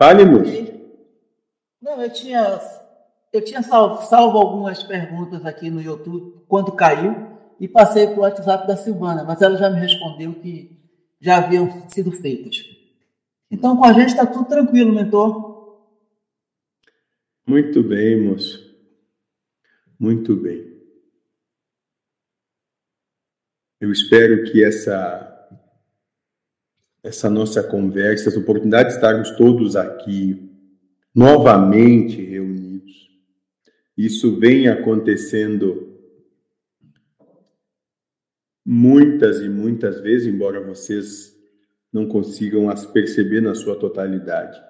Fale, moço. Não, eu tinha, eu tinha salvo, salvo algumas perguntas aqui no YouTube quando caiu e passei para o WhatsApp da Silvana, mas ela já me respondeu que já haviam sido feitas. Então, com a gente está tudo tranquilo, mentor. Muito bem, moço. Muito bem. Eu espero que essa essa nossa conversa, essa oportunidade de estarmos todos aqui novamente reunidos, isso vem acontecendo muitas e muitas vezes, embora vocês não consigam as perceber na sua totalidade.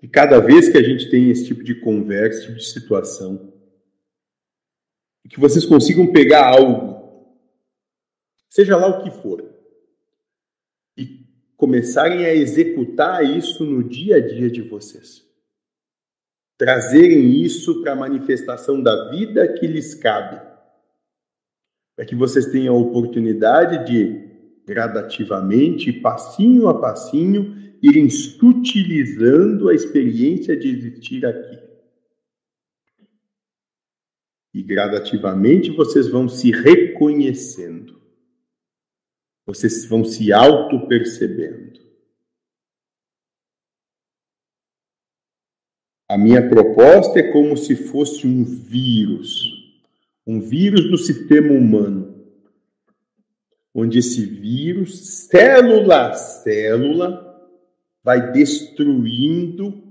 E cada vez que a gente tem esse tipo de conversa, esse tipo de situação, que vocês consigam pegar algo seja lá o que for, começarem a executar isso no dia a dia de vocês. Trazerem isso para a manifestação da vida que lhes cabe. Para que vocês tenham a oportunidade de, gradativamente, passinho a passinho, irem sutilizando a experiência de existir aqui. E gradativamente vocês vão se reconhecendo. Vocês vão se auto-percebendo. A minha proposta é como se fosse um vírus, um vírus do sistema humano, onde esse vírus, célula a célula, vai destruindo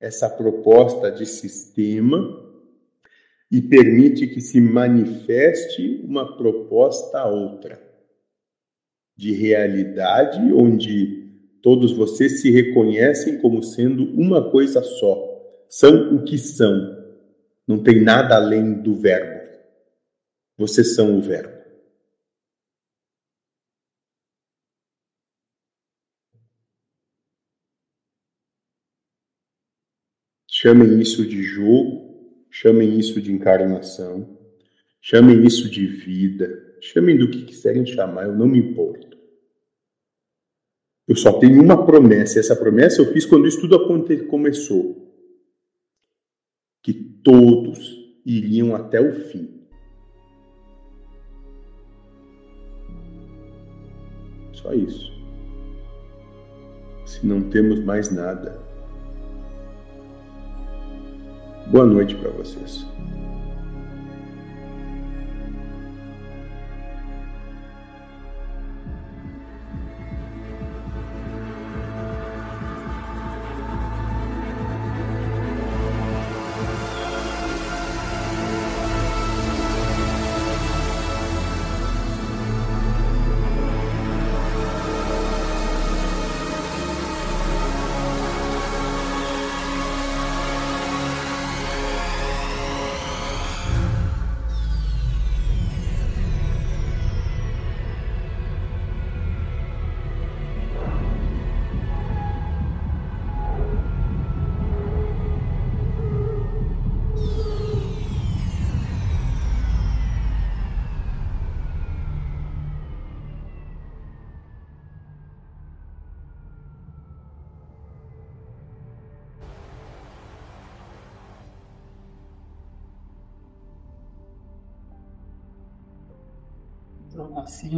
essa proposta de sistema e permite que se manifeste uma proposta outra de realidade onde todos vocês se reconhecem como sendo uma coisa só. São o que são. Não tem nada além do verbo. Vocês são o verbo. Chamem isso de jogo, chamem isso de encarnação, chamem isso de vida, chamem do que quiserem chamar, eu não me importo. Eu só tenho uma promessa, e essa promessa eu fiz quando isso tudo começou. Que todos iriam até o fim. Só isso. Se não temos mais nada. Boa noite para vocês.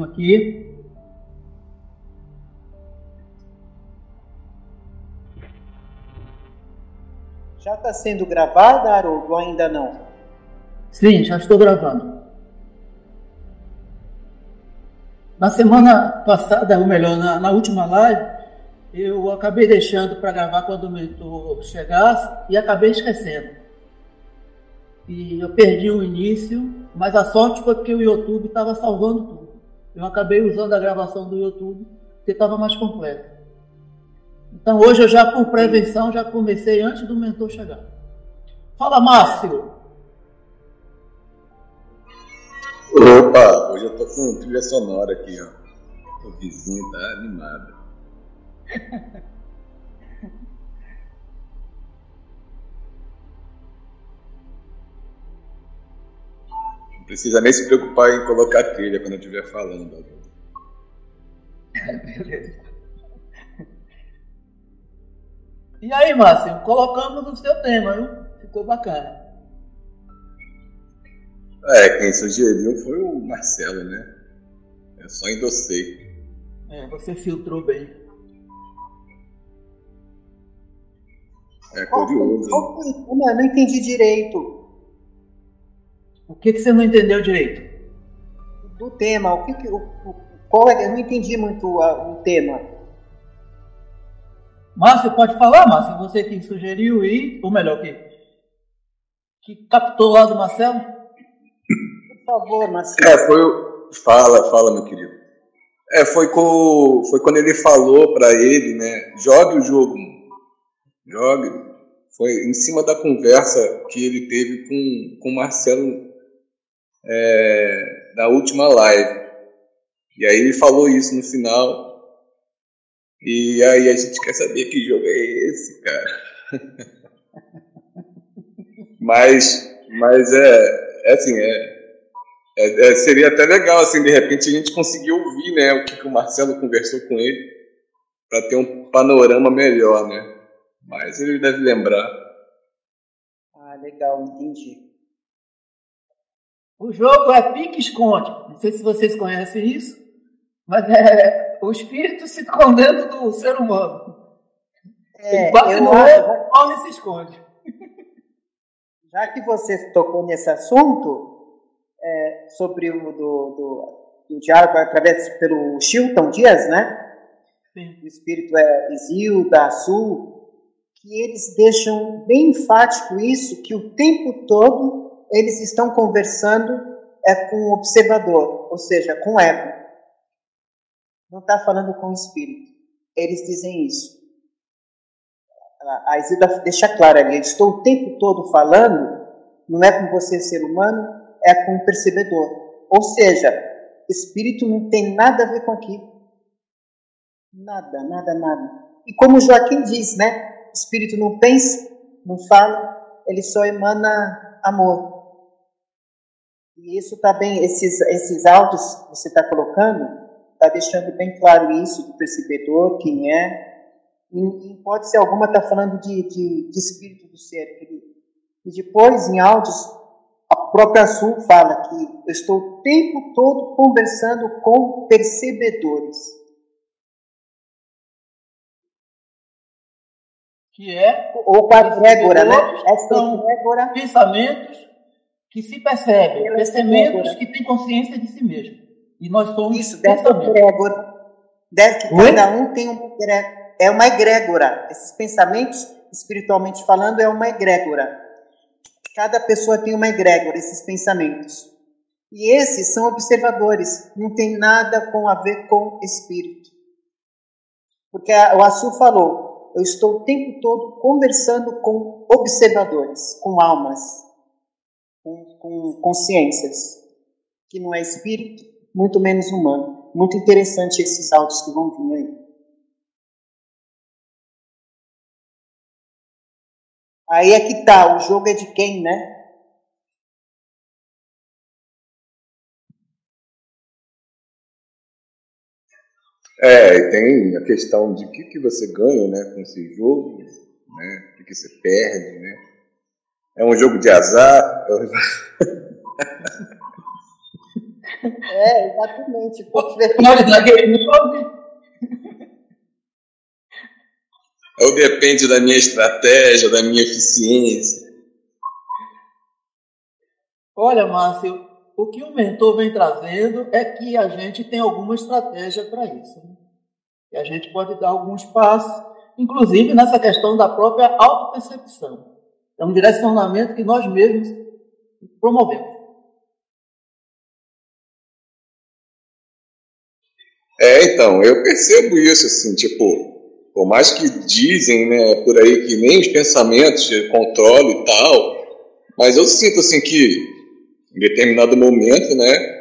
Aqui. Já está sendo gravada, Haroldo, ou ainda não? Sim, já estou gravando. Na semana passada, ou melhor, na, na última live, eu acabei deixando para gravar quando o mentor chegasse e acabei esquecendo. E eu perdi o início, mas a sorte foi porque o YouTube estava salvando tudo. Eu acabei usando a gravação do YouTube, que estava mais completa. Então hoje eu já, por prevenção, já comecei antes do mentor chegar. Fala, Márcio! Opa, hoje eu tô com trilha sonora aqui, ó. O vizinho tá animado. precisa nem se preocupar em colocar trilha quando eu estiver falando. Beleza. E aí, Márcio, colocamos o seu tema, viu? Ficou bacana. É, quem sugeriu foi o Marcelo, né? Eu só endossei. É, você filtrou bem. É curioso. Qual foi o tema? Eu não entendi direito O que, que você não entendeu direito? do tema. O que, que o, o- qual é? Eu não entendi muito a- o tema. Márcio, pode falar, Márcio? Você que sugeriu e, ou melhor, que, que captou lá do Marcelo? Por favor, Marcelo. É, foi o. Fala, fala, meu querido. É, foi, com... foi quando ele falou pra ele, né? Jogue o jogo. Jogue. Foi em cima da conversa que ele teve com, com o Marcelo é, última live. E aí ele falou isso no final. E aí a gente quer saber que jogo é esse, cara. mas, mas é, é assim, é, é- é, seria até legal, assim, de repente a gente conseguir ouvir, né, o que, que o Marcelo conversou com ele, para ter um panorama melhor, né? Mas ele deve lembrar. Ah, legal, entendi. O jogo é pique-esconde. Não sei se vocês conhecem isso, mas é o espírito se escondendo do ser humano. É, Ele outro, corre e se esconde. Já que você tocou nesse assunto, é, sobre o do, do, do diálogo através pelo Chilton Dias, né? Sim. O espírito é Isilda, Sul, que eles deixam bem enfático isso, que o tempo todo eles estão conversando é com o observador, ou seja, com o ego. Não está falando com o espírito. Eles dizem isso. A Isilda deixa claro ali, eu estou o tempo todo falando, não é com você, ser humano, é com o percebedor. Ou seja, espírito não tem nada a ver com aquilo. Nada, nada, nada. E como Joaquim diz, né? Espírito não pensa, não fala, ele só emana amor. E isso está bem, esses, esses áudios que você está colocando, está deixando bem claro isso do percebedor, quem é. E, em hipótese alguma está falando de, de, de espírito do ser. E depois, em áudios, a própria Sul fala que eu estou o tempo todo conversando com percebedores. Que é Ou com a egrégora, né? Essa egrégora pensamentos que se percebem, Pela pensamentos que têm consciência de si mesmo. E nós somos Isso, dessa egrégora. Deve que Oi? cada um tem uma egrégora. É uma egrégora. Esses pensamentos, espiritualmente falando, é uma egrégora. Cada pessoa tem uma egrégora, esses pensamentos. E esses são observadores. Não tem nada com a ver com espírito. Porque a- o Assu falou, eu estou o tempo todo conversando com observadores, com almas, com, consciências, que não é espírito, muito menos humano. Muito interessante esses áudios que vão vir aí. Aí é que tá, o jogo é de quem, né? É, tem a questão de o que, que você ganha né, com esse jogo, né? O que, que você perde, né? É um jogo de azar, é exatamente. Pode dar game ou depende da minha estratégia, da minha eficiência. Olha, Márcio, o que o mentor vem trazendo é que a gente tem alguma estratégia para isso. né? E a gente pode dar alguns passos, inclusive nessa questão da própria autopercepção. É um direcionamento que nós mesmos promovemos. É, então, eu percebo isso, assim, tipo, por mais que dizem, né, por aí que nem os pensamentos controlam e tal, mas eu sinto, assim, que em determinado momento, né,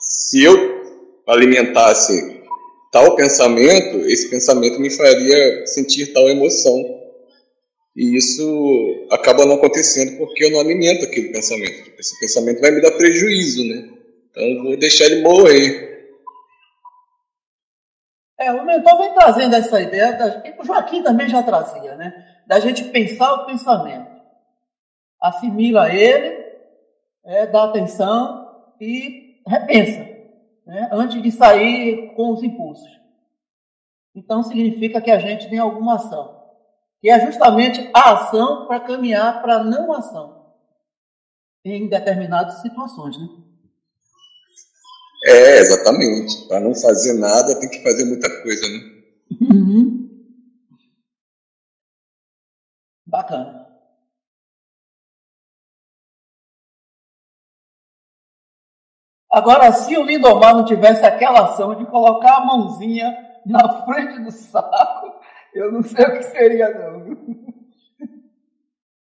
se eu alimentasse tal pensamento, esse pensamento me faria sentir tal emoção. E isso acaba não acontecendo porque eu não alimento aquele pensamento. Esse pensamento vai me dar prejuízo, né? Então eu vou deixar ele morrer. É, o mentor vem trazendo essa ideia, da, o Joaquim também já trazia, né? Da gente pensar o pensamento. Assimila ele, é, dá atenção e repensa, né? antes de sair com os impulsos. Então significa que a gente tem alguma ação. Que é justamente a ação para caminhar para a não ação em determinadas situações, né? É, exatamente. Para não fazer nada, tem que fazer muita coisa, né? Uhum. Bacana. Agora, se o Lindomar não tivesse aquela ação de colocar a mãozinha na frente do saco, eu não sei o que seria, não.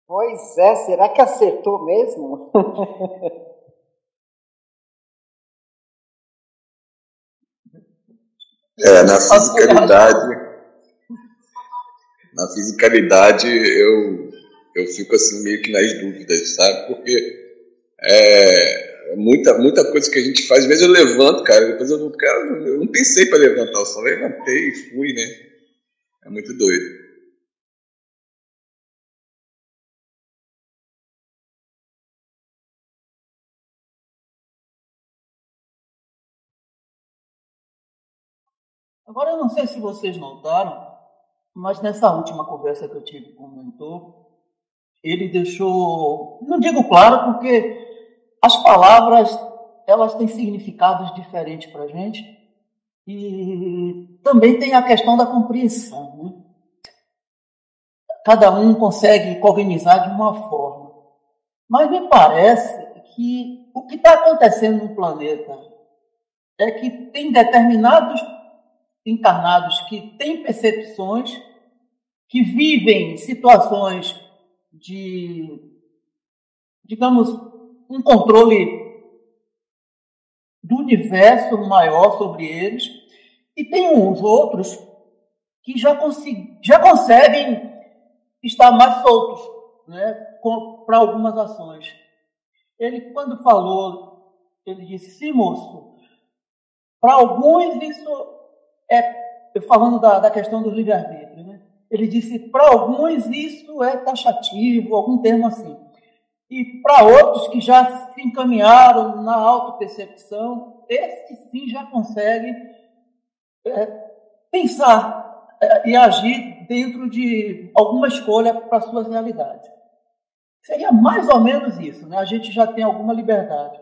Pois é, será que acertou mesmo? É, na fisicalidade. Na fisicalidade eu, eu fico assim meio que nas dúvidas, sabe? Porque é, muita, muita coisa que a gente faz, às vezes eu levanto, cara, depois eu não, cara, eu não pensei para levantar, eu só levantei e fui, né? É muito doido. Agora, eu não sei se vocês notaram, mas nessa última conversa que eu tive com o mentor, ele deixou, não digo claro, porque as palavras elas têm significados diferentes para a gente e também tem a questão da compreensão. Cada um consegue cognizar de uma forma. Mas me parece que o que está acontecendo no planeta é que tem determinados encarnados que têm percepções, que vivem situações de, digamos, um controle do universo maior sobre eles, e tem uns outros que já, já conseguem estar mais soltos né, para algumas ações. Ele, quando falou, ele disse: sim, moço, para alguns isso é, falando da, da questão do livre-arbítrio, né? ele disse, para alguns isso é taxativo, algum termo assim. E para outros que já se encaminharam na autopercepção, esses sim já conseguem é, pensar e agir dentro de alguma escolha para suas realidades. Seria mais ou menos isso, né? A gente já tem alguma liberdade.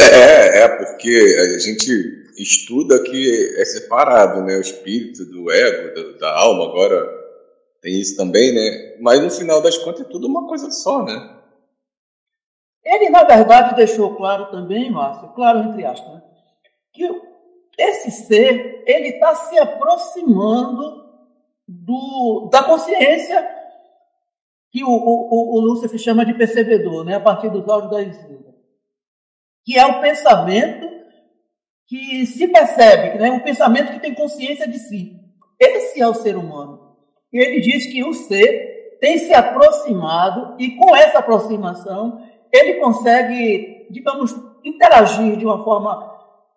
É, é porque a gente estuda que é separado, né? O espírito do ego, da, da alma, agora tem isso também, né? Mas no final das contas é tudo uma coisa só, né? Ele, na verdade, deixou claro também, Márcio, claro entre aspas, né? Que esse ser, ele está se aproximando do, da consciência que o, o, o Lúcifer chama de percebedor, né? a partir dos olhos da Isilda que é o pensamento que se percebe, né? um pensamento que tem consciência de si. Esse é o ser humano. E ele diz que o ser tem se aproximado e com essa aproximação ele consegue, digamos, interagir de uma forma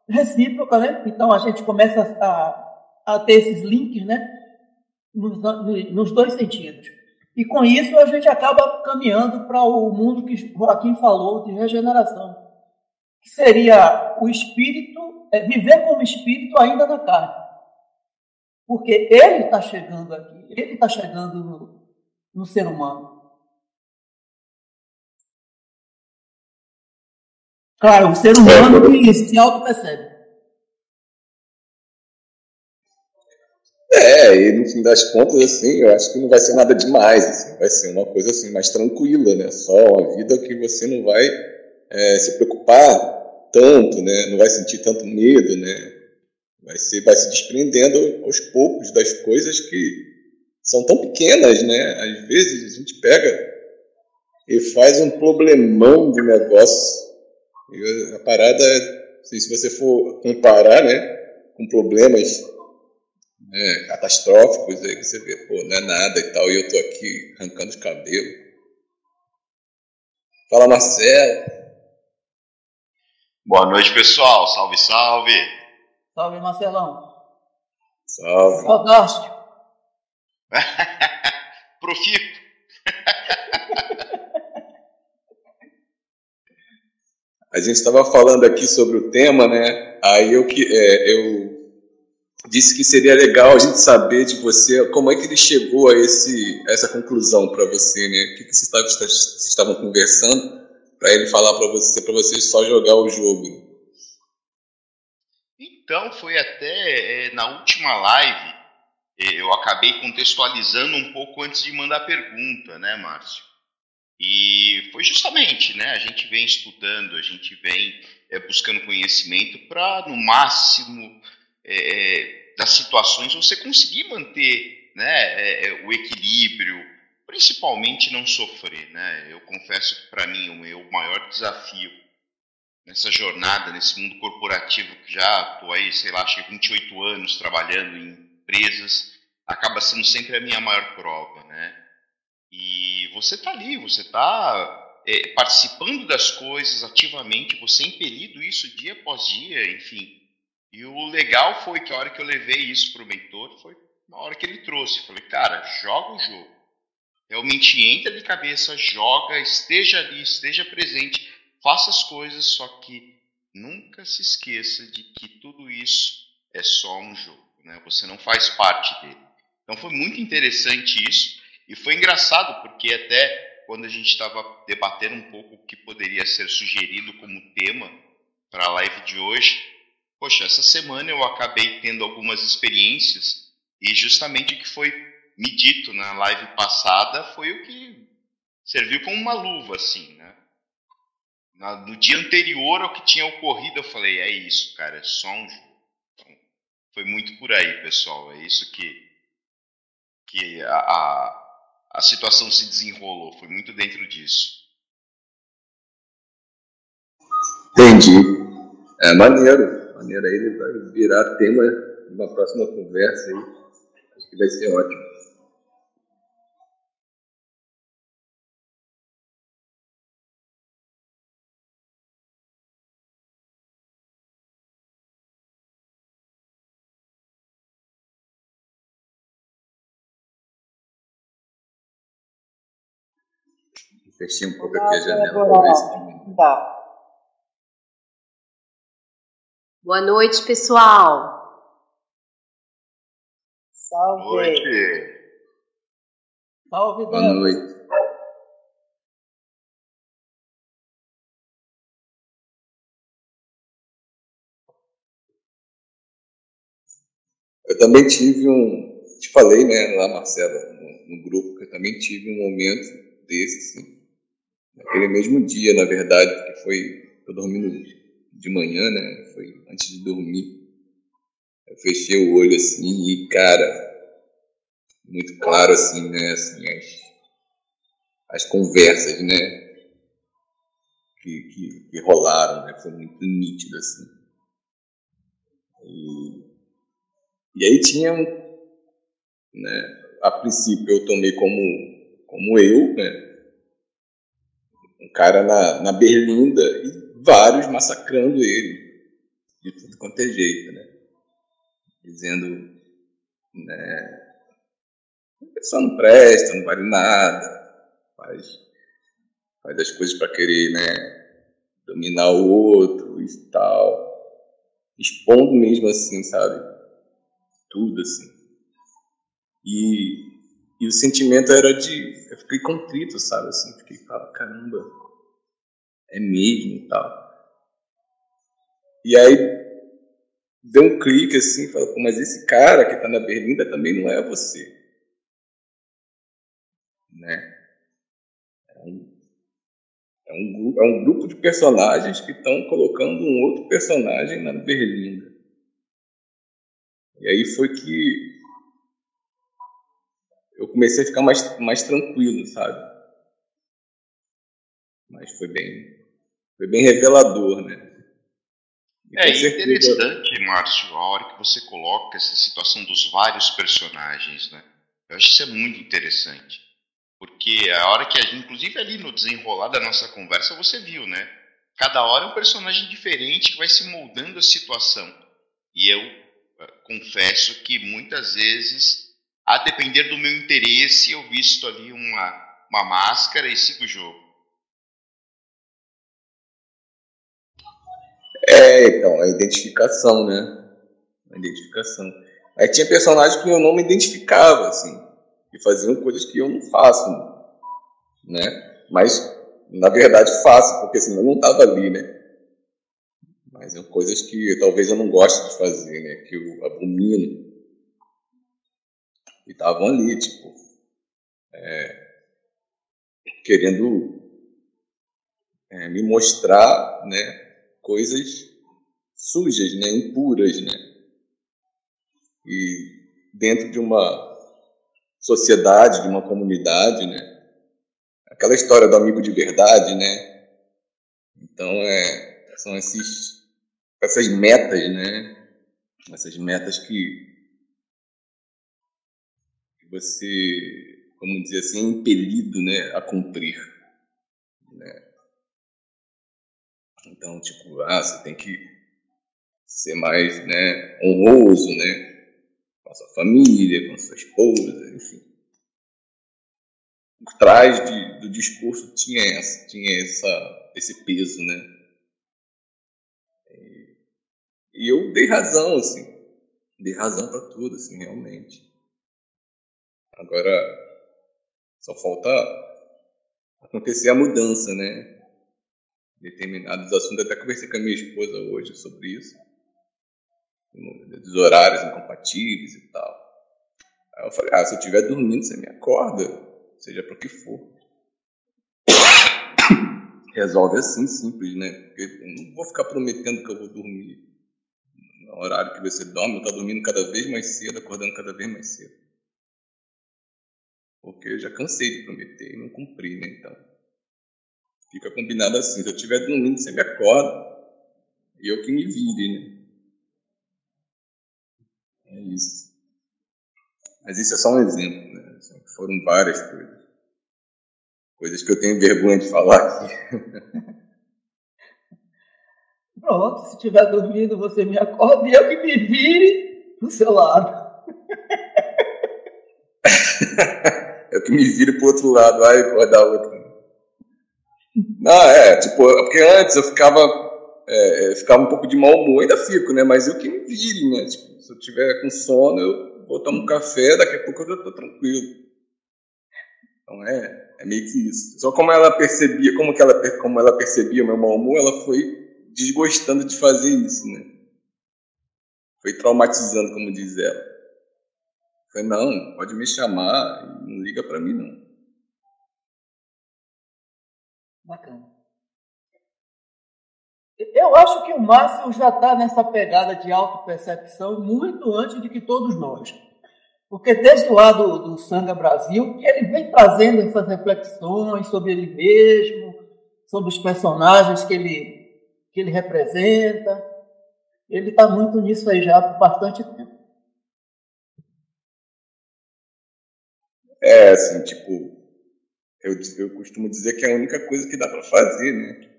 recíproca, né? Então a gente começa a, a ter esses links, né? Nos, nos dois sentidos. E com isso a gente acaba caminhando para o mundo que Joaquim falou de regeneração que seria o espírito, é, viver como espírito ainda na carne. Porque ele está chegando aqui, ele está chegando no, no ser humano. Claro, o ser humano que se auto-percebe. É, e no fim das contas, assim, eu acho que não vai ser nada demais, assim, vai ser uma coisa assim mais tranquila, né? Só uma vida que você não vai é, se preocupar tanto, né? Não vai sentir tanto medo, né? Vai, ser, vai se desprendendo aos poucos das coisas que são tão pequenas, né? Às vezes a gente pega e faz um problemão de negócio. E a parada, assim, se você for comparar, né? Com problemas né, catastróficos, aí você vê, pô, não é nada e tal, e eu tô aqui arrancando os cabelos. Fala, Marcelo. Boa noite, pessoal. Salve, salve. Salve, Marcelão. Salve. Fantástico. Profito. A gente estava falando aqui sobre o tema, né? Aí eu, que, é, eu disse que seria legal a gente saber de você como é que ele chegou a, esse, essa conclusão para você, né? O que, que vocês, estavam, estavam conversando para ele falar para você, para você só jogar o jogo? Então, foi até é, na última live, é, eu acabei contextualizando um pouco antes de mandar a pergunta, né, Márcio? E foi justamente, né? A gente vem estudando, a gente vem é, buscando conhecimento para, no máximo é, das situações, você conseguir manter né, é, o equilíbrio, principalmente não sofrer, né? Eu confesso que para mim o meu maior desafio nessa jornada, nesse mundo corporativo que já estou aí, sei lá, que 28 anos trabalhando em empresas, acaba sendo sempre a minha maior prova, né? E você está ali, você está é, participando das coisas ativamente, você impelido isso dia após dia, enfim. E o legal foi que a hora que eu levei isso para o mentor, foi na hora que ele trouxe. Falei, cara, joga o jogo. Realmente entra de cabeça, joga, esteja ali, esteja presente, faça as coisas, só que nunca se esqueça de que tudo isso é só um jogo, né? Você não faz parte dele. Então foi muito interessante isso. E foi engraçado, porque até quando a gente estava debatendo um pouco o que poderia ser sugerido como tema para a live de hoje, poxa, essa semana eu acabei tendo algumas experiências e justamente o que foi me dito na live passada foi o que serviu como uma luva, assim, né? no dia anterior ao que tinha ocorrido, eu falei, é isso, cara, é só um jogo. Então, foi muito por aí, pessoal. É isso que, que a, a a situação se desenrolou? Foi muito dentro disso. Entendi. É maneiro. Maneiro aí, ele vai virar tema de uma próxima conversa aí. Acho que vai ser ótimo. Fechei um pouco aqui a janela para ver se Tá. Boa noite, pessoal. Salve. Boa noite. Salve, Boa noite. Eu também tive um, te falei, né, lá, Marcelo, no, no grupo, que eu também tive um momento desse, assim, naquele mesmo dia, na verdade, porque foi eu dormindo de manhã, né? Foi antes de dormir. Eu fechei o olho assim e, cara, muito claro assim, né? Assim, as, as conversas, né? Que, que, que rolaram, né? Foi muito nítido assim. E, e aí tinha um, né? A princípio eu tomei como, como eu, né? Cara na, na berlinda e vários massacrando ele de tudo quanto é jeito, né? Dizendo, né? A pessoa não presta, não vale nada, faz, faz as coisas para querer, né? Dominar o outro e tal. Expondo mesmo assim, sabe? Tudo assim. E e o sentimento era de. Eu fiquei contrito, sabe? Assim, fiquei, caramba, é mesmo tal. E aí deu um clique assim, falou, mas esse cara que tá na berlinda também não é você. Né? É um, é um, é um grupo de personagens que estão colocando um outro personagem na berlinda. E aí foi que eu comecei a ficar mais, mais tranquilo, sabe? Mas foi bem, foi bem revelador, né? E é interessante, Márcio, a hora que você coloca essa situação dos vários personagens, né? Eu acho que isso é muito interessante. Porque a hora que a gente, inclusive ali no desenrolar da nossa conversa, você viu, né? cada hora é um personagem diferente que vai se moldando a situação. E eu uh, confesso que muitas vezes, a depender do meu interesse, eu visto ali uma, uma máscara e sigo o jogo. É, então, a identificação, né? A identificação. Aí tinha personagens que eu não me identificava, assim, e faziam coisas que eu não faço, né? Mas na verdade faço, porque senão eu não estava ali, né? Mas são coisas que talvez eu não goste de fazer, né? Que eu abomino. E estavam ali, tipo, é, querendo é, me mostrar, né? Coisas sujas, né? Impuras, né? E dentro de uma sociedade, de uma comunidade, né? aquela história do amigo de verdade, né? Então, é, são esses, essas metas, né? Essas metas que, você, como dizer assim, é impelido né, a cumprir. Né? Então, tipo, ah, você tem que ser mais né, honroso, né? Com a sua família, com a sua esposa, enfim por trás de, do discurso tinha, essa, tinha essa, esse peso, né? E, e eu dei razão, assim. Dei razão para tudo, assim, realmente. Agora, só falta acontecer a mudança, né? Determinados assuntos. Até conversei com a minha esposa hoje sobre isso. Dos horários incompatíveis e tal. Aí eu falei, ah, se eu estiver dormindo, você me acorda seja para o que for. Resolve assim, simples, né? Porque eu não vou ficar prometendo que eu vou dormir no horário que você dorme, eu estou dormindo cada vez mais cedo, acordando cada vez mais cedo. Porque eu já cansei de prometer e não cumpri, né? Então, fica combinado assim. Se eu estiver dormindo, você me acorda e eu que me vire, né? É isso. Mas isso é só um exemplo, né? Foram várias coisas. Coisas que eu tenho vergonha de falar aqui. Pronto, se estiver dormindo, você me acorda e eu que me vire do seu lado. eu que me vire pro outro lado, vai acordar outro. Não, é, tipo, porque antes eu ficava, é, eu ficava um pouco de mau humor, ainda fico, né? Mas eu que me vire, né? Tipo, se eu tiver com sono, eu vou tomar um café, daqui a pouco eu já tô tranquilo. Então é, é meio que isso. Só como ela percebia, como que ela, como ela percebia o meu mau humor, ela foi desgostando de fazer isso, né? Foi traumatizando, como diz ela. Foi não, pode me chamar, não liga para mim não. Bacana. Eu acho que o Márcio já está nessa pegada de autopercepção muito antes de que todos nós. Porque desde lá do, do Sanga Brasil, que ele vem trazendo essas reflexões sobre ele mesmo, sobre os personagens que ele, que ele representa. Ele está muito nisso aí já por bastante tempo. É, assim, tipo, eu, eu costumo dizer que é a única coisa que dá para fazer, né?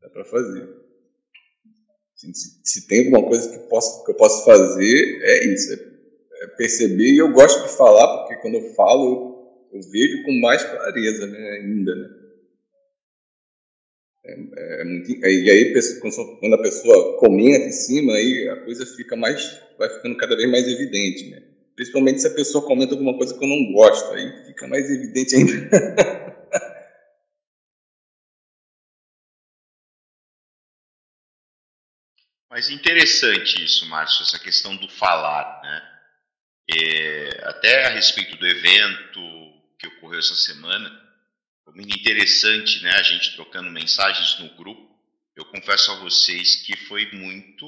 Dá para fazer. Se, se, tem alguma coisa que, posso, que eu posso fazer, é isso, é é, perceber e eu gosto de falar porque quando eu falo eu, eu vejo com mais clareza né, ainda né? É, é muito, e aí quando a pessoa comenta em cima aí a coisa fica mais vai ficando cada vez mais evidente né principalmente se a pessoa comenta alguma coisa que eu não gosto aí fica mais evidente ainda Mas interessante isso, Márcio, essa questão do falar, né? É, até a respeito do evento que ocorreu essa semana, foi muito interessante, né? A gente trocando mensagens no grupo. Eu confesso a vocês que foi muito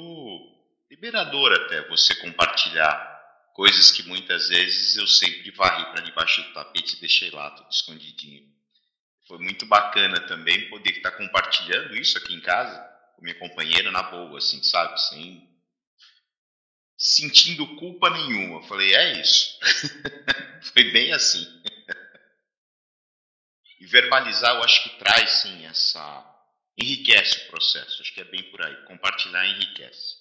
liberador até você compartilhar coisas que muitas vezes eu sempre varri para debaixo do tapete e deixei lá tudo escondidinho. Foi muito bacana também poder estar compartilhando isso aqui em casa com minha companheira na boa, assim, sabe? Sem sentindo culpa nenhuma. Falei, é isso. Foi bem assim. e verbalizar, eu acho que traz sim essa enriquece o processo. Acho que é bem por aí. Compartilhar enriquece.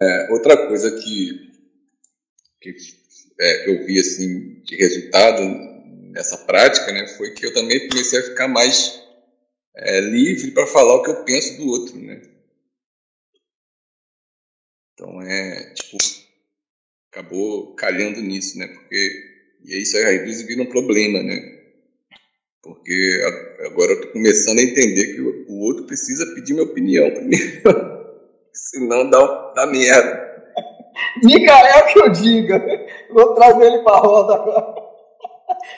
É, outra coisa que, que é, eu vi assim de resultado nessa prática, né, foi que eu também comecei a ficar mais é, livre para falar o que eu penso do outro, né? Então é tipo acabou calhando nisso, né? Porque e isso aí às vira um problema, né? Porque agora eu tô começando a entender que o outro precisa pedir minha opinião primeiro. Senão dá, dá merda. Micael que eu diga. Vou trazer ele para a roda agora.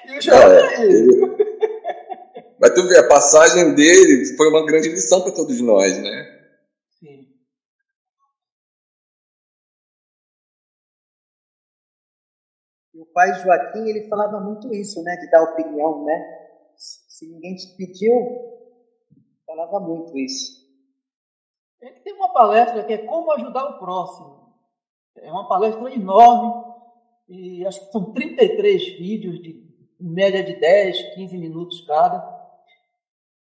E o João é, tá ele... Mas tu vê, a passagem dele foi uma grande lição para todos nós, né? Sim. o pai Joaquim, ele falava muito isso, né? De dar opinião, né? Se ninguém te pediu, falava muito isso. Ele tem uma palestra que é Como Ajudar o Próximo. É uma palestra enorme, e acho que são 33 vídeos, de média de 10, 15 minutos cada.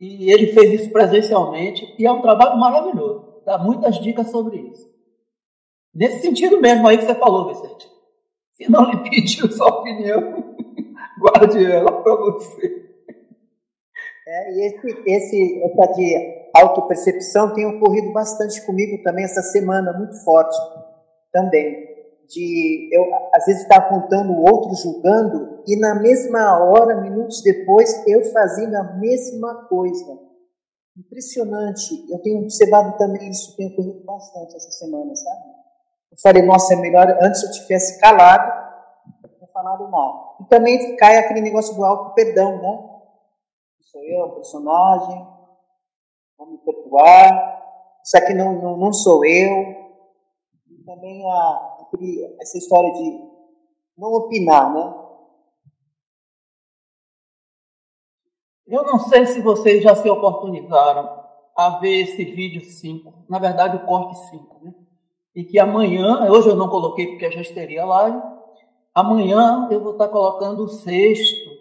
E ele fez isso presencialmente, e é um trabalho maravilhoso. Dá muitas dicas sobre isso. Nesse sentido mesmo aí que você falou, Vicente. Se não lhe pediu sua opinião, guarde ela para você. É, e esse, esse, essa de autopercepção tem ocorrido bastante comigo também essa semana, muito forte também. De eu, às vezes, estar apontando o outro julgando e na mesma hora, minutos depois, eu fazendo a mesma coisa. Impressionante. Eu tenho observado também isso, tem ocorrido bastante essa semana, sabe? Eu falei, nossa, é melhor antes eu tivesse calado, não falado nada. E também cai aquele negócio do auto-perdão, né? Sou eu, a personagem, vou me perdoar, isso aqui não, não, não sou eu. E também a, essa história de não opinar, né? Eu não sei se vocês já se oportunizaram a ver esse vídeo 5, na verdade o corte 5, né? E que amanhã, hoje eu não coloquei porque a gente teria live, amanhã eu vou estar colocando o sexto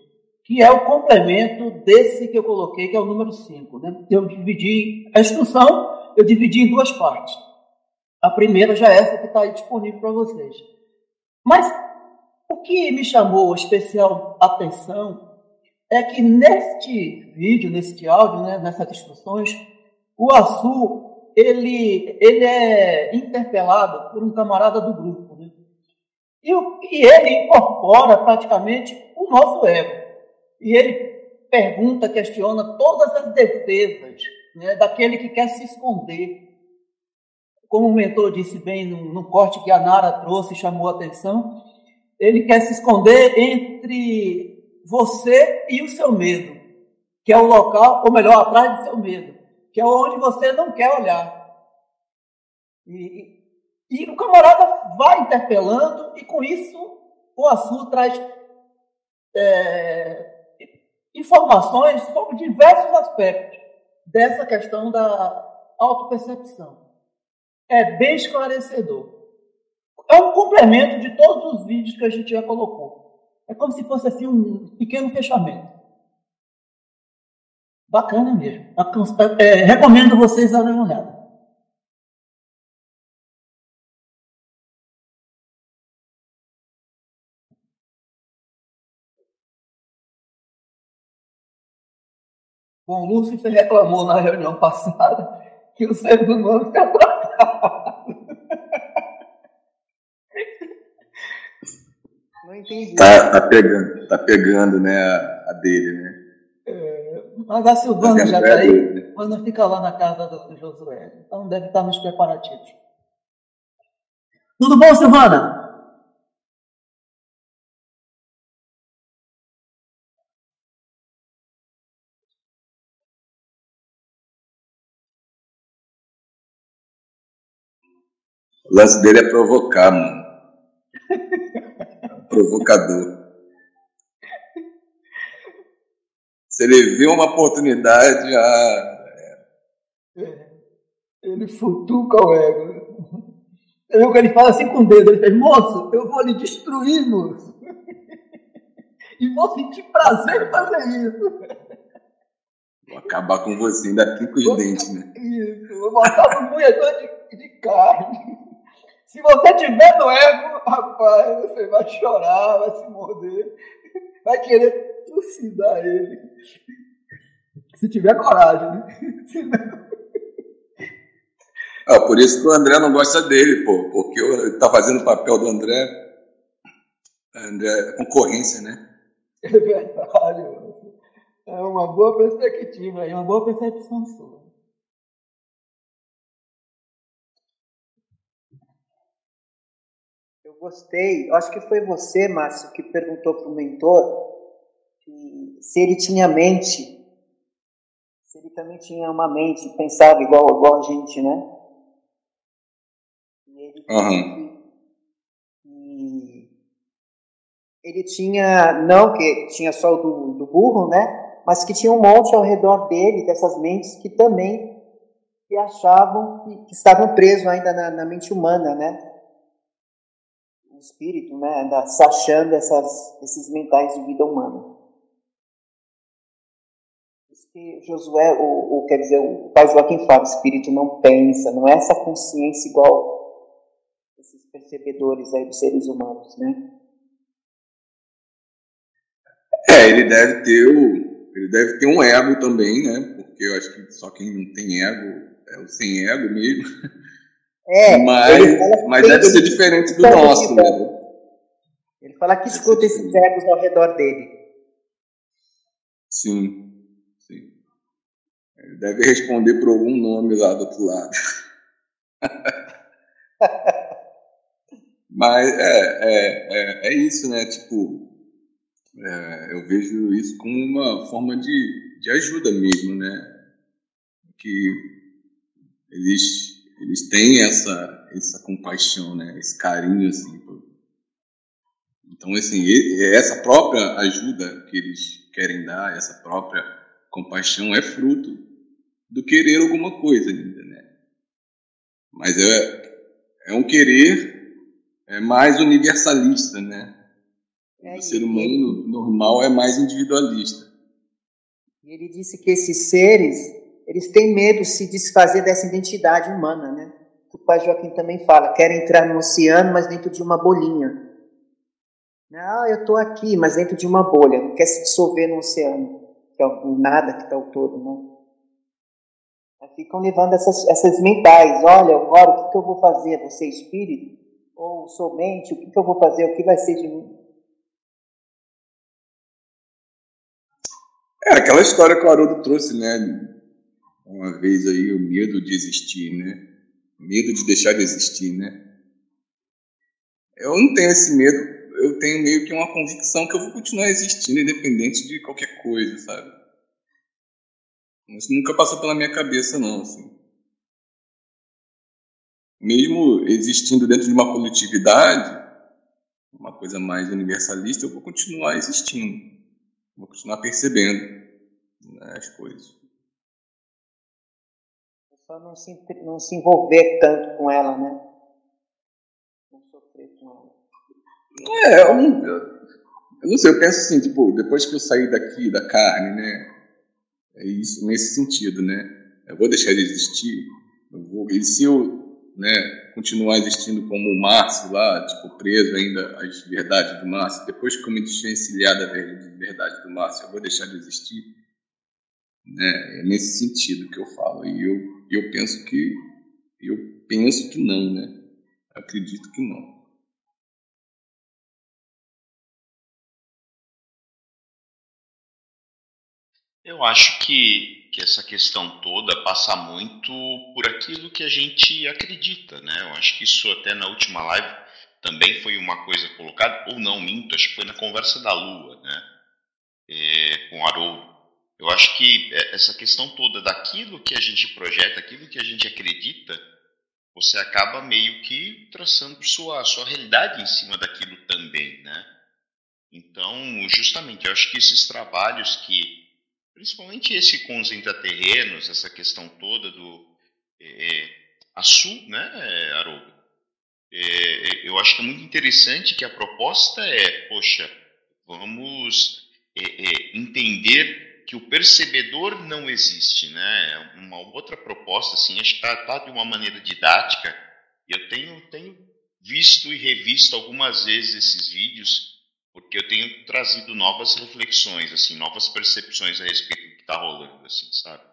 que é o complemento desse que eu coloquei, que é o número 5. Né? Eu dividi a instrução, eu dividi em duas partes. A primeira já é essa que está aí disponível para vocês. Mas o que me chamou especial atenção é que neste vídeo, neste áudio, né, nessas instruções, o Açu ele, ele é interpelado por um camarada do grupo. Né? E, e ele incorpora praticamente o nosso ego. E ele pergunta, questiona todas as defesas né, daquele que quer se esconder. Como o mentor disse bem no, no corte que a Nara trouxe e chamou a atenção, ele quer se esconder entre você e o seu medo, que é o local, ou melhor, atrás do seu medo, que é onde você não quer olhar. E, e o camarada vai interpelando, e com isso o Açu traz é, informações sobre diversos aspectos dessa questão da autopercepção. É bem esclarecedor. É um complemento de todos os vídeos que a gente já colocou. É como se fosse assim um pequeno fechamento. Bacana mesmo. É, recomendo vocês darem uma olhada. Bom, Lúcifer reclamou na reunião passada que o ser humano fica atrasado. Não entendi. Tá, tá, pegando, tá pegando, né, a, a dele, né? É, mas a Silvana já tá aí. Né? Quando fica lá na casa do, do Josué. Então deve estar nos preparativos. Tudo bom, Silvana? O lance dele é provocar, mano. Um provocador. Se ele vê uma oportunidade, ah, é. Ele futuca o ego. Eu, ele fala assim com o dedo, ele fez, moço, eu vou lhe destruir, moço. E vou sentir prazer em fazer isso. Vou acabar com você, ainda aqui com os dentes, né? Isso, vou botar no moedor de, de carne. Se você tiver no ego, rapaz, você vai chorar, vai se morder, vai querer trucidar ele. Se tiver coragem, né? Ah, por isso que o André não gosta dele, pô, porque ele tá fazendo o papel do André, André é concorrência, né? É verdade, é uma boa perspectiva, é uma boa percepção sua. Eu gostei, acho que foi você, Márcio, que perguntou para o mentor se ele tinha mente, se ele também tinha uma mente, pensava igual, igual a gente, né? Uhum. E ele tinha, não que tinha só o do, do burro, né? Mas que tinha um monte ao redor dele, dessas mentes que também que achavam que, que estavam presos ainda na, na, mente humana, né? O espírito, né? Ainda se essas, esses mentais de vida humana. Josué, o, o, quer dizer, o pai Joaquim fala, o espírito não pensa, não é essa consciência igual esses percebedores aí dos seres humanos, né? É, ele deve ter o, ele deve ter um ego também, né? Porque eu acho que só quem não tem ego é o sem ego mesmo. É, mas, mas deve ser diferente do nosso, né? Ele fala que escuta esses egos ao redor dele. Sim, sim. Ele deve responder por algum nome lá do outro lado. Mas é, é, é, é isso, né? Tipo, é, eu vejo isso como uma forma de, de ajuda mesmo, né? Que eles, eles têm essa, essa compaixão, né? Esse carinho, assim. Então, assim, essa própria ajuda que eles querem dar, essa própria compaixão é fruto do querer alguma coisa ainda, né? Mas é, é um querer é mais universalista, né? É, o ser humano ele, normal é mais individualista. Ele disse que esses seres, eles têm medo de se desfazer dessa identidade humana, né? O pai Joaquim também fala, quer entrar no oceano, mas dentro de uma bolinha. Ah, eu estou aqui, mas dentro de uma bolha, não quer se dissolver no oceano, que é o nada que está o todo, né? ficam levando essas, essas mentais, olha, agora o que, que eu vou fazer? Você é espírito? ou somente, o que, que eu vou fazer, o que vai ser de mim? É aquela história que o Haroldo trouxe, né? Uma vez aí, o medo de existir, né? Medo de deixar de existir, né? Eu não tenho esse medo, eu tenho meio que uma convicção que eu vou continuar existindo, independente de qualquer coisa, sabe? Isso nunca passou pela minha cabeça, não, assim mesmo existindo dentro de uma coletividade, uma coisa mais universalista, eu vou continuar existindo, vou continuar percebendo né, as coisas. Só não se, não se envolver tanto com ela, né? Não sofrer com ela. É, eu não, eu não sei, eu penso assim, tipo, depois que eu sair daqui, da carne, né? É isso, nesse sentido, né? Eu vou deixar de existir. Eu vou, e se eu né, continuar existindo como o Márcio lá, tipo, preso ainda às verdades do Márcio, depois que eu me desvencilhar da verdade do Márcio, eu vou deixar de existir? Né? É nesse sentido que eu falo. E eu, eu penso que eu penso que não, né? Acredito que não. Eu acho que, que essa questão toda passa muito por aquilo que a gente acredita, né? Eu acho que isso até na última live também foi uma coisa colocada, ou não, minto, acho que foi na conversa da Lua, né? É, com o Haroldo. Eu acho que é, essa questão toda daquilo que a gente projeta, aquilo que a gente acredita, você acaba meio que traçando sua, sua realidade em cima daquilo também, né? Então, justamente, eu acho que esses trabalhos que Principalmente esse com os intraterrenos, essa questão toda do é, sul, né, Haroldo? é, eu acho que é muito interessante que a proposta é, poxa, vamos é, é, entender que o percebedor não existe, né? Uma outra proposta, assim, acho que está tá de uma maneira didática. Eu tenho, tenho visto e revisto algumas vezes esses vídeos, porque eu tenho trazido novas reflexões, assim, novas percepções a respeito do que está rolando, assim, sabe?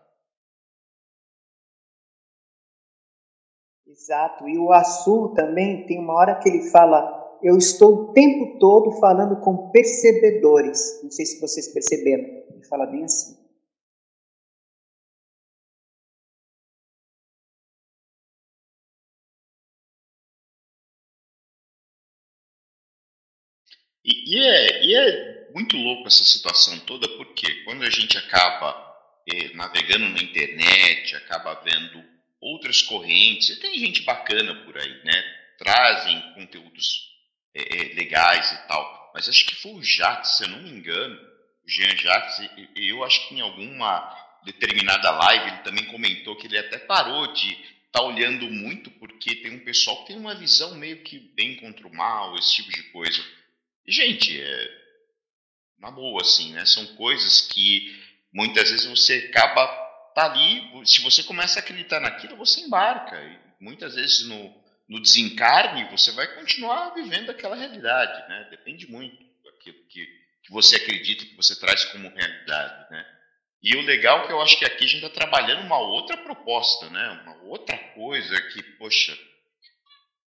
Exato. E o Assu também tem uma hora que ele fala: Eu estou o tempo todo falando com percebedores. Não sei se vocês perceberam. Ele fala bem assim. E, e, é, e é muito louco essa situação toda, porque quando a gente acaba eh, navegando na internet, acaba vendo outras correntes, e tem gente bacana por aí, né? Trazem conteúdos é, é, legais e tal. Mas acho que foi o Jacques, se eu não me engano, o Jean Jacques, eu acho que em alguma determinada live ele também comentou que ele até parou de estar tá olhando muito, porque tem um pessoal que tem uma visão meio que bem contra o mal, esse tipo de coisa. E, gente, é, na boa, assim, né? São coisas que muitas vezes você acaba tá ali, se você começa a acreditar naquilo, você embarca. E muitas vezes no, no desencarne, você vai continuar vivendo aquela realidade, né? Depende muito daquilo que, que você acredita, que você traz como realidade, né? E o legal é que eu acho que aqui a gente está trabalhando uma outra proposta, né? Uma outra coisa que, poxa,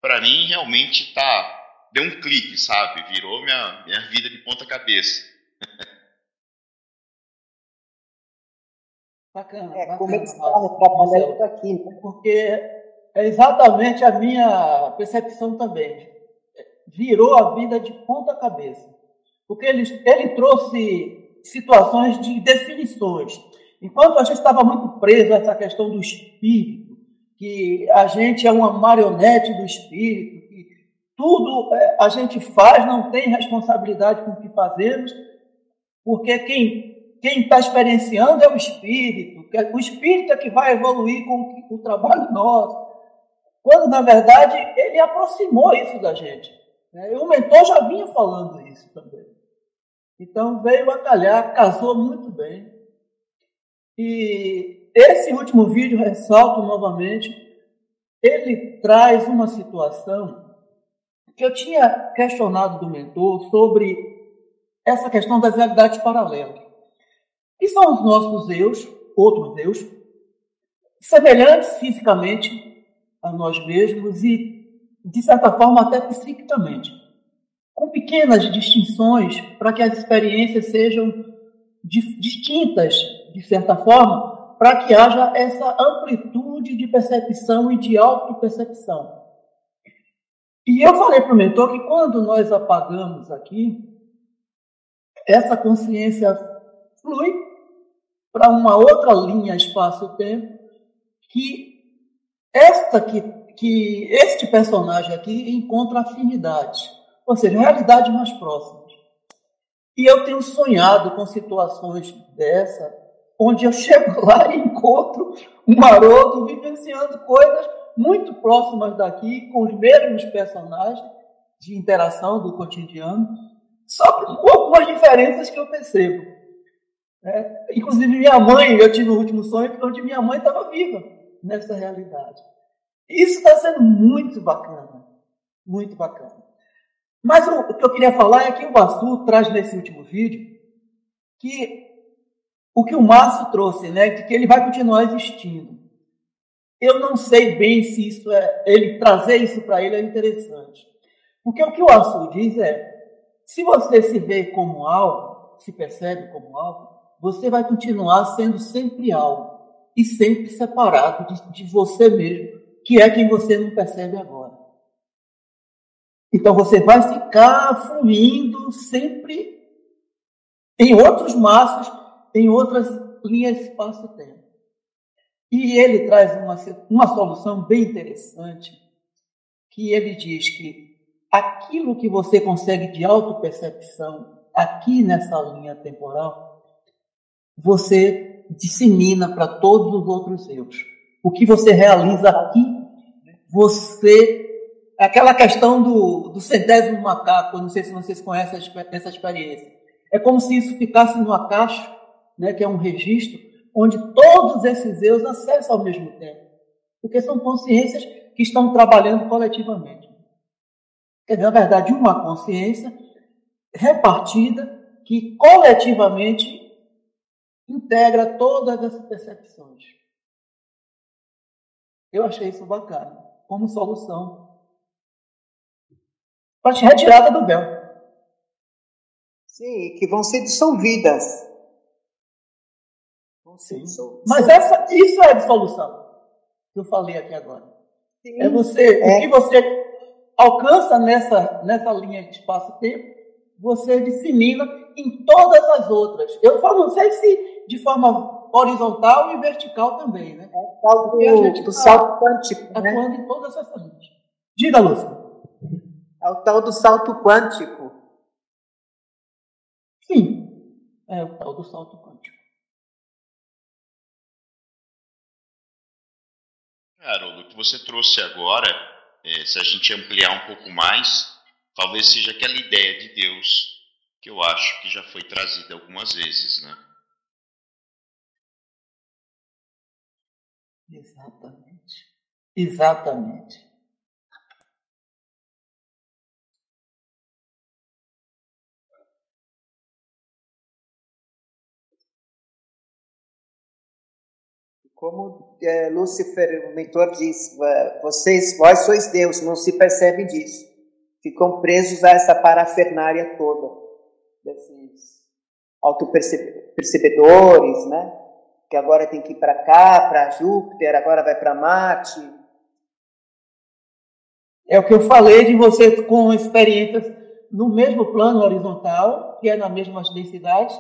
para mim realmente tá deu um clique, sabe? Virou minha, minha vida de ponta cabeça. Bacana. É, bacana, como eles estavam trabalhando aqui, né? Porque é exatamente a minha percepção também. Virou a vida de ponta cabeça. Porque ele, ele trouxe situações de definições. Enquanto a gente estava muito preso a essa questão do espírito, que a gente é uma marionete do espírito, que tudo é, a gente faz, não tem responsabilidade com o que fazemos, porque quem quem está experienciando é o espírito, é o espírito é que vai evoluir com o trabalho nosso. Quando, na verdade, ele aproximou isso da gente. Né? E o mentor já vinha falando isso também. Então, veio a calhar, casou muito bem. E esse último vídeo, ressalto novamente, ele traz uma situação que eu tinha questionado do mentor sobre essa questão das realidades paralelas que são os nossos Deus, outros Deus, semelhantes fisicamente a nós mesmos e, de certa forma, até psiquicamente, com pequenas distinções para que as experiências sejam distintas, de certa forma, para que haja essa amplitude de percepção e de autopercepção. E eu falei para o mentor que quando nós apagamos aqui, essa consciência flui para uma outra linha espaço-tempo que esta que, que este personagem aqui encontra afinidades, ou seja, realidades mais próximas. E eu tenho sonhado com situações dessa, onde eu chego lá e encontro um maroto vivenciando coisas muito próximas daqui, com os mesmos personagens de interação do cotidiano, só com algumas diferenças que eu percebo. É, inclusive, minha mãe, eu tive o último sonho onde minha mãe estava viva nessa realidade. Isso está sendo muito bacana, muito bacana. Mas o, o, que eu queria falar é que o Basu traz nesse último vídeo que o que o Márcio trouxe, né, que ele vai continuar existindo. Eu não sei bem se isso é ele trazer isso para ele é interessante, porque o que o Assu diz é: se você se vê como algo, se percebe como algo, você vai continuar sendo sempre algo e sempre separado de, de você mesmo, que é quem você não percebe agora. Então você vai ficar fluindo sempre em outros maços, em outras linhas espaço-tempo. E ele traz uma, uma solução bem interessante, que ele diz que aquilo que você consegue de autopercepção aqui nessa linha temporal você dissemina para todos os outros eus. O que você realiza aqui, você aquela questão do, do centésimo macaco, não sei se vocês conhecem essa experiência. É como se isso ficasse numa caixa, né, que é um registro, onde todos esses eus acessam ao mesmo tempo. Porque são consciências que estão trabalhando coletivamente. Quer dizer, na verdade, uma consciência repartida que coletivamente integra todas essas percepções. Eu achei isso bacana, como solução para a retirada do véu. Sim, que vão ser dissolvidas. Vão ser dissolvidas. Mas essa, isso é a dissolução que eu falei aqui agora. Sim, é você, é. o que você alcança nessa, nessa linha de espaço-tempo, você dissemina em todas as outras. Eu falo, não sei se de forma horizontal e vertical também, né? É o tal do, do salto quântico, né? Atuando em todas essas linhas. Diga, Lúcia. É o tal do salto quântico. Sim, é o tal do salto quântico. Haroldo, o que você trouxe agora, é, se a gente ampliar um pouco mais, talvez seja aquela ideia de Deus que eu acho que já foi trazida algumas vezes, né? Exatamente. Exatamente. Como é, Lúcifer, o mentor, diz, vocês, vós sois Deus, não se percebe disso. Ficam presos a essa parafernária toda, desses autopercebedores, né? Que agora tem que ir para cá, para Júpiter, agora vai para Marte. É o que eu falei de você com experiências no mesmo plano horizontal, que é na mesma densidade,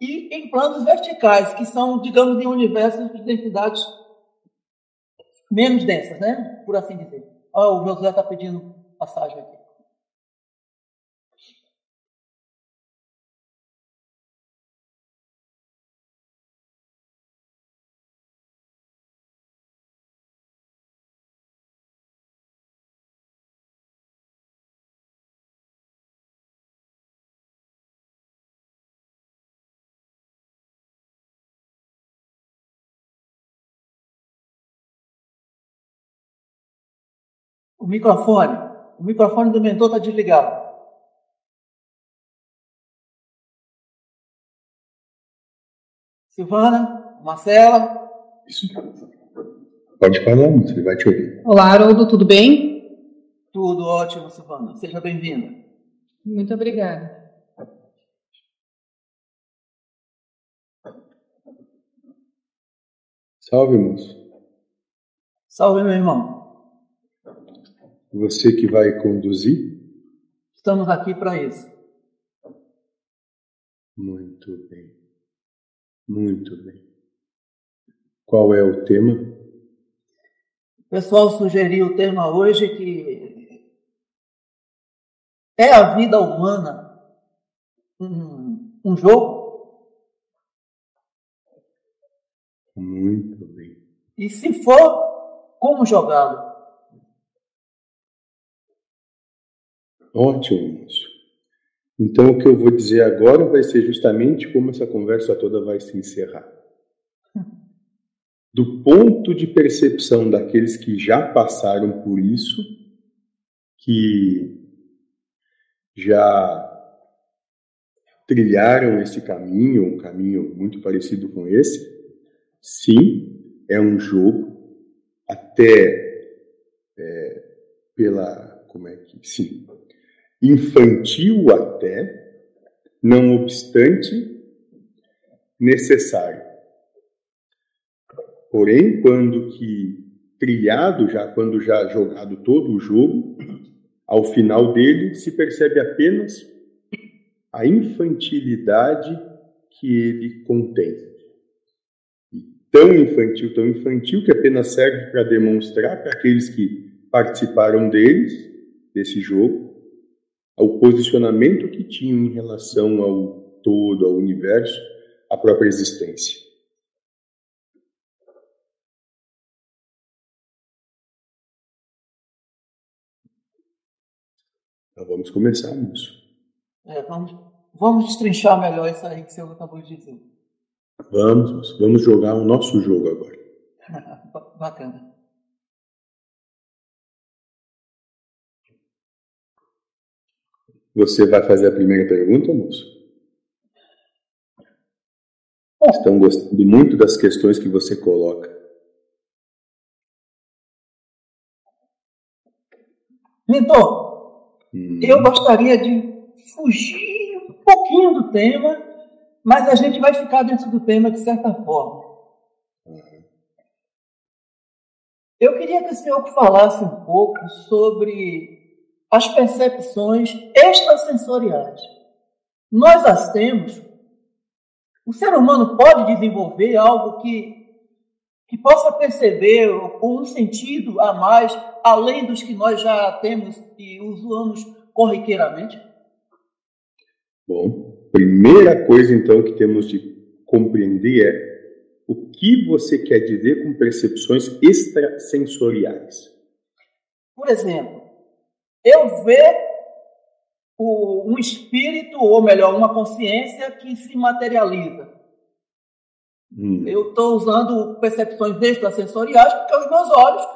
e em planos verticais, que são, digamos, em universos de densidades menos densas, né? Por assim dizer. Oh, o Josué está pedindo passagem aqui. O microfone. O microfone do mentor está desligado. Silvana, Marcela. Isso. Pode falar, ele vai te ouvir. Olá, Haroldo, tudo bem? Tudo ótimo, Silvana. Seja bem-vinda. Muito obrigada. Salve, moço. Salve, meu irmão. Você que vai conduzir? Estamos aqui para isso. Muito bem. Muito bem. Qual é o tema? O pessoal sugeriu o tema hoje que é a vida humana um, um jogo? Muito bem. E se for, como jogá-lo? Ótimo, moço. Então, o que eu vou dizer agora vai ser justamente como essa conversa toda vai se encerrar. Do ponto de percepção daqueles que já passaram por isso, que já trilharam esse caminho, um caminho muito parecido com esse, sim, é um jogo, até é, pela. Como é que. Sim, infantil até, não obstante necessário. Porém, quando que trilhado já, quando já jogado todo o jogo, ao final dele se percebe apenas a infantilidade que ele contém. E tão infantil, tão infantil que apenas serve para demonstrar para aqueles que participaram deles, desse jogo, ao posicionamento que tinham em relação ao todo, ao universo, à própria existência. Então vamos começar nisso. É, vamos, vamos destrinchar melhor isso aí que você acabou de dizer. Vamos, vamos jogar o nosso jogo agora. Bacana. Você vai fazer a primeira pergunta, moço? Estão gostando muito das questões que você coloca. Mentor, hum. eu gostaria de fugir um pouquinho do tema, mas a gente vai ficar dentro do tema de certa forma. Eu queria que o senhor falasse um pouco sobre as percepções extrasensoriais. Nós as temos. O ser humano pode desenvolver algo que, que possa perceber um sentido a mais, além dos que nós já temos e usamos corriqueiramente? Bom, primeira coisa então que temos de compreender é o que você quer dizer com percepções extrasensoriais. Por exemplo, eu ver o, um espírito, ou melhor, uma consciência que se materializa. Hum. Eu estou usando percepções extrasensoriais porque os meus olhos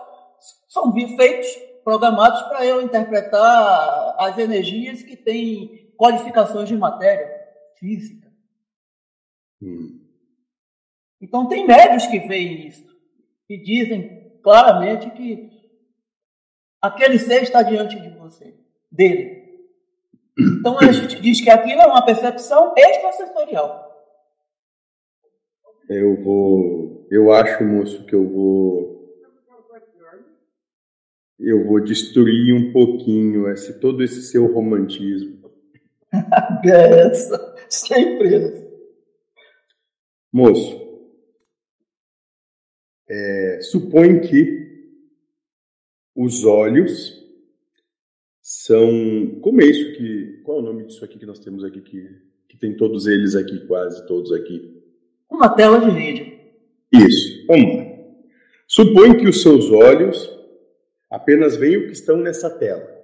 são feitos, programados para eu interpretar as energias que têm qualificações de matéria física. Hum. Então, tem médios que veem isso e dizem claramente que aquele ser está diante de você, dele. Então a gente diz que aquilo é uma percepção extrasensorial. Eu vou, eu acho, moço, que eu vou eu vou destruir um pouquinho esse todo esse seu romantismo. essa, sempre essa. Moço, é, supõe que os olhos são. Como é isso que. Qual é o nome disso aqui que nós temos aqui? Que, que tem todos eles aqui, quase todos aqui. Uma tela de vídeo. Isso, vamos lá. Supõe que os seus olhos apenas veem o que estão nessa tela.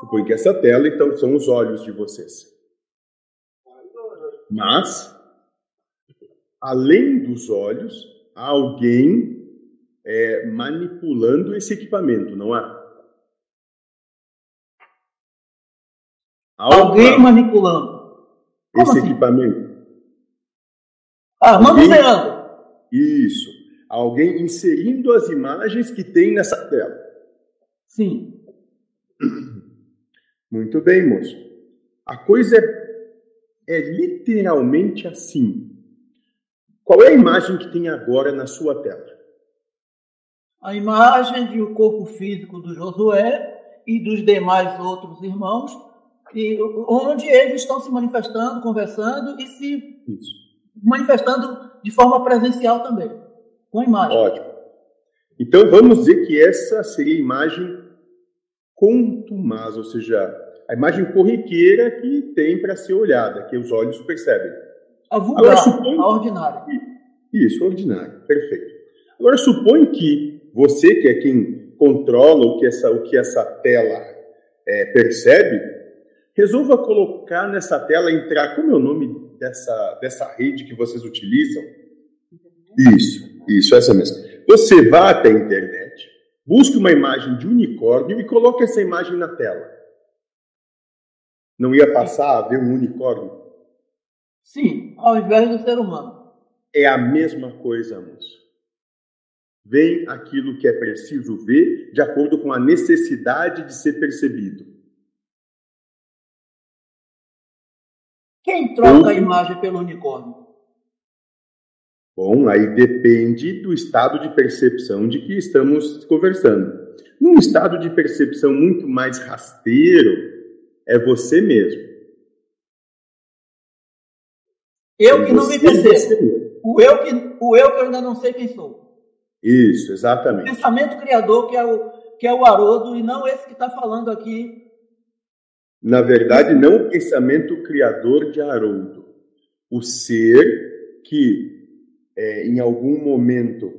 Supõe que essa tela, então, são os olhos de vocês. Mas, além dos olhos, há alguém é, manipulando esse equipamento, não há? Alguém manipulando. Como esse assim? equipamento. Ah, manuseando. Isso. Alguém inserindo as imagens que tem nessa tela. Sim. Muito bem, moço. A coisa é, é literalmente assim. Qual é a imagem que tem agora na sua tela? A imagem de o corpo físico do Josué e dos demais outros irmãos, e onde eles estão se manifestando, conversando e se Isso. manifestando de forma presencial também, com a imagem. Ótimo. Então vamos dizer que essa seria a imagem contumaz, ou seja, a imagem corriqueira que tem para ser olhada, que os olhos percebem. A vulgar, Agora, a ordinária. Isso, ordinária, perfeito. Agora supõe que você que é quem controla o que essa, o que essa tela é, percebe, resolva colocar nessa tela, entrar, como é o nome dessa, dessa rede que vocês utilizam? Isso, isso, essa mesmo. Você vá até a internet, busque uma imagem de unicórnio e coloque essa imagem na tela. Não ia passar a ver um unicórnio? Sim, ao invés do ser humano. É a mesma coisa, moço vem aquilo que é preciso ver de acordo com a necessidade de ser percebido. Quem troca Ou... a imagem pelo unicórnio? Bom, aí depende do estado de percepção de que estamos conversando. Num estado de percepção muito mais rasteiro, é você mesmo. Eu é que não me percebo. O eu que, o eu que eu ainda não sei quem sou. Isso, exatamente. Pensamento criador, que é o, que é o Haroldo, e não esse que está falando aqui. Na verdade, não o pensamento criador de Haroldo. O ser que, é, em algum momento,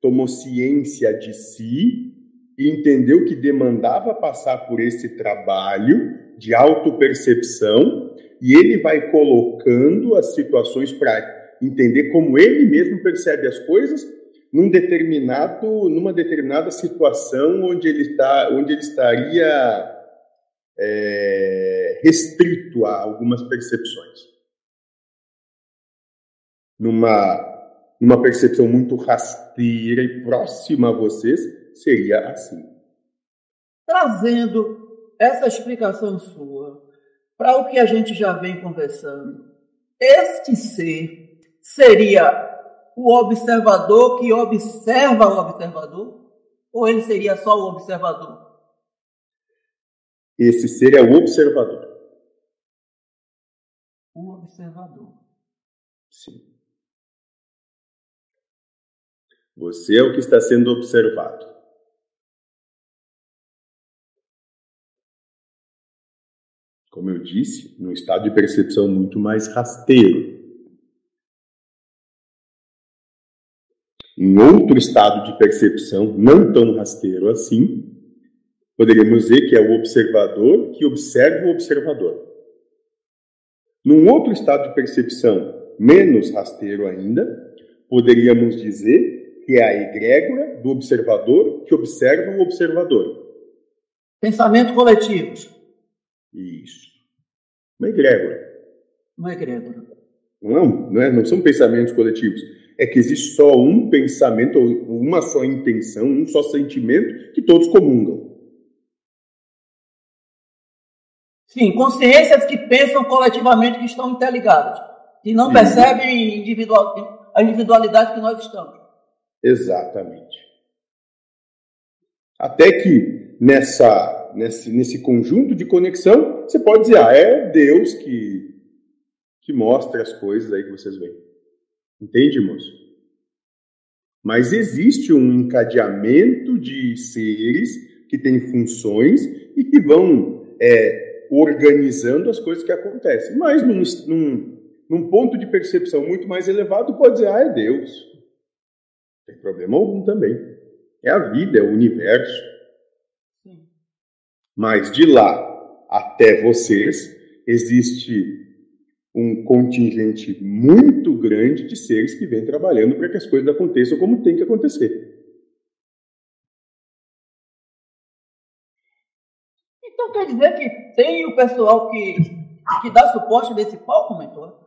tomou ciência de si e entendeu que demandava passar por esse trabalho de autopercepção e ele vai colocando as situações para entender como ele mesmo percebe as coisas num determinado, numa determinada situação onde ele está, onde ele estaria é, restrito a algumas percepções. Numa, numa percepção muito rasteira e próxima a vocês, seria assim. Trazendo essa explicação sua para o que a gente já vem conversando, este ser seria o observador que observa o observador? Ou ele seria só o observador? Esse ser é o observador. O observador. Sim. Você é o que está sendo observado. Como eu disse, num estado de percepção muito mais rasteiro. Em outro estado de percepção, não tão rasteiro assim, poderíamos dizer que é o observador que observa o observador. Num outro estado de percepção, menos rasteiro ainda, poderíamos dizer que é a egrégora do observador que observa o observador. Pensamento coletivos. Isso. Uma egrégora. Uma egrégora. Não, não, é, não são pensamentos coletivos é que existe só um pensamento, uma só intenção, um só sentimento que todos comungam. Sim, consciências que pensam coletivamente que estão interligadas, que não Sim. percebem individual, a individualidade que nós estamos. Exatamente. Até que nessa, nesse, nesse conjunto de conexão, você pode dizer, ah, é Deus que, que mostra as coisas aí que vocês veem. Entende, moço? Mas existe um encadeamento de seres que têm funções e que vão é, organizando as coisas que acontecem. Mas num, num, num, ponto de percepção muito mais elevado, pode dizer, ah, é Deus. Não tem problema algum também. É a vida, é o universo. Sim. Mas de lá até vocês, existe um contingente muito grande de seres que vem trabalhando para que as coisas aconteçam como tem que acontecer. Então quer dizer que tem o pessoal que, que dá suporte nesse palco, mentor?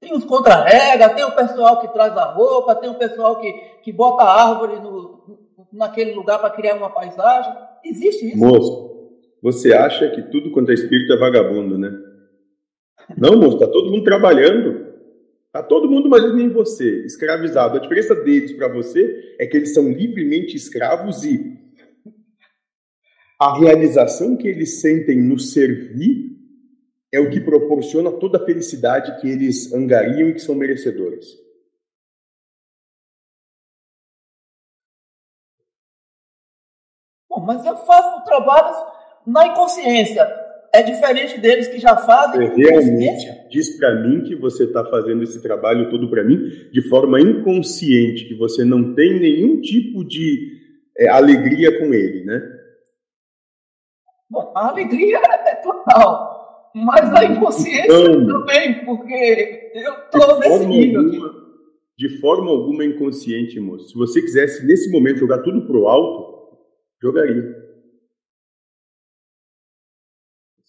Tem os contra-rega, tem o pessoal que traz a roupa, tem o pessoal que, que bota a árvore no, naquele lugar para criar uma paisagem. Existe isso? Moço, você acha que tudo quanto é espírito é vagabundo, né? Não, moço, está todo mundo trabalhando. Está todo mundo, mas nem você, escravizado. A diferença deles para você é que eles são livremente escravos e a realização que eles sentem no servir é o que proporciona toda a felicidade que eles angariam e que são merecedores. Bom, mas eu faço trabalhos na inconsciência é diferente deles que já fazem. Você realmente diz para mim que você está fazendo esse trabalho todo para mim de forma inconsciente, que você não tem nenhum tipo de é, alegria com ele, né? Bom, a alegria é total, mas a inconsciência então, também, porque eu estou nesse nível alguma, aqui. De forma alguma inconsciente, moço. Se você quisesse nesse momento jogar tudo pro alto, jogaria.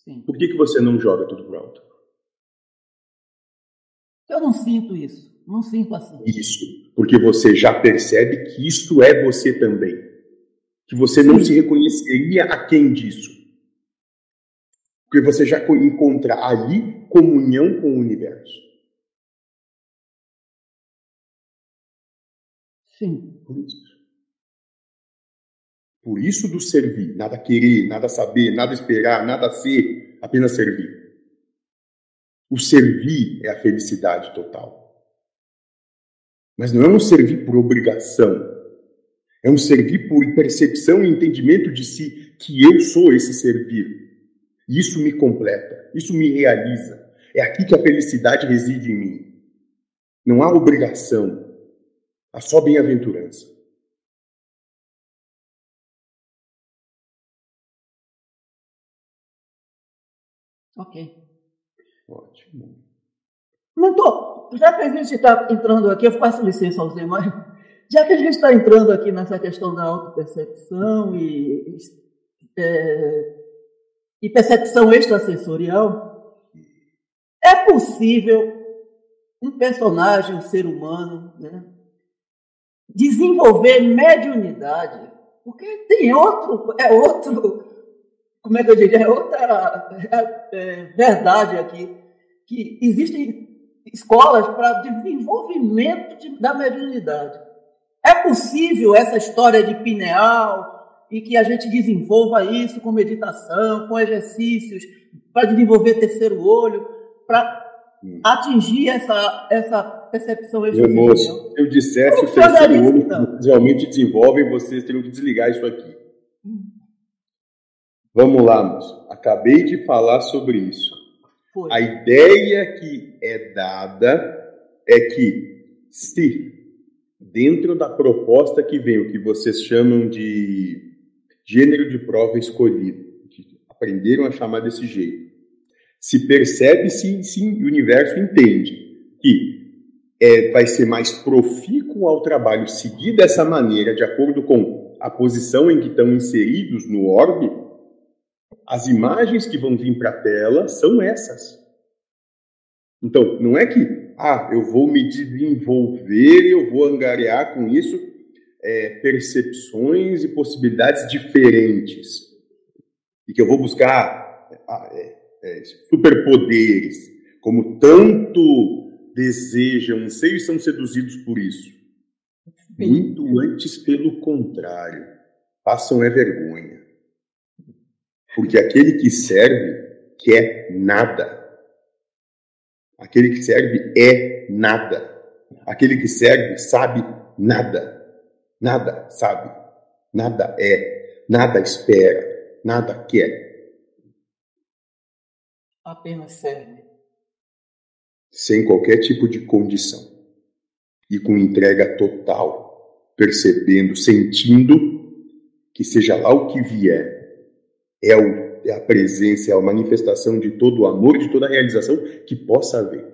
Sim. Por que, que você não joga tudo pro alto? Eu não sinto isso. Não sinto assim. Isso. Porque você já percebe que isso é você também. Que você Sim. não se reconheceria a quem disso. Porque você já encontra ali comunhão com o universo. Sim. Por isso. Por isso do servir, nada querer, nada saber, nada esperar, nada ser, apenas servir. O servir é a felicidade total. Mas não é um servir por obrigação. É um servir por percepção e entendimento de si que eu sou esse servir. E isso me completa, isso me realiza. É aqui que a felicidade reside em mim. Não há obrigação, há só bem-aventurança. Ok. Ótimo. Mentor, já que a gente está entrando aqui, eu faço licença aos demais, já que a gente está entrando aqui nessa questão da autopercepção e, é, e percepção extrasensorial, é possível um personagem, um ser humano, né, desenvolver mediunidade, porque tem outro, é outro, como é que eu diria, é outra é, é, verdade aqui, que existem escolas para desenvolvimento de, da mediunidade. É possível essa história de pineal e que a gente desenvolva isso com meditação, com exercícios, para desenvolver terceiro olho, para hum. atingir essa, essa percepção Meu moço, se eu dissesse o terceiro olho então? realmente desenvolvem, vocês teriam que desligar isso aqui. Vamos lá, moço. Acabei de falar sobre isso. Foi. A ideia que é dada é que se dentro da proposta que vem, o que vocês chamam de gênero de prova escolhido, aprenderam a chamar desse jeito, se percebe, sim, sim, o universo entende que é, vai ser mais profícuo ao trabalho seguir dessa maneira, de acordo com a posição em que estão inseridos no orbe, as imagens que vão vir para a tela são essas. Então, não é que, ah, eu vou me desenvolver e eu vou angariar com isso é, percepções e possibilidades diferentes. E que eu vou buscar ah, é, é, superpoderes, como tanto desejam, sei e são seduzidos por isso. Muito antes, pelo contrário, passam é vergonha. Porque aquele que serve quer nada. Aquele que serve é nada. Aquele que serve sabe nada. Nada sabe. Nada é. Nada espera. Nada quer. Apenas serve. Sem qualquer tipo de condição. E com entrega total. Percebendo, sentindo que seja lá o que vier, é, o, é a presença, é a manifestação de todo o amor, de toda a realização que possa haver.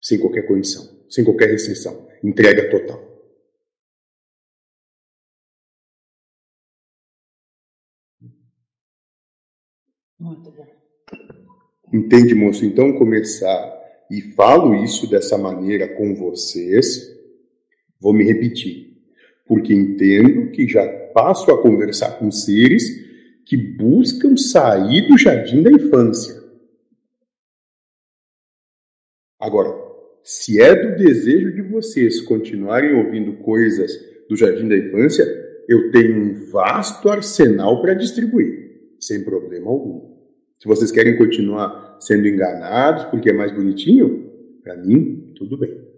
Sem qualquer condição, sem qualquer restrição. Entrega total. Muito bom. Entende, moço? Então, começar, e falo isso dessa maneira com vocês, vou me repetir, porque entendo que já passo a conversar com seres que buscam sair do jardim da infância. Agora, se é do desejo de vocês continuarem ouvindo coisas do jardim da infância, eu tenho um vasto arsenal para distribuir, sem problema algum. Se vocês querem continuar sendo enganados porque é mais bonitinho, para mim, tudo bem.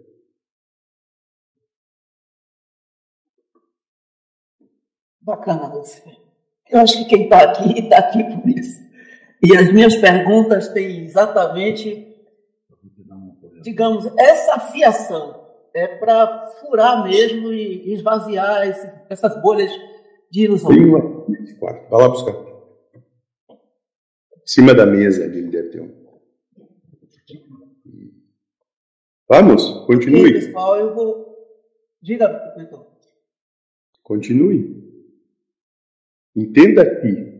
Bacana, você. Eu acho que quem está aqui está aqui por isso. E as minhas perguntas têm exatamente, digamos, essa afiação. É para furar mesmo e esvaziar esse, essas bolhas de ilusão. Tem uma. Vai lá buscar. Em cima da mesa ali deve ter um. Vamos, continue. E, pessoal, eu vou. Diga, então. Continue. Entenda que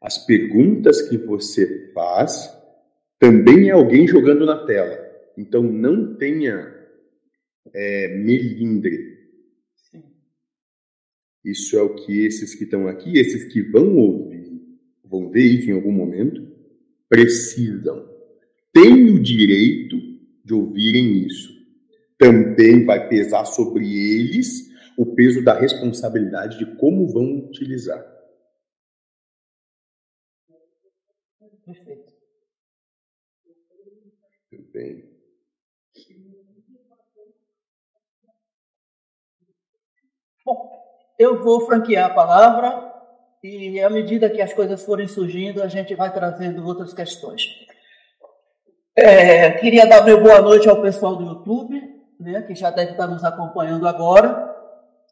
as perguntas que você faz também é alguém jogando na tela. Então não tenha é, melindre. Isso é o que esses que estão aqui, esses que vão ouvir, vão ver isso em algum momento, precisam. Têm o direito de ouvirem isso. Também vai pesar sobre eles o peso da responsabilidade de como vão utilizar. Perfeito. Muito bem. Bom, eu vou franquear a palavra e, à medida que as coisas forem surgindo, a gente vai trazendo outras questões. É, queria dar meu boa noite ao pessoal do YouTube, né, que já deve estar nos acompanhando agora.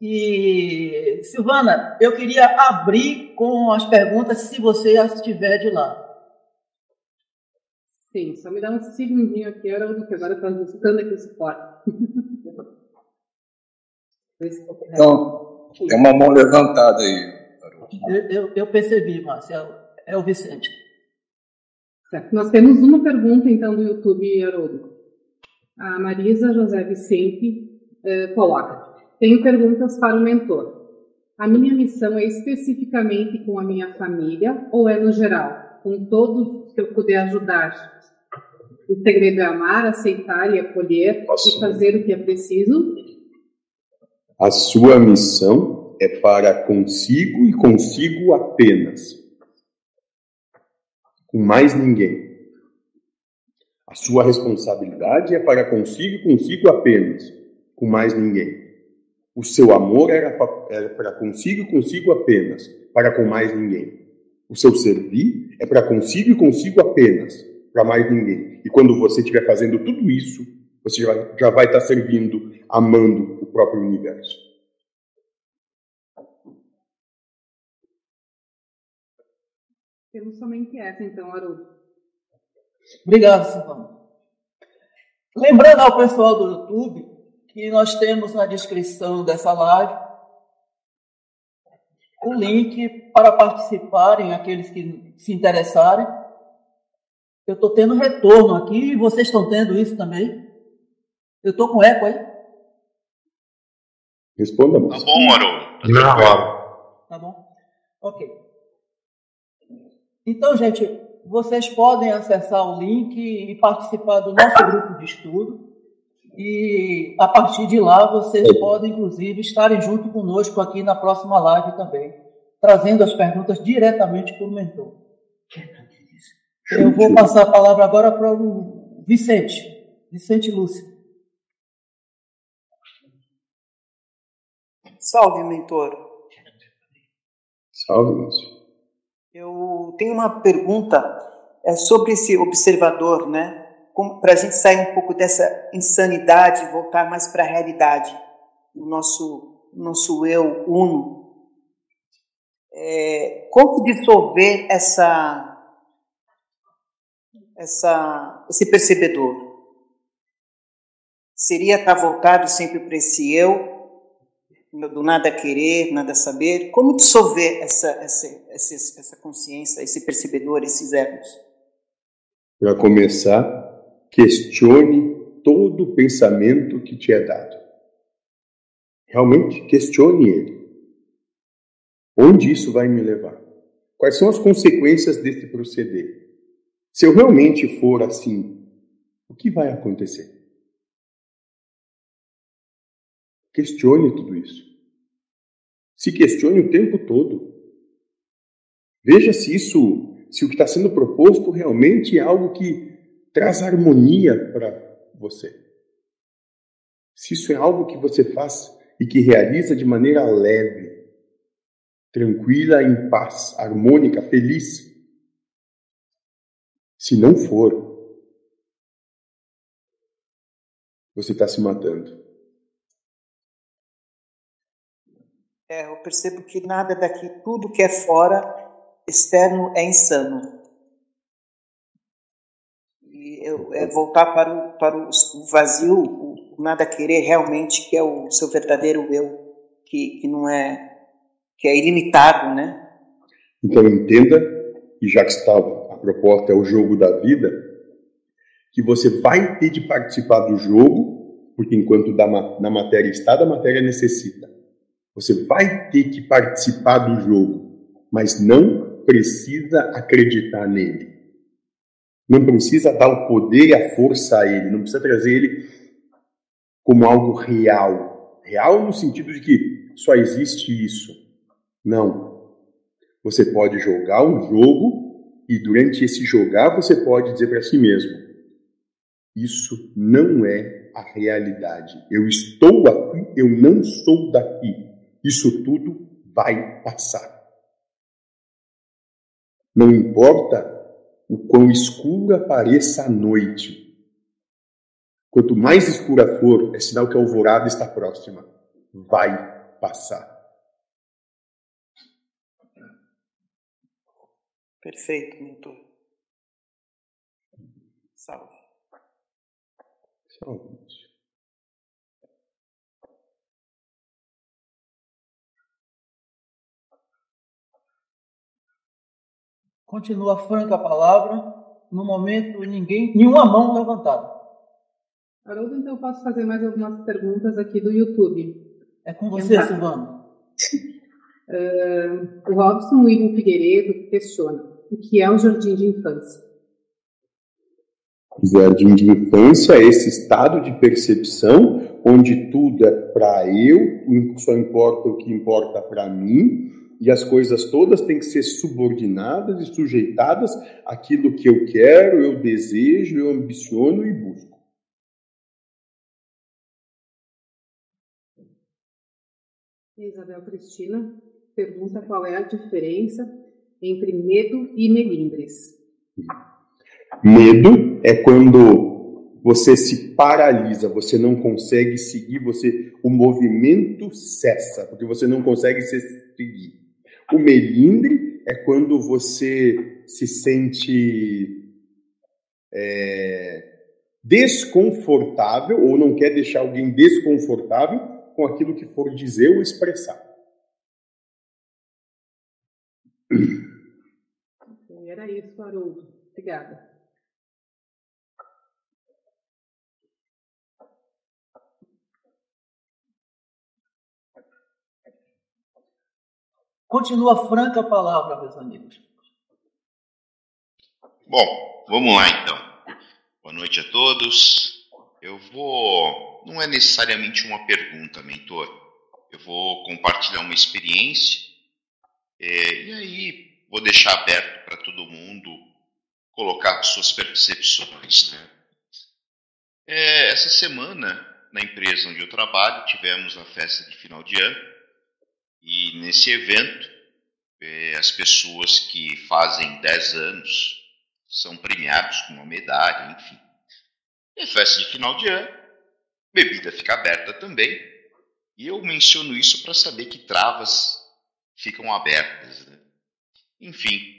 E, Silvana, eu queria abrir com as perguntas, se você as tiver de lá. Sim, só me dá um segundinho aqui, Haroldo, que agora eu estou ajustando aqui o suporte. então, tem uma mão levantada aí. Eu, eu, eu percebi, Márcia, é, é o Vicente. Certo. Nós temos uma pergunta, então, do YouTube, Haroldo. A Marisa José Vicente eh, coloca: Tenho perguntas para o mentor. A minha missão é especificamente com a minha família ou é no geral? Com todos que eu puder ajudar? O segredo é amar, aceitar e acolher Nossa. e fazer o que é preciso? A sua missão é para consigo e consigo apenas. Com mais ninguém. A sua responsabilidade é para consigo e consigo apenas, com mais ninguém. O seu amor era para consigo e consigo apenas, para com mais ninguém. O seu servir é para consigo e consigo apenas, para mais ninguém. E quando você estiver fazendo tudo isso, você já vai, já vai estar servindo, amando o próprio universo. Temos somente essa, então, Haroldo. Obrigado, Silvana. Lembrando ao pessoal do YouTube que nós temos na descrição dessa live o link para participarem, aqueles que se interessarem. Eu estou tendo retorno aqui, vocês estão tendo isso também? Eu estou com eco aí? Responda, Tá bom, Haroldo. Tá, tá bom? Ok. Então, gente, vocês podem acessar o link e participar do nosso grupo de estudo. E a partir de lá, vocês podem, inclusive, estarem junto conosco aqui na próxima live também, trazendo as perguntas diretamente para o mentor. Eu vou passar a palavra agora para o Vicente, Vicente Lúcio. Salve, mentor. Salve, Lúcio. Eu tenho uma pergunta é, sobre esse observador, né? Para a gente sair um pouco dessa insanidade e voltar mais para a realidade, o nosso, nosso eu uno. É, como dissolver essa, essa, esse percebedor? Seria estar voltado sempre para esse eu do nada querer, nada saber. Como dissolver essa, essa, essa, essa consciência, esse percebedor, esses egos? Para começar, questione todo o pensamento que te é dado. Realmente, questione ele. Onde isso vai me levar? Quais são as consequências desse proceder? Se eu realmente for assim, o que vai acontecer? Questione tudo isso. Se questione o tempo todo. Veja se isso, se o que está sendo proposto realmente é algo que traz harmonia para você. Se isso é algo que você faz e que realiza de maneira leve, tranquila, em paz, harmônica, feliz. Se não for, você está se matando. É, eu percebo que nada daqui, tudo que é fora, externo, é insano. É voltar para o, para o vazio, o nada querer realmente, que é o seu verdadeiro eu, que, que não é, que é ilimitado, né? Então entenda, e já que está a proposta é o jogo da vida, que você vai ter de participar do jogo, porque enquanto da, na matéria está, da matéria necessita. Você vai ter que participar do jogo, mas não precisa acreditar nele. Não precisa dar o poder e a força a ele, não precisa trazer ele como algo real. Real no sentido de que só existe isso. Não. Você pode jogar um jogo e durante esse jogar você pode dizer para si mesmo: Isso não é a realidade. Eu estou aqui, eu não sou daqui. Isso tudo vai passar. Não importa o quão escura pareça a noite. Quanto mais escura for, é sinal que a alvorada está próxima. Vai passar. Perfeito, mentor. Salve. Salve. Continua franca a palavra. No momento, ninguém, nenhuma mão levantada. Haroldo, então eu posso fazer mais algumas perguntas aqui do YouTube. É com você, Tentar. Silvano. Uh, o Robson William Figueiredo questiona o que é o jardim de infância. O jardim de infância é esse estado de percepção onde tudo é para eu, só importa o que importa para mim, e as coisas todas têm que ser subordinadas e sujeitadas àquilo que eu quero, eu desejo, eu ambiciono e busco. Isabel Cristina pergunta qual é a diferença entre medo e melindres. Medo é quando você se paralisa, você não consegue seguir, você o movimento cessa, porque você não consegue se seguir. O melindre é quando você se sente é, desconfortável ou não quer deixar alguém desconfortável com aquilo que for dizer ou expressar. Era isso, Haroldo. Obrigada. Continua franca a palavra, meus amigos. Bom, vamos lá então. Boa noite a todos. Eu vou. Não é necessariamente uma pergunta, mentor. Eu vou compartilhar uma experiência. É, e aí vou deixar aberto para todo mundo colocar suas percepções. Né? É, essa semana, na empresa onde eu trabalho, tivemos a festa de final de ano. E nesse evento, é, as pessoas que fazem 10 anos são premiados com uma medalha, enfim. É festa de final de ano, bebida fica aberta também. E eu menciono isso para saber que travas ficam abertas. Né? Enfim,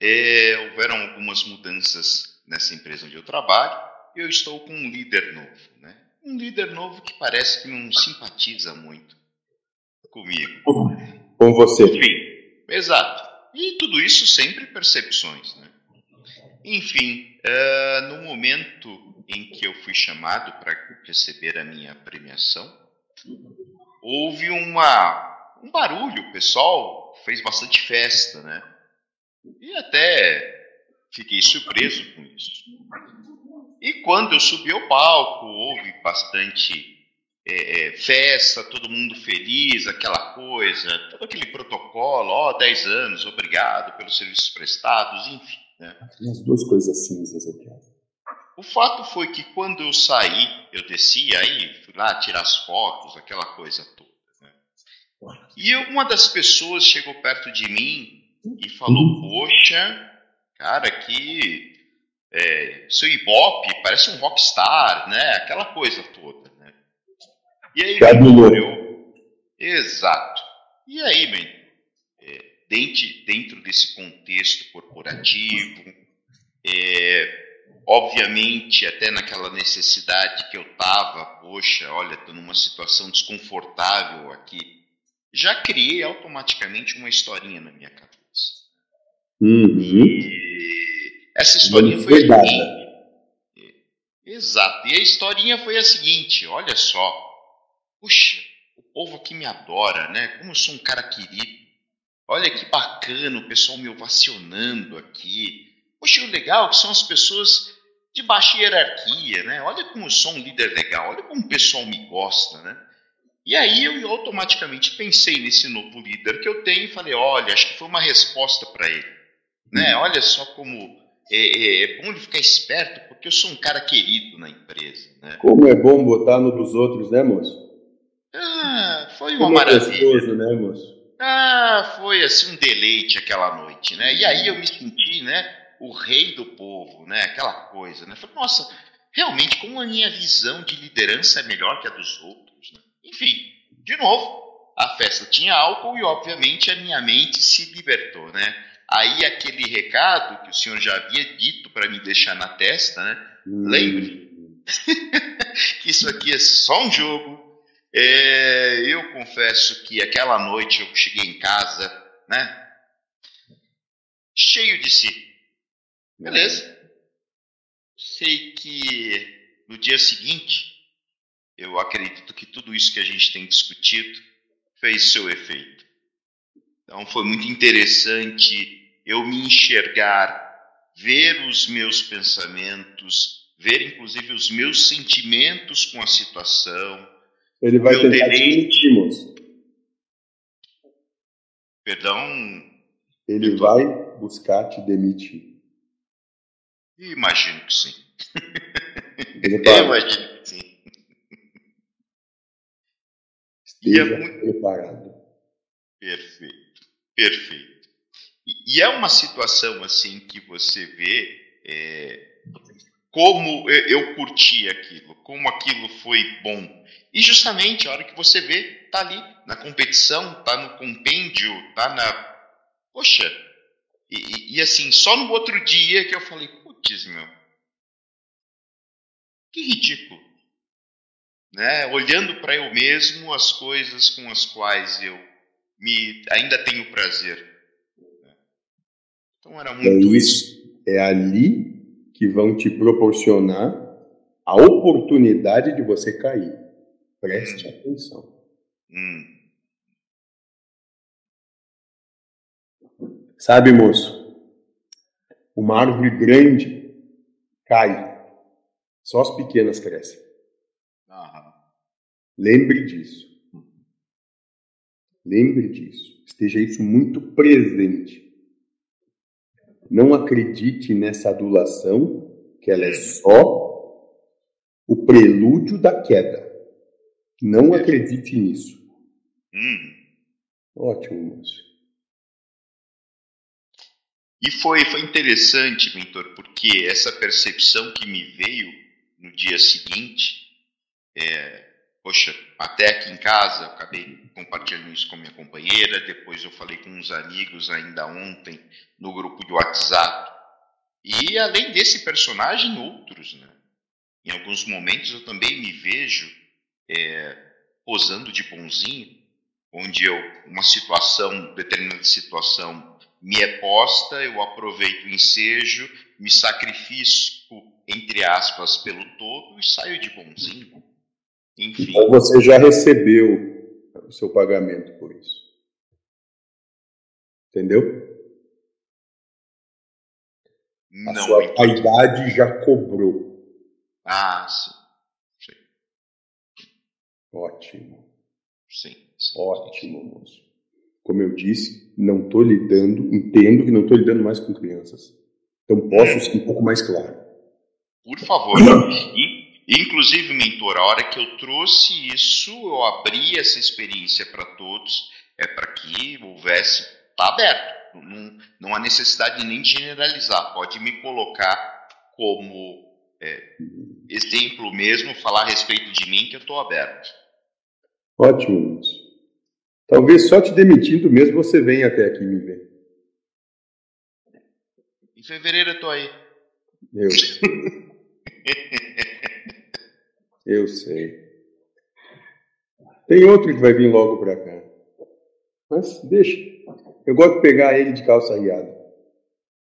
é, houveram algumas mudanças nessa empresa onde eu trabalho. Eu estou com um líder novo. Né? Um líder novo que parece que não simpatiza muito comigo. Com você. Enfim, exato. E tudo isso sempre percepções. Né? Enfim, uh, no momento em que eu fui chamado para receber a minha premiação, houve uma, um barulho, o pessoal fez bastante festa, né? E até fiquei surpreso com isso. E quando eu subi ao palco, houve bastante é, é, festa, todo mundo feliz, aquela coisa, todo aquele protocolo, ó, oh, 10 anos, obrigado pelos serviços prestados, enfim. Né? As duas coisas cinzas aqui. O fato foi que quando eu saí, eu desci, aí fui lá tirar as fotos, aquela coisa toda. Né? E uma das pessoas chegou perto de mim e falou. Poxa, cara, que é, seu Ibope parece um rockstar, né? Aquela coisa toda. E aí, eu, exato. E aí, man, dentro, dentro desse contexto corporativo, é, obviamente até naquela necessidade que eu estava, poxa, olha, estou numa situação desconfortável aqui, já criei automaticamente uma historinha na minha cabeça. Uhum. E essa historinha foi a seguinte. Exato. E a historinha foi a seguinte: olha só, puxa, o povo aqui me adora, né? Como eu sou um cara querido, Olha que bacana o pessoal me ovacionando aqui. Poxa, o legal é que são as pessoas de baixa hierarquia, né? Olha como eu sou um líder legal, olha como o pessoal me gosta, né? E aí eu automaticamente pensei nesse novo líder que eu tenho e falei, olha, acho que foi uma resposta para ele, né? Uhum. Olha só como é, é, é, bom ele ficar esperto, porque eu sou um cara querido na empresa, né? Como é bom botar no dos outros, né, moço? Ah, foi uma como maravilha. Gostoso, né, moço? Ah, foi assim um deleite aquela noite, né? E aí eu me senti, né, o rei do povo, né? Aquela coisa, né? Falei, nossa, realmente como a minha visão de liderança é melhor que a dos outros, né? Enfim, de novo, a festa tinha álcool e obviamente a minha mente se libertou, né? Aí aquele recado que o senhor já havia dito para me deixar na testa, né? Hum. Lembre que isso aqui é só um jogo. É, eu confesso que aquela noite eu cheguei em casa, né? Cheio de si. Beleza. Sei que no dia seguinte, eu acredito que tudo isso que a gente tem discutido fez seu efeito. Então foi muito interessante eu me enxergar, ver os meus pensamentos, ver inclusive os meus sentimentos com a situação. Ele vai tentar deleite... Perdão? Ele vai buscar te demitir. Imagino que sim. Eu imagino que sim. Esteja é muito... preparado. Perfeito, perfeito. E, e, é uma situação assim que você vê é, como eu curti aquilo, como aquilo foi bom. E justamente a hora que você vê, tá ali na competição, tá no compêndio, tá na. Poxa! E, e, assim, só no outro dia que eu falei, putz, meu. Que ridículo. Né? Olhando para eu mesmo as coisas com as quais eu me ainda tenho prazer. Então era muito é isso. É ali que vão te proporcionar a oportunidade de você cair. Preste hum. atenção. Hum. Sabe, moço? Uma árvore grande cai, só as pequenas crescem. Lembre disso. Lembre disso. Esteja isso muito presente. Não acredite nessa adulação, que ela é só o prelúdio da queda. Não acredite nisso. Hum. Ótimo, moço. E foi, foi interessante, mentor, porque essa percepção que me veio no dia seguinte, é, poxa, até aqui em casa, eu acabei compartilhando isso com minha companheira, depois eu falei com uns amigos ainda ontem no grupo de WhatsApp. E além desse personagem, outros, né? Em alguns momentos eu também me vejo é, posando de bonzinho, onde eu, uma situação, determinada situação me é posta, eu aproveito o ensejo, me sacrifico, entre aspas, pelo todo e saio de bonzinho. Enfim. Então você já recebeu o seu pagamento por isso. Entendeu? Não, a sua vaidade já cobrou. Ah, sim. sim. Ótimo. Sim, sim. Ótimo, moço. Como eu disse, não estou lidando, entendo que não estou lidando mais com crianças. Então posso é. ser um pouco mais claro. Por favor. E Inclusive, mentor, a hora que eu trouxe isso, eu abri essa experiência para todos, é para que houvesse, está aberto, não, não há necessidade nem de generalizar, pode me colocar como é, exemplo mesmo, falar a respeito de mim, que eu estou aberto. Ótimo, Talvez só te demitindo mesmo você venha até aqui me ver. Em fevereiro eu estou aí. Eu. Eu sei. Tem outro que vai vir logo para cá. Mas deixa. Eu gosto de pegar ele de calça riada.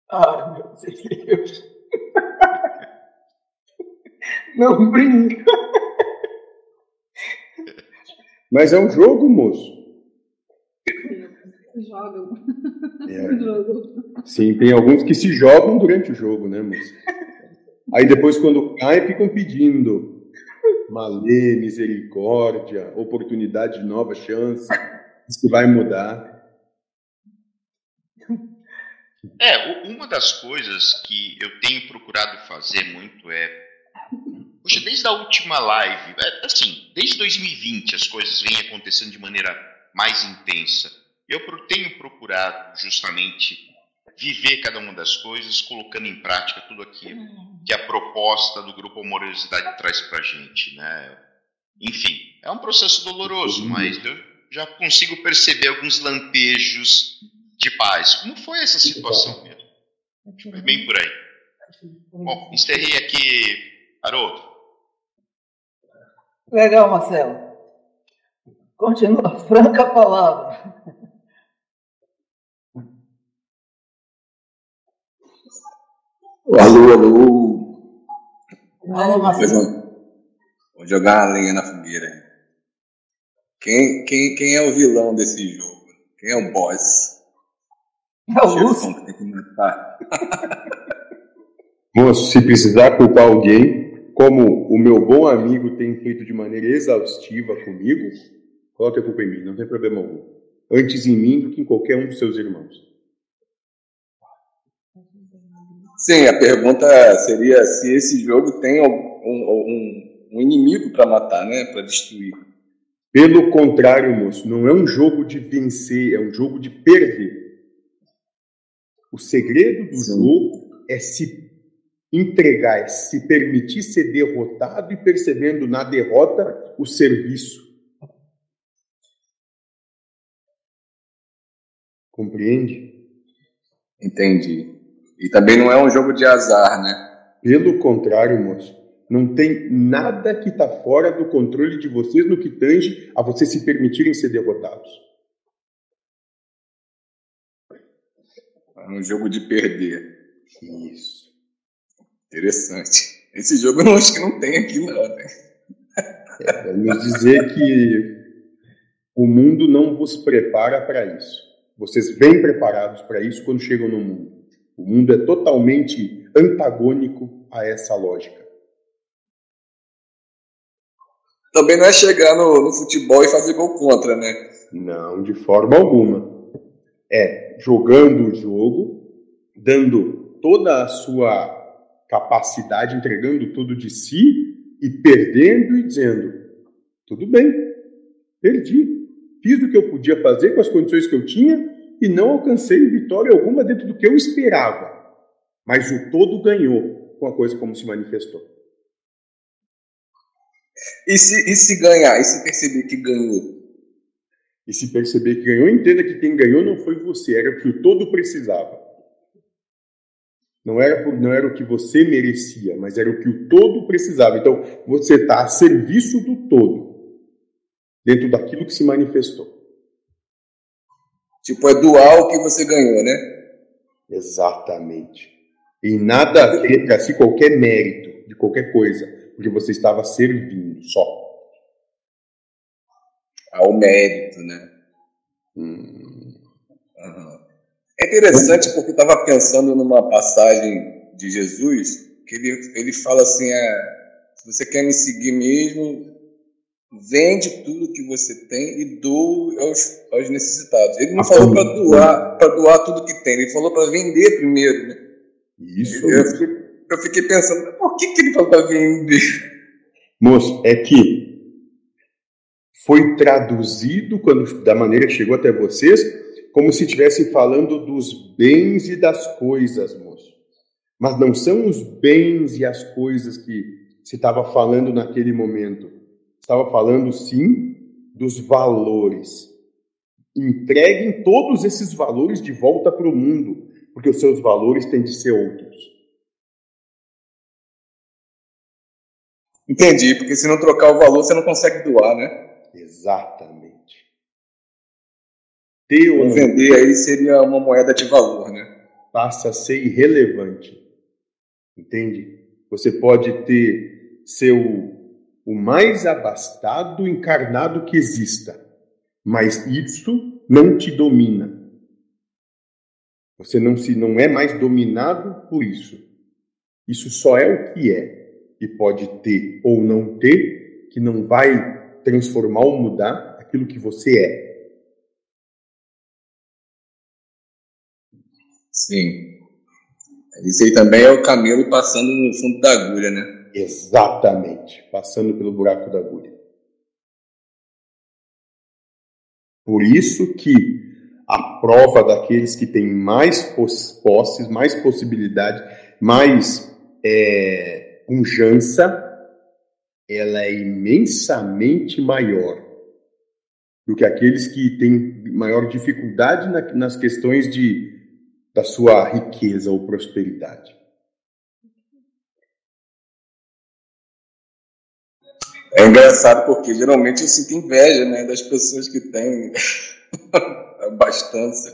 Ai, meu Deus. Não brinca. Mas é um jogo, moço. Jogam. É. Sim, tem alguns que se jogam durante o jogo, né, moço? Aí depois, quando cai, ficam pedindo Malê, misericórdia, oportunidade de nova chance. Isso vai mudar. É, uma das coisas que eu tenho procurado fazer muito é. Poxa, desde a última live, é, assim, desde 2020 as coisas vêm acontecendo de maneira mais intensa. Eu tenho procurado justamente viver cada uma das coisas, colocando em prática tudo aquilo uhum. que a proposta do Grupo Amorosidade traz para a gente, né? Enfim, é um processo doloroso, mas eu já consigo perceber alguns lampejos de paz. Como foi essa situação mesmo? Foi bem por aí. Bom, encerrei aqui, Haroldo. Legal, Marcelo. Continua franca a palavra. Alô, alô. Alô, Marcelo. Vou jogar uma lenha na fogueira. Quem, quem, quem é o vilão desse jogo? Quem é o boss? É o Lúcio. que tem que matar. Moço, se precisar culpar alguém, como o meu bom amigo tem feito de maneira exaustiva comigo, coloque a culpa em mim, não tem problema algum. Antes em mim do que em qualquer um dos seus irmãos. Sim, a pergunta seria se esse jogo tem um, um, um inimigo para matar, né? Para destruir. Pelo contrário, moço, não é um jogo de vencer, é um jogo de perder. O segredo do Sim. jogo é se entregar, é se permitir ser derrotado e percebendo na derrota o serviço. Compreende? Entendi. E também não é um jogo de azar, né? Pelo contrário, moço, não tem nada que está fora do controle de vocês no que tange a vocês se permitirem ser derrotados. É um jogo de perder. Isso. Interessante. Esse jogo eu acho que não tem aqui, não, né? É, vamos dizer que o mundo não vos prepara para isso. Vocês vêm preparados para isso quando chegam no mundo. O mundo é totalmente antagônico a essa lógica. Também não é chegar no, no futebol e fazer gol contra, né? Não, de forma alguma. É jogando o jogo, dando toda a sua capacidade, entregando tudo de si e perdendo e dizendo: tudo bem, perdi. Fiz o que eu podia fazer com as condições que eu tinha e não alcancei vitória alguma dentro do que eu esperava. Mas o todo ganhou com a coisa como se manifestou. E se, e se ganhar? E se perceber que ganhou? E se perceber que ganhou, entenda que quem ganhou não foi você, era o que o todo precisava. Não era, por, não era o que você merecia, mas era o que o todo precisava. Então, você está a serviço do todo, dentro daquilo que se manifestou. Tipo, é dual o que você ganhou, né? Exatamente. E nada a ver si qualquer mérito de qualquer coisa, porque você estava servindo só. Ao mérito, né? Hum. Aham. É interessante porque eu estava pensando numa passagem de Jesus que ele, ele fala assim: é, se você quer me seguir mesmo, vende tudo que você tem e doe aos, aos necessitados. Ele não falou para doar, para doar tudo que tem, ele falou para vender primeiro. Né? Isso. Eu, fiquei, eu fiquei pensando, por que, que ele falou para vender? Moço, é que foi traduzido quando da maneira que chegou até vocês, como se estivesse falando dos bens e das coisas, moço. Mas não são os bens e as coisas que se estava falando naquele momento. Estava falando sim dos valores. Entreguem todos esses valores de volta para o mundo, porque os seus valores têm de ser outros. Entendi, porque se não trocar o valor, você não consegue doar, né? Exatamente. Ter ou Ou não vender aí seria uma moeda de valor, né? passa a ser irrelevante. Entende? Você pode ter ser o, mais abastado encarnado que exista, mas isso não te domina. Você não se não é mais dominado por isso. Isso só é o que é e pode ter ou não ter, que não vai transformar ou mudar aquilo que você é. Sim. Isso aí também é o camelo passando no fundo da agulha, né? Exatamente, passando pelo buraco da agulha. Por isso que a prova daqueles que têm mais pos- posses, mais possibilidade, mais é, ela é imensamente maior do que aqueles que têm maior dificuldade na- nas questões de, da sua riqueza ou prosperidade. É engraçado porque geralmente eu sinto inveja né, das pessoas que têm bastância.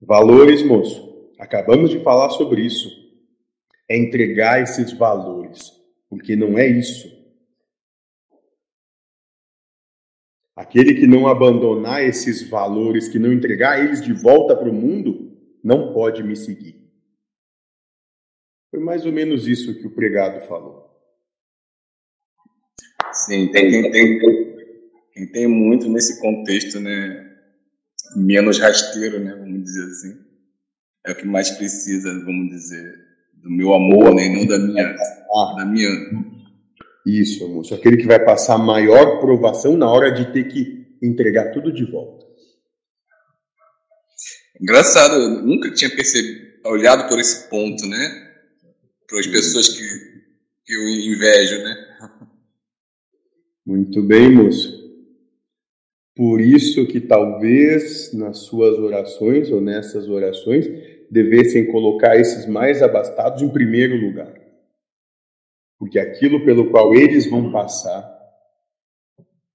Valores, moço. Acabamos de falar sobre isso. É entregar esses valores. Porque não é isso. Aquele que não abandonar esses valores, que não entregar eles de volta para o mundo, não pode me seguir. Foi mais ou menos isso que o pregado falou. Sim, tem quem tem, quem tem muito nesse contexto, né? Menos rasteiro, né? Vamos dizer assim. É o que mais precisa, vamos dizer, do meu amor, né? Não da minha, ah. da minha isso, moço. Aquele que vai passar maior provação na hora de ter que entregar tudo de volta. Engraçado, eu nunca tinha percebido, olhado por esse ponto, né? Para as pessoas que, que eu invejo, né? Muito bem, moço. Por isso que talvez nas suas orações ou nessas orações devessem colocar esses mais abastados em primeiro lugar. Porque aquilo pelo qual eles vão passar,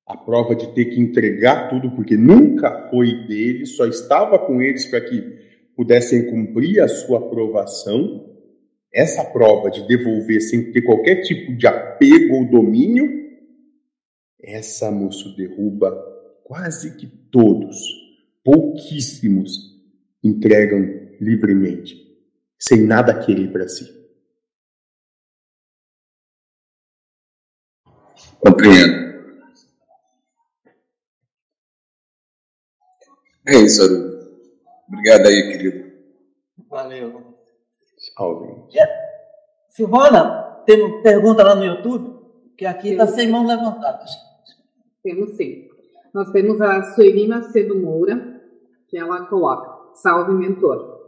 a prova de ter que entregar tudo, porque nunca foi deles, só estava com eles para que pudessem cumprir a sua aprovação, essa prova de devolver sem ter qualquer tipo de apego ou domínio, essa, moço, derruba quase que todos, pouquíssimos entregam livremente, sem nada querer para si. Compreendo. É isso, Aru. Obrigado aí, querido. Valeu. Salve. Silvana, tem uma pergunta lá no YouTube, que aqui está sem mãos levantadas. Temos sim. Nós temos a Sueli Macedo Moura, que ela coloca, salve mentor.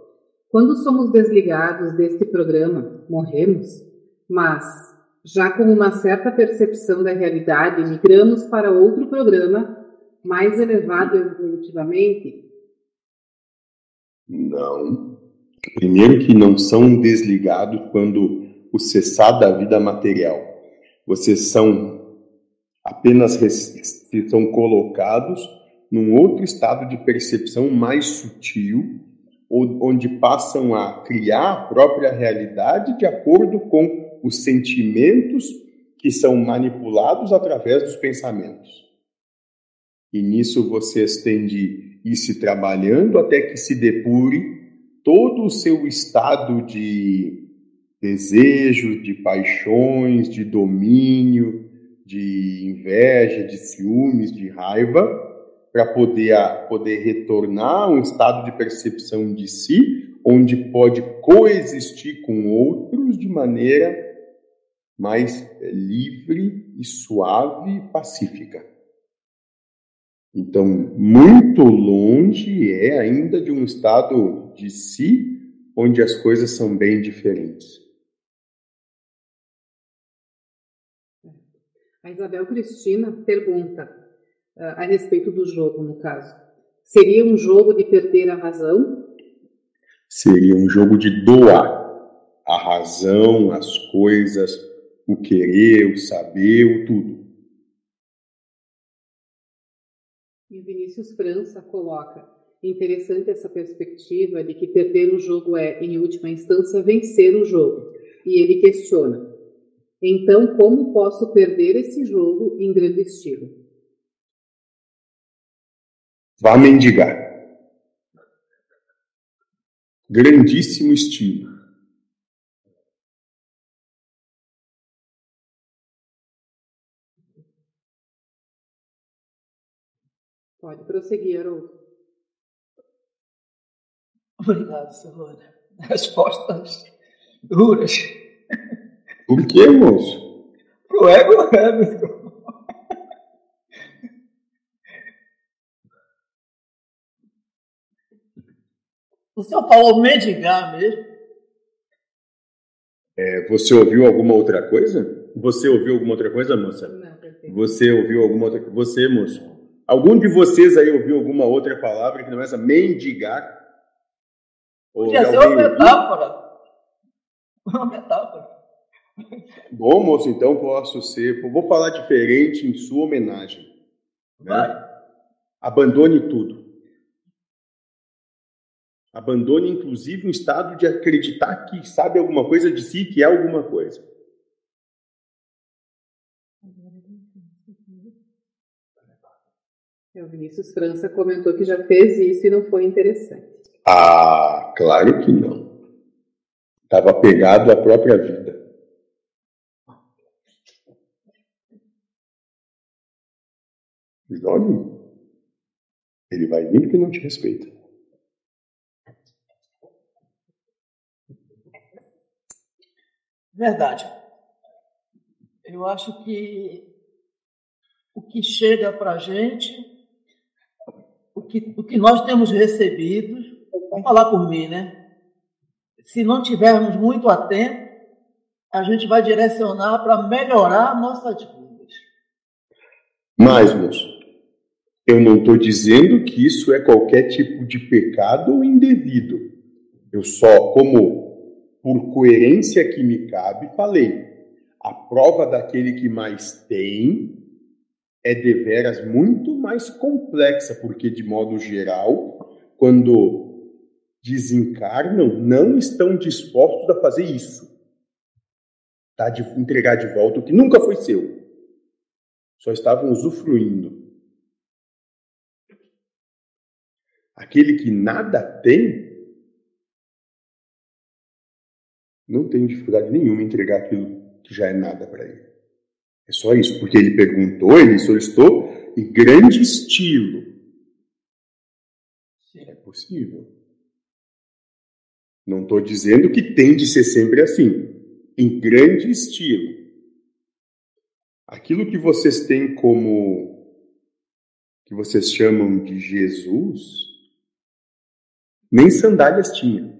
Quando somos desligados deste programa, morremos, mas já com uma certa percepção da realidade, migramos para outro programa mais elevado evolutivamente? Não. Primeiro que não são desligados quando o cessar da vida material. Vocês são apenas são colocados num outro estado de percepção mais sutil, onde passam a criar a própria realidade de acordo com os sentimentos que são manipulados através dos pensamentos. E nisso vocês têm de ir se trabalhando até que se depure todo o seu estado de desejo, de paixões, de domínio, de inveja, de ciúmes, de raiva, para poder, poder retornar a um estado de percepção de si, onde pode coexistir com outros de maneira mais é, livre e suave e pacífica. Então, muito longe é ainda de um estado de si onde as coisas são bem diferentes. A Isabel Cristina pergunta uh, a respeito do jogo, no caso. Seria um jogo de perder a razão? Seria um jogo de doar a razão, as coisas, o querer, o saber, o tudo. E o Vinícius França coloca: interessante essa perspectiva de que perder o jogo é, em última instância, vencer o jogo. E ele questiona: então, como posso perder esse jogo em grande estilo? Vá mendigar. Grandíssimo estilo. Pode prosseguir, Haroldo. Obrigado, Silvana. Respostas duras. Por que, moço? Pro ego, né, O senhor falou mendigar mesmo? É, você ouviu alguma outra coisa? Você ouviu alguma outra coisa, moça? Não, perfeito. Você ouviu alguma outra coisa? Você, moço? Algum de vocês aí ouviu alguma outra palavra que não é essa mendigar? Ou Podia ser uma metáfora. Uma metáfora. Bom, moço, então posso ser. Vou falar diferente em sua homenagem. Né? Vai. Abandone tudo. Abandone, inclusive, um estado de acreditar que sabe alguma coisa de si, que é alguma coisa. O Vinícius França comentou que já fez isso e não foi interessante. Ah, claro que não. Estava pegado à própria vida. Olha, ele vai vir porque não te respeita. Verdade. Eu acho que o que chega para a gente, o que, o que nós temos recebido, vou falar por mim, né? Se não tivermos muito atentos, a gente vai direcionar para melhorar nossas vidas. Mas, moço, eu não estou dizendo que isso é qualquer tipo de pecado ou indevido. Eu só, como por coerência que me cabe, falei. A prova daquele que mais tem é deveras muito mais complexa, porque, de modo geral, quando desencarnam, não estão dispostos a fazer isso. Tá? De entregar de volta o que nunca foi seu. Só estavam usufruindo. Aquele que nada tem, não tem dificuldade nenhuma em entregar aquilo que já é nada para ele. É só isso, porque ele perguntou, ele solicitou em grande estilo. É possível. Não estou dizendo que tem de ser sempre assim. Em grande estilo. Aquilo que vocês têm como. que vocês chamam de Jesus, nem sandálias tinha.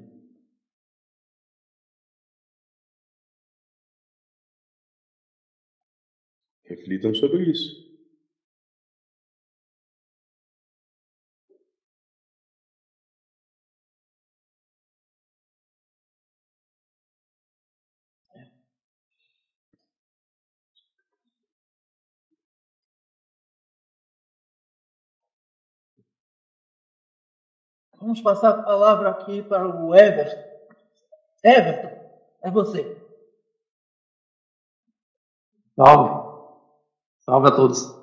Reflitam sobre isso. Vamos passar a palavra aqui para o Everton. Everton, é você. Salve. Salve a todos.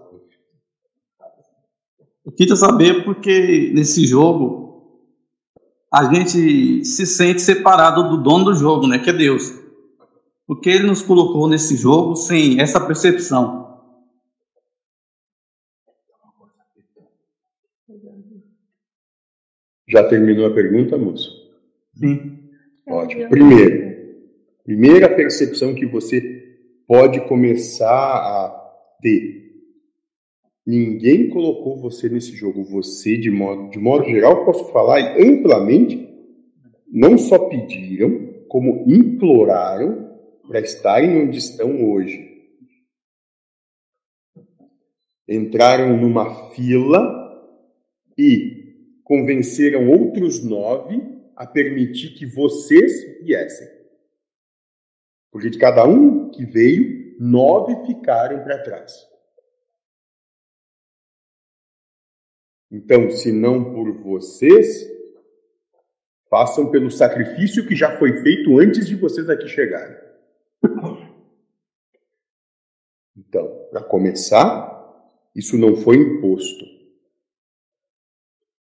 Eu queria saber porque nesse jogo a gente se sente separado do dono do jogo, né? Que é Deus. Porque ele nos colocou nesse jogo sem essa percepção. Já terminou a pergunta, moço? Sim. Ótimo. Primeiro, primeira percepção que você pode começar a ter. Ninguém colocou você nesse jogo. Você, de modo, de modo geral, posso falar amplamente, não só pediram, como imploraram para estarem onde estão hoje. Entraram numa fila e convenceram outros nove a permitir que vocês viessem. Porque de cada um que veio, nove ficaram para trás. Então, se não por vocês, façam pelo sacrifício que já foi feito antes de vocês aqui chegarem. Então, para começar, isso não foi imposto.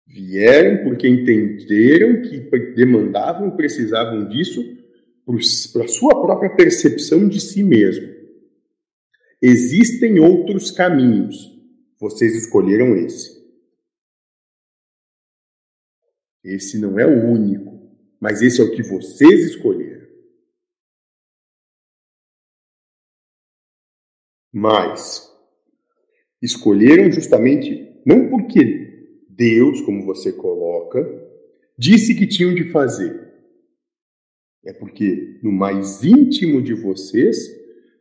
Vieram porque entenderam que demandavam, precisavam disso para a sua própria percepção de si mesmo. Existem outros caminhos. Vocês escolheram esse. Esse não é o único, mas esse é o que vocês escolheram. Mas escolheram justamente não porque Deus, como você coloca, disse que tinham de fazer. É porque no mais íntimo de vocês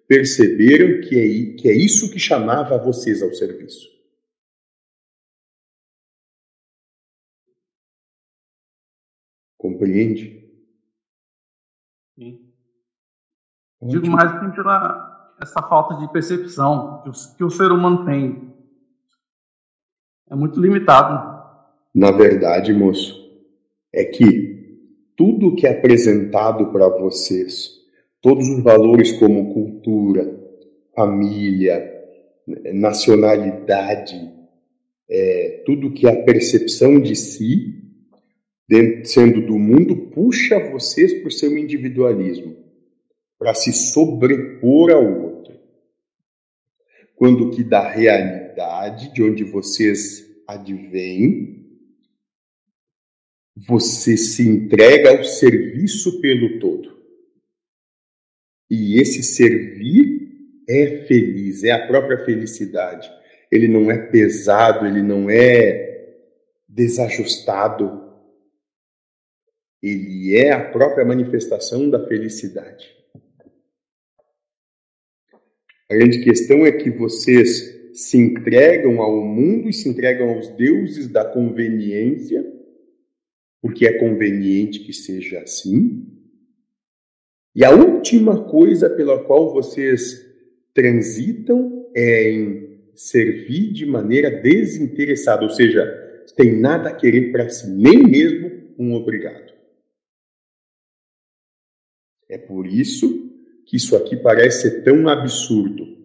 perceberam que é, que é isso que chamava vocês ao serviço. Compreende? Sim. Digo mais que pela essa falta de percepção que o, que o ser humano tem. É muito limitado. Na verdade, moço, é que tudo que é apresentado para vocês, todos os valores como cultura, família, nacionalidade, é, tudo que é a percepção de si, dentro, sendo do mundo, puxa vocês para o seu individualismo, para se sobrepor ao outro. Quando que da realidade, de onde vocês advêm, você se entrega ao serviço pelo todo. E esse servir é feliz, é a própria felicidade. Ele não é pesado, ele não é desajustado. Ele é a própria manifestação da felicidade. A grande questão é que vocês se entregam ao mundo e se entregam aos deuses da conveniência, porque é conveniente que seja assim. E a última coisa pela qual vocês transitam é em servir de maneira desinteressada, ou seja, tem nada a querer para si, nem mesmo um obrigado. É por isso que isso aqui parece ser tão absurdo.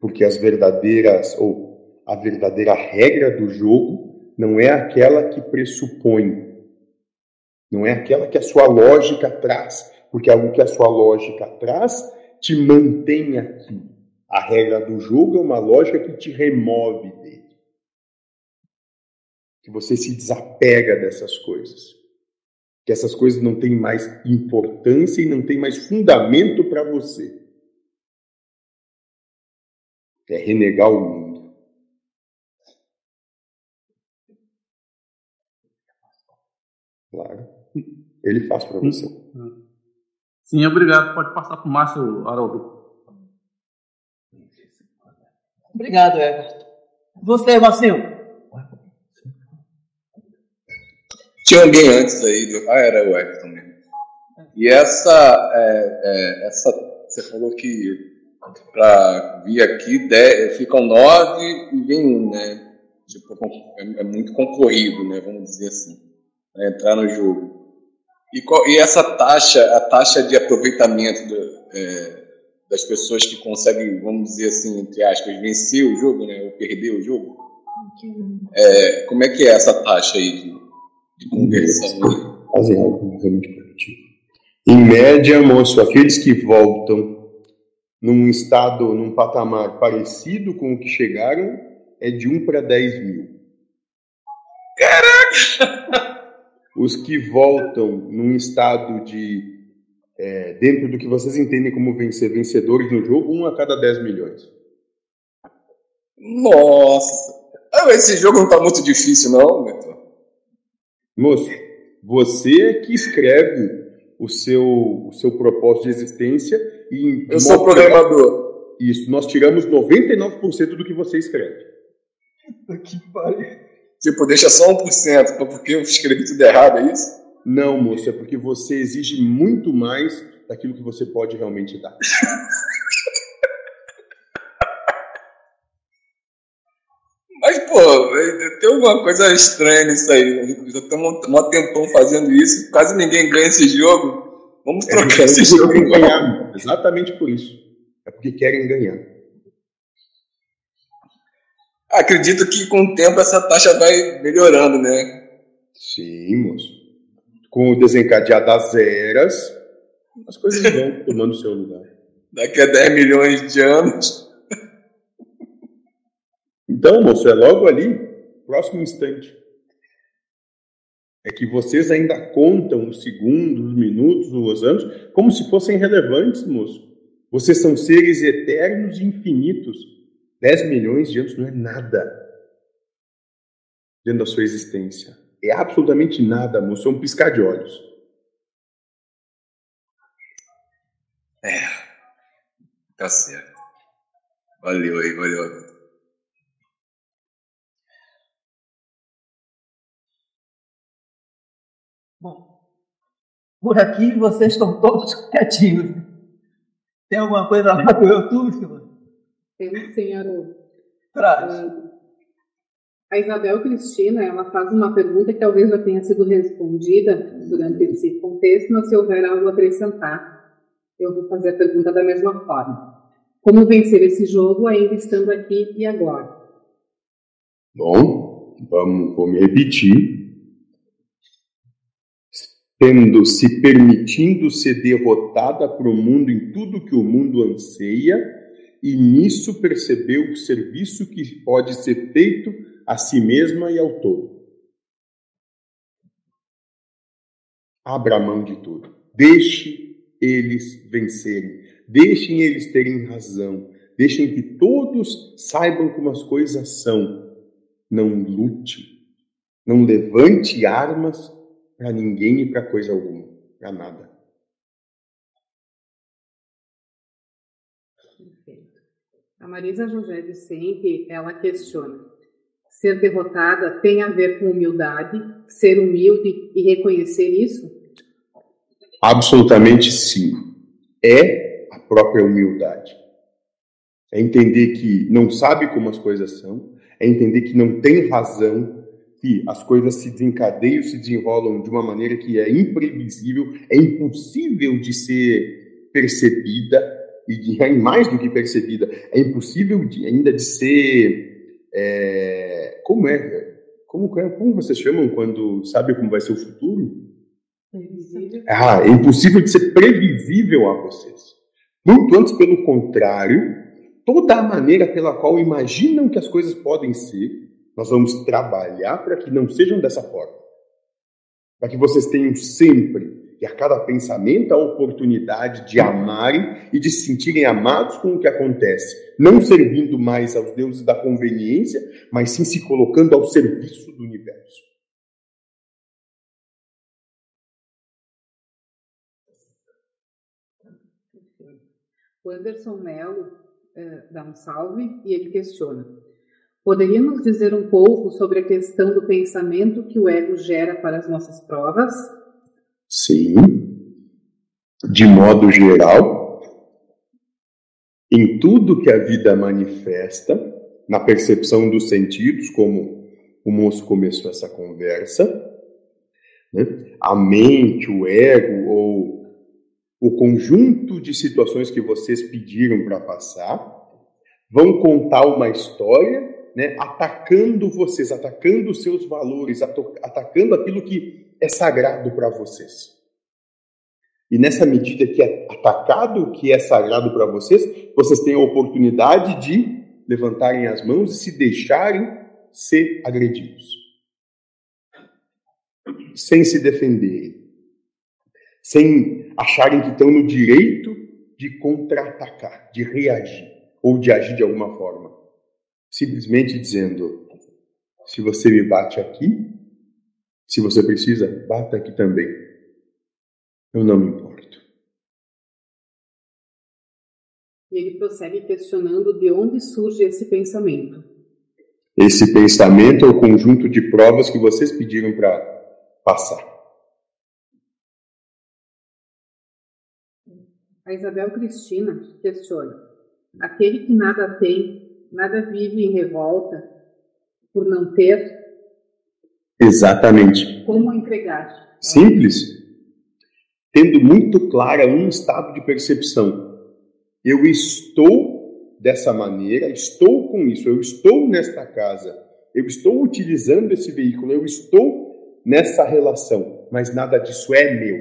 Porque as verdadeiras, ou a verdadeira regra do jogo não é aquela que pressupõe, não é aquela que a sua lógica traz, porque algo que a sua lógica traz te mantém aqui. A regra do jogo é uma lógica que te remove dele. Que você se desapega dessas coisas. Que essas coisas não têm mais importância e não têm mais fundamento para você. É renegar o mundo. Claro. Ele faz para você. Sim, obrigado. Pode passar para o Márcio Haroldo. Obrigado, Everton. Você, Marcinho? Tinha alguém antes aí, do... ah, era o Everton mesmo. E essa, é, é, essa, você falou que para vir aqui ficam nove e vem um, né? Tipo, é, é muito concorrido, né? Vamos dizer assim, para entrar no jogo. E, qual, e essa taxa, a taxa de aproveitamento do, é, das pessoas que conseguem, vamos dizer assim, entre aspas, vencer o jogo, né, ou perder o jogo? É, como é que é essa taxa aí de, de conversão? Fazer algo realmente produtivo. Em média, moço, aqueles que voltam num estado, num patamar parecido com o que chegaram, é de 1 para 10 mil. Caraca! os que voltam num estado de é, dentro do que vocês entendem como vencer vencedores no jogo, um a cada 10 milhões. Nossa! Ah, esse jogo não está muito difícil, não, Beto. Moço, você é que escreve o seu, o seu propósito de existência e. Eu sou programador. Isso, nós tiramos 99% do que você escreve. Que pariu. Tipo, deixa só 1%, porque eu escrevi tudo errado, é isso? Não, moço, é porque você exige muito mais daquilo que você pode realmente dar. Mas, pô, tem alguma coisa estranha nisso aí. Já estamos um tempão fazendo isso, quase ninguém ganha esse jogo. Vamos é trocar é esse jogo. Ganhar, exatamente por isso. É porque querem ganhar. Acredito que com o tempo essa taxa vai melhorando, né? Sim, moço. Com o desencadear das eras, as coisas vão tomando seu lugar. Daqui a 10 milhões de anos. Então, moço, é logo ali, próximo instante. É que vocês ainda contam os segundos, os minutos, os anos, como se fossem relevantes, moço. Vocês são seres eternos e infinitos 10 milhões de anos não é nada dentro da sua existência. É absolutamente nada, moço. É um piscar de olhos. É. Tá certo. Valeu aí, valeu. Bom, Por aqui vocês estão todos quietinhos. Tem alguma coisa lá do YouTube, Silvana? Temos sim, Haroldo. Traz. Uh, a Isabel Cristina, ela faz uma pergunta que talvez já tenha sido respondida durante esse contexto, mas se houver algo a acrescentar, eu vou fazer a pergunta da mesma forma. Como vencer esse jogo ainda estando aqui e agora? Bom, vamos, vou me repetir. Tendo, se permitindo ser derrotada para o mundo em tudo que o mundo anseia, e nisso percebeu o serviço que pode ser feito a si mesma e ao todo. Abra mão de tudo. Deixe eles vencerem. Deixem eles terem razão. Deixem que todos saibam como as coisas são. Não lute. Não levante armas para ninguém e para coisa alguma. Para nada. A Marisa José Vicente, ela questiona: ser derrotada tem a ver com humildade, ser humilde e reconhecer isso? Absolutamente sim. É a própria humildade. É entender que não sabe como as coisas são, é entender que não tem razão, que as coisas se desencadeiam, se desenrolam de uma maneira que é imprevisível, é impossível de ser percebida, e de, é mais do que percebida, é impossível de, ainda de ser. É, como é? Como, é, como vocês chamam quando sabe como vai ser o futuro? Previsível. Ah, é impossível de ser previsível a vocês. Muito antes, pelo contrário, toda a maneira pela qual imaginam que as coisas podem ser, nós vamos trabalhar para que não sejam dessa forma. Para que vocês tenham sempre e a cada pensamento a oportunidade de amarem e de se sentirem amados com o que acontece, não servindo mais aos deuses da conveniência, mas sim se colocando ao serviço do universo. O Anderson Mello eh, dá um salve e ele questiona: Poderia nos dizer um pouco sobre a questão do pensamento que o ego gera para as nossas provas? Sim, de modo geral, em tudo que a vida manifesta, na percepção dos sentidos, como o moço começou essa conversa, né? a mente, o ego ou o conjunto de situações que vocês pediram para passar, vão contar uma história, né? atacando vocês, atacando os seus valores, atacando aquilo que é sagrado para vocês. E nessa medida que é atacado o que é sagrado para vocês, vocês têm a oportunidade de levantarem as mãos e se deixarem ser agredidos. Sem se defenderem. Sem acharem que estão no direito de contra-atacar, de reagir ou de agir de alguma forma. Simplesmente dizendo: se você me bate aqui, se você precisa, bata aqui também. Eu não me importo. E ele prossegue questionando de onde surge esse pensamento. Esse pensamento é o conjunto de provas que vocês pediram para passar. A Isabel Cristina questiona: aquele que nada tem, nada vive em revolta por não ter, Exatamente. Como entregar? Simples. Tendo muito clara um estado de percepção. Eu estou dessa maneira, estou com isso, eu estou nesta casa, eu estou utilizando esse veículo, eu estou nessa relação, mas nada disso é meu.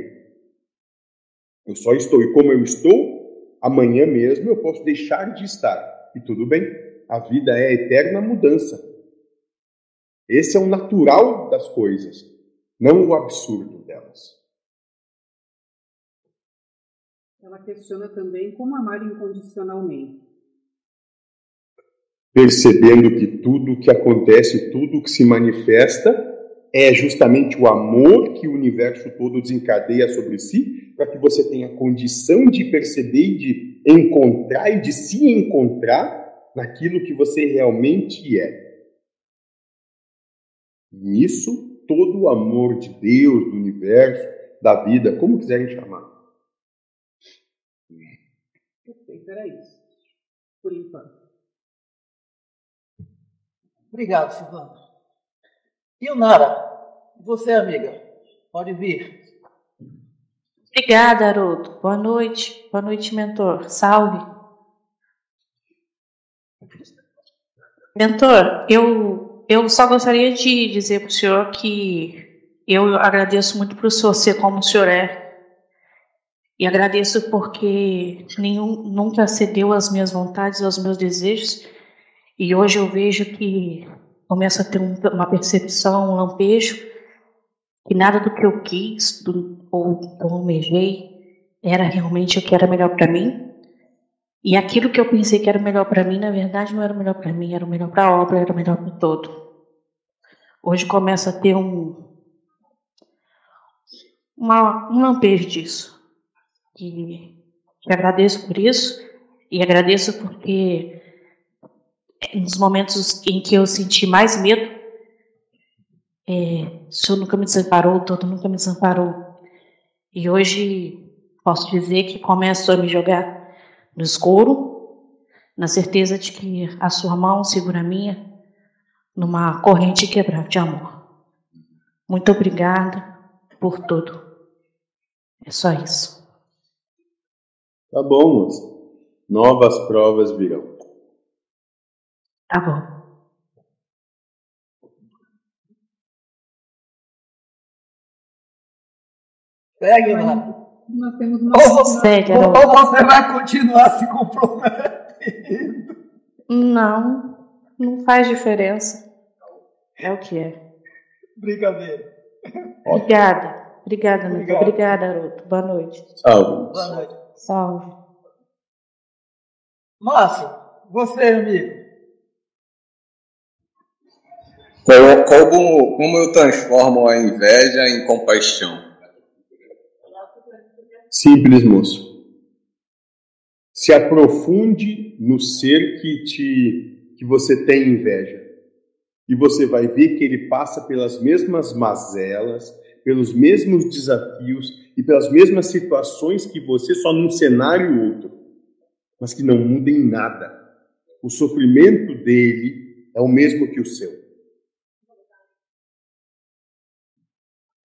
Eu só estou, e como eu estou, amanhã mesmo eu posso deixar de estar. E tudo bem, a vida é eterna mudança. Esse é o natural das coisas, não o absurdo delas. Ela questiona também como amar incondicionalmente. Percebendo que tudo o que acontece, tudo o que se manifesta, é justamente o amor que o universo todo desencadeia sobre si, para que você tenha condição de perceber e de encontrar e de se encontrar naquilo que você realmente é. Nisso, todo o amor de Deus, do universo, da vida, como quiserem chamar. Perfeito, era isso. Por enquanto. Obrigado, Silvana. E o Nara, você, amiga, pode vir. Obrigada, Haroldo. Boa noite. Boa noite, mentor. Salve. Mentor, eu, eu só gostaria de dizer para o senhor que eu agradeço muito por o senhor ser como o senhor é. E agradeço porque nenhum, nunca cedeu às minhas vontades, aos meus desejos. E hoje eu vejo que começa a ter um, uma percepção, um lampejo, que nada do que eu quis do, ou que eu almejei era realmente o que era melhor para mim. E aquilo que eu pensei que era melhor para mim, na verdade, não era o melhor para mim, era o melhor para a obra, era o melhor para o todo. Hoje começa a ter um, uma, um lampejo disso. E te agradeço por isso, e agradeço porque nos momentos em que eu senti mais medo, é, o Senhor nunca me desamparou, o todo nunca me desamparou. E hoje posso dizer que começo a me jogar no escuro, na certeza de que a sua mão segura a minha numa corrente quebrada de amor. Muito obrigada por tudo. É só isso. Tá bom, moça. Novas provas virão. Tá bom. Segue, Nara. Nós temos uma. Ou você, ou você vai continuar se comprometendo. Não, não faz diferença. É o que é. Brincadeira. Obrigada. Obrigada, amigo. Obrigado. Obrigada, Haroldo. Boa noite. Salve. Boa noite. Salve. Márcio, você, amigo. Como, como eu transformo a inveja em compaixão? Simples, moço. Se aprofunde no ser que te que você tem inveja. E você vai ver que ele passa pelas mesmas mazelas, pelos mesmos desafios e pelas mesmas situações que você, só num cenário outro, mas que não muda em nada. O sofrimento dele é o mesmo que o seu.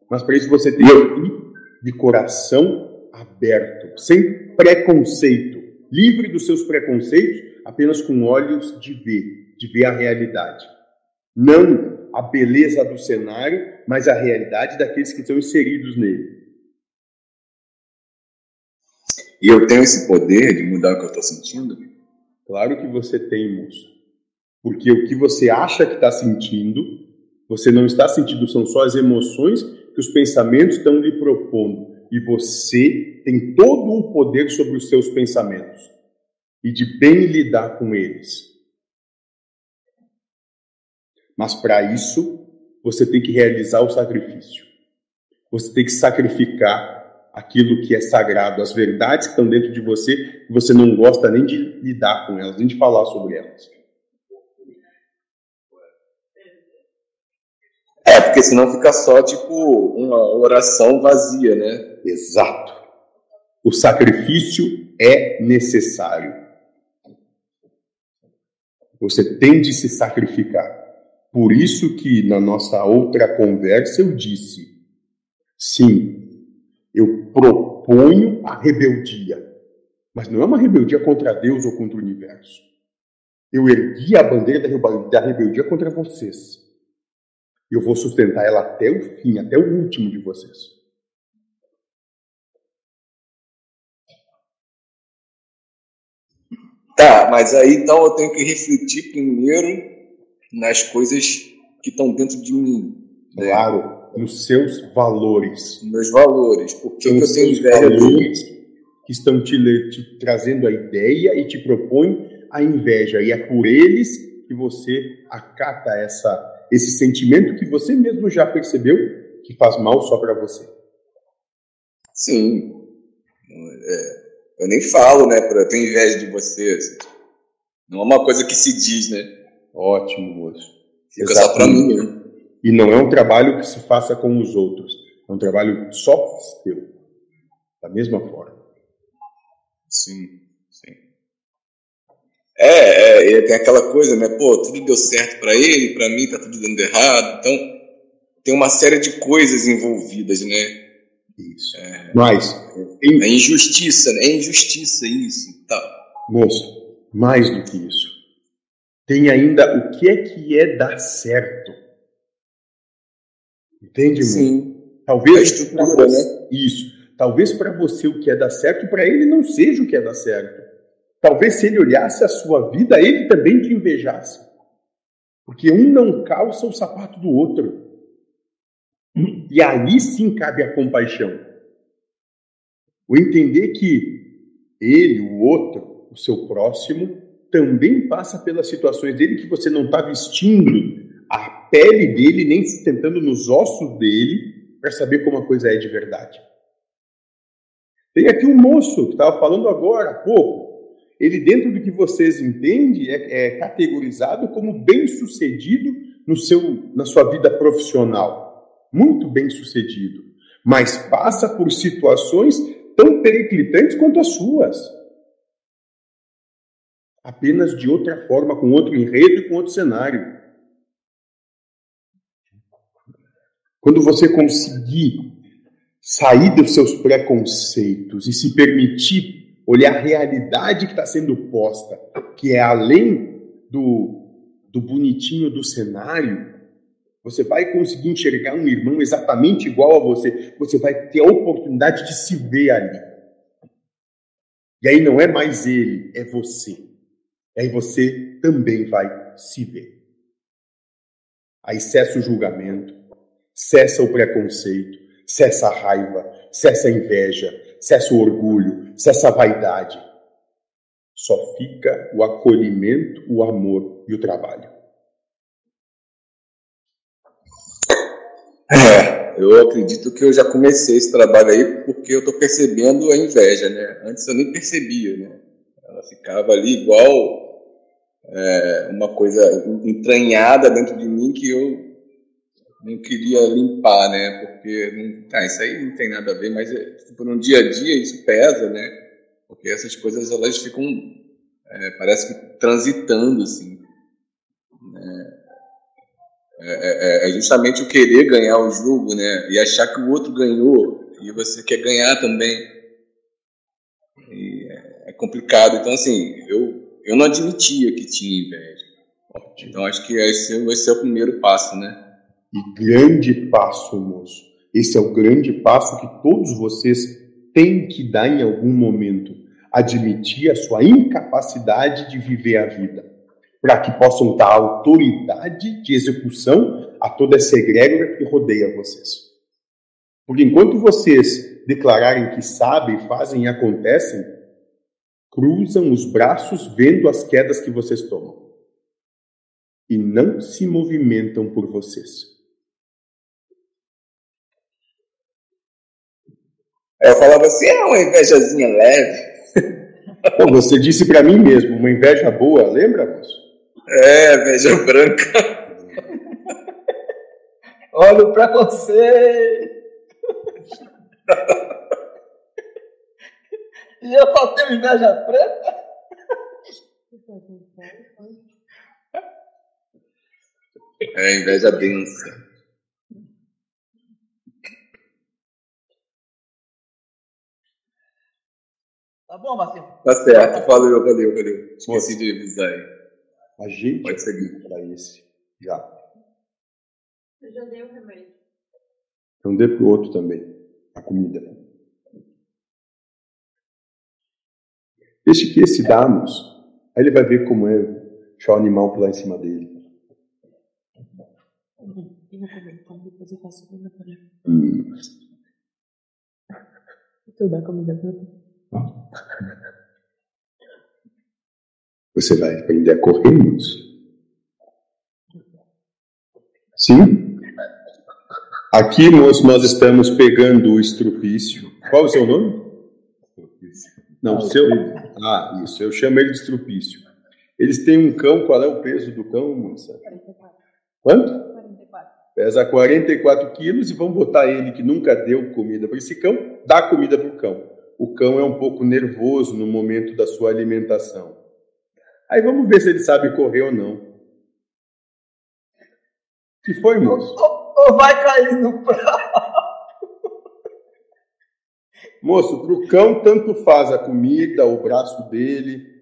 Mas para isso você tem que ir de coração aberto, sem preconceito, livre dos seus preconceitos, apenas com olhos de ver, de ver a realidade. Não a beleza do cenário, mas a realidade daqueles que estão inseridos nele. E eu tenho esse poder de mudar o que eu estou sentindo? Claro que você tem, moço. Porque o que você acha que está sentindo, você não está sentindo, são só as emoções que os pensamentos estão lhe propondo. E você tem todo o poder sobre os seus pensamentos e de bem lidar com eles. Mas para isso, você tem que realizar o sacrifício. Você tem que sacrificar aquilo que é sagrado, as verdades que estão dentro de você, que você não gosta nem de lidar com elas, nem de falar sobre elas. É, porque senão fica só tipo uma oração vazia, né? Exato. O sacrifício é necessário. Você tem de se sacrificar. Por isso que na nossa outra conversa eu disse: sim, eu proponho a rebeldia, mas não é uma rebeldia contra Deus ou contra o universo. Eu ergui a bandeira da rebel- da rebeldia contra vocês. Eu vou sustentar ela até o fim, até o último de vocês. Tá, mas aí então eu tenho que refletir primeiro nas coisas que estão dentro de mim, né? Claro, nos seus valores. Meus valores. Por que, eu tenho inveja valores que estão te, te trazendo a ideia e te propõem a inveja. E é por eles que você acata essa, esse sentimento que você mesmo já percebeu que faz mal só para você. Sim. É, eu nem falo, né, pra ter inveja de você. assim. Não é uma coisa que se diz, né? Ótimo, moço. Fica só pra Exatamente. mim, né? E não é um trabalho que se faça com os outros. É um trabalho só seu. Da mesma forma. Sim, sim. É, é, tem aquela coisa, né? Pô, tudo deu certo para ele, para mim tá tudo dando errado. Então, tem uma série de coisas envolvidas, né? Isso. É, Mas. É injustiça, né? É injustiça isso. Tá. Moço, mais do que isso. Tem ainda o que é que é dar certo. Entende, Sim. Talvez a estrutura, né? Isso. Talvez para você o que é dar certo, para ele não seja o que é dar certo. Talvez se ele olhasse a sua vida, ele também te invejasse. Porque um não calça o sapato do outro. E aí sim cabe a compaixão. O entender que ele, o outro, o seu próximo, também passa pelas situações dele que você não está vestindo a pele dele, nem tentando nos ossos dele, para saber como a coisa é de verdade. Tem aqui um moço que estava falando agora há pouco. Ele, dentro do que vocês entendem, é, é categorizado como bem-sucedido no seu, na sua vida profissional muito bem sucedido, mas passa por situações tão periclitantes quanto as suas. Apenas de outra forma, com outro enredo e com outro cenário. Quando você conseguir sair dos seus preconceitos e se permitir olhar a realidade que está sendo posta, que é além do, do bonitinho do cenário, você vai conseguir enxergar um irmão exatamente igual a você. Você vai ter a oportunidade de se ver ali. E aí não é mais ele, é você. E aí você também vai se ver. Aí cessa o julgamento, cessa o preconceito, cessa a raiva, cessa a inveja, cessa o orgulho, cessa a vaidade. Só fica o acolhimento, o amor e o trabalho. É, eu acredito que eu já comecei esse trabalho aí porque eu estou percebendo a inveja, né? Antes eu nem percebia, né? Ela ficava ali igual é, uma coisa entranhada dentro de mim que eu não queria limpar, né? Porque não, ah, isso aí não tem nada a ver, mas é, tipo, no dia a dia isso pesa, né? Porque essas coisas elas ficam, é, parece que transitando assim. Né? É, é, é, justamente o querer ganhar o jogo, né? E achar que o outro ganhou e você quer ganhar também. E é, é complicado. Então, assim, eu, eu não admitia que tinha inveja. Então, acho que esse, esse é o primeiro passo, né? E grande passo, moço. Esse é o grande passo que todos vocês têm que dar em algum momento. Admitir a sua incapacidade de viver a vida para que possam dar autoridade de execução a toda essa egrégora que rodeia vocês. Porque enquanto vocês declararem que sabem, fazem e acontecem, cruzam os braços vendo as quedas que vocês tomam e não se movimentam por vocês. Eu falava assim, é uma invejazinha leve. Pô, você disse para mim mesmo, uma inveja boa, lembra, moço? É, veja branca. Olha o preconceito. e eu só tenho inveja preta? É, inveja densa. Tá bom, Marcinho? Tá certo, valeu, valeu, valeu. Esqueci de avisar aí. A gente pode seguir para esse já. Eu já dei o remédio. Então dê pro outro também a comida. Deixe que esse damos, aí ele vai ver como é deixar o animal pular em cima dele. depois eu faço comida para ele. Hum. Tu dá comida para ele? Você vai aprender a correr, moço. Sim? Aqui, moço, nós estamos pegando o estrupício. Qual é o seu nome? Não, seu. Ah, isso. Eu chamo ele de estrupício. Eles têm um cão. Qual é o peso do cão, moça? 44. Quanto? 44. Pesa 44 quilos e vamos botar ele que nunca deu comida para esse cão, dá comida para o cão. O cão é um pouco nervoso no momento da sua alimentação. Aí vamos ver se ele sabe correr ou não. que foi, moço? Ou, ou vai cair no prato? Moço, para o cão tanto faz a comida, o braço dele.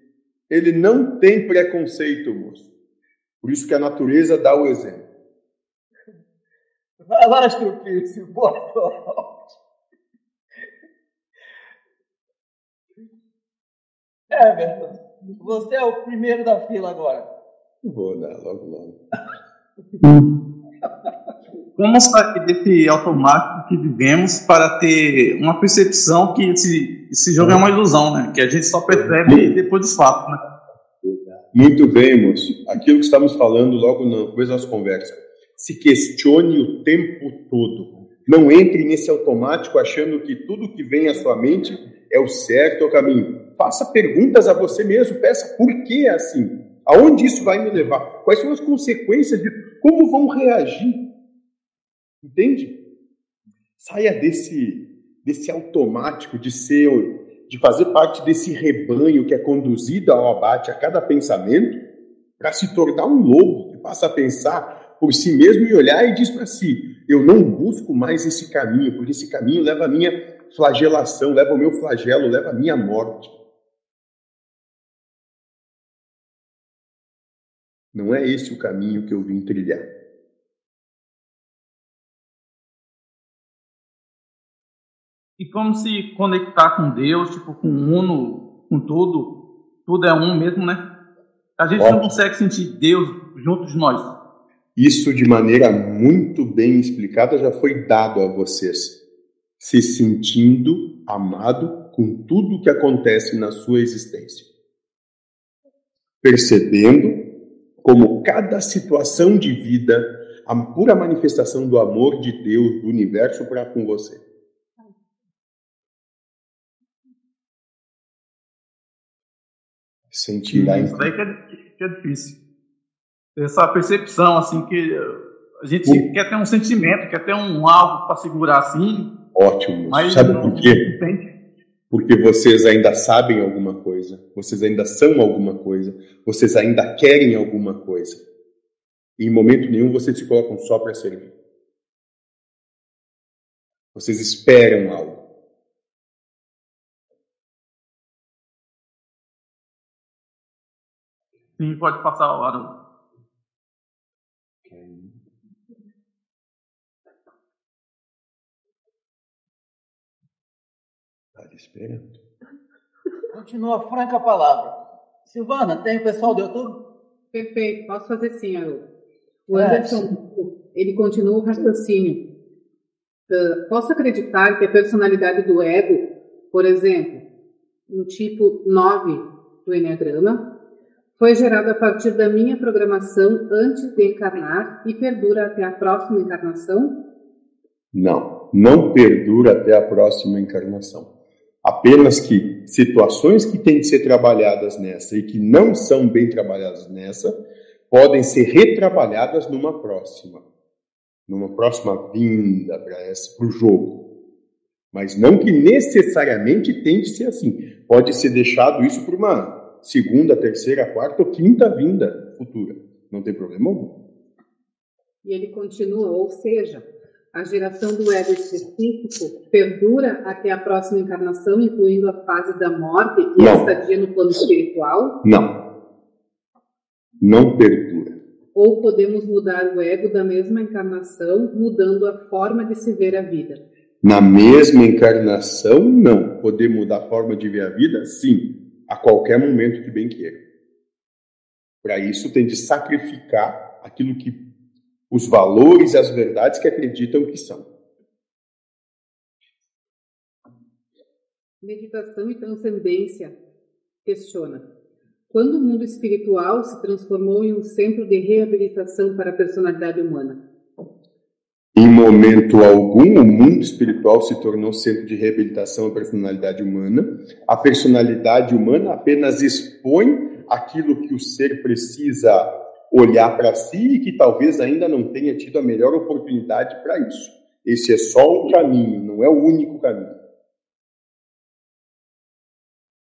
Ele não tem preconceito, moço. Por isso que a natureza dá o exemplo. Vai lá, Strupício, boa sorte. Everton, você é o primeiro da fila agora. Vou dar logo, logo. Vamos sair desse automático que vivemos para ter uma percepção que esse, esse jogo é uma ilusão, né? Que a gente só percebe depois dos fatos, né? Muito bem, moço. Aquilo que estamos falando logo no começo das conversas. Se questione o tempo todo. Não entre nesse automático achando que tudo que vem à sua mente é o certo, é o caminho. Faça perguntas a você mesmo. Peça por que é assim? Aonde isso vai me levar? Quais são as consequências de como vão reagir? Entende? Saia desse desse automático de ser de fazer parte desse rebanho que é conduzido ao abate a cada pensamento para se tornar um lobo que passa a pensar por si mesmo e olhar e diz para si: eu não busco mais esse caminho, porque esse caminho leva a minha flagelação, leva ao meu flagelo, leva a minha morte. Não é esse o caminho que eu vim trilhar. E como se conectar com Deus, tipo, com o uno, com tudo, tudo é um mesmo, né? A gente Ótimo. não consegue sentir Deus junto de nós. Isso de maneira muito bem explicada já foi dado a vocês. Se sentindo amado com tudo que acontece na sua existência. Percebendo como cada situação de vida, a pura manifestação do amor de Deus, do universo para com você. Sentir a Isso daí que é, que é difícil. Essa percepção, assim, que a gente Sim. quer ter um sentimento, quer ter um algo para segurar assim. Ótimo. Mas Sabe por quê? Porque vocês ainda sabem alguma coisa, vocês ainda são alguma coisa, vocês ainda querem alguma coisa. E em momento nenhum vocês se colocam só para servir. Vocês esperam algo. Sim, pode passar a esperando. Continua franca a palavra. Silvana, tem o pessoal do YouTube? Perfeito, posso fazer sim, Haroldo. O é. Anderson, ele continua o raciocínio. Uh, posso acreditar que a personalidade do ego, por exemplo, no tipo 9 do Enneagrama, foi gerado a partir da minha programação antes de encarnar e perdura até a próxima encarnação? Não, não perdura até a próxima encarnação. Apenas que situações que têm que ser trabalhadas nessa e que não são bem trabalhadas nessa podem ser retrabalhadas numa próxima, numa próxima vinda para o jogo. Mas não que necessariamente tem de ser assim. Pode ser deixado isso por uma segunda, terceira, quarta ou quinta vinda futura. Não tem problema algum. E ele continua, ou seja, a geração do ego específico perdura até a próxima encarnação, incluindo a fase da morte e Não. a estadia no plano espiritual? Não. Não perdura. Ou podemos mudar o ego da mesma encarnação, mudando a forma de se ver a vida? Na mesma encarnação, não. Poder mudar a forma de ver a vida? Sim a qualquer momento que bem queira. Para isso, tem de sacrificar aquilo que os valores e as verdades que acreditam que são. Meditação e transcendência questiona. Quando o mundo espiritual se transformou em um centro de reabilitação para a personalidade humana? Em momento algum, o mundo espiritual se tornou centro de reabilitação da personalidade humana. A personalidade humana apenas expõe aquilo que o ser precisa olhar para si e que talvez ainda não tenha tido a melhor oportunidade para isso. Esse é só um caminho, não é o único caminho.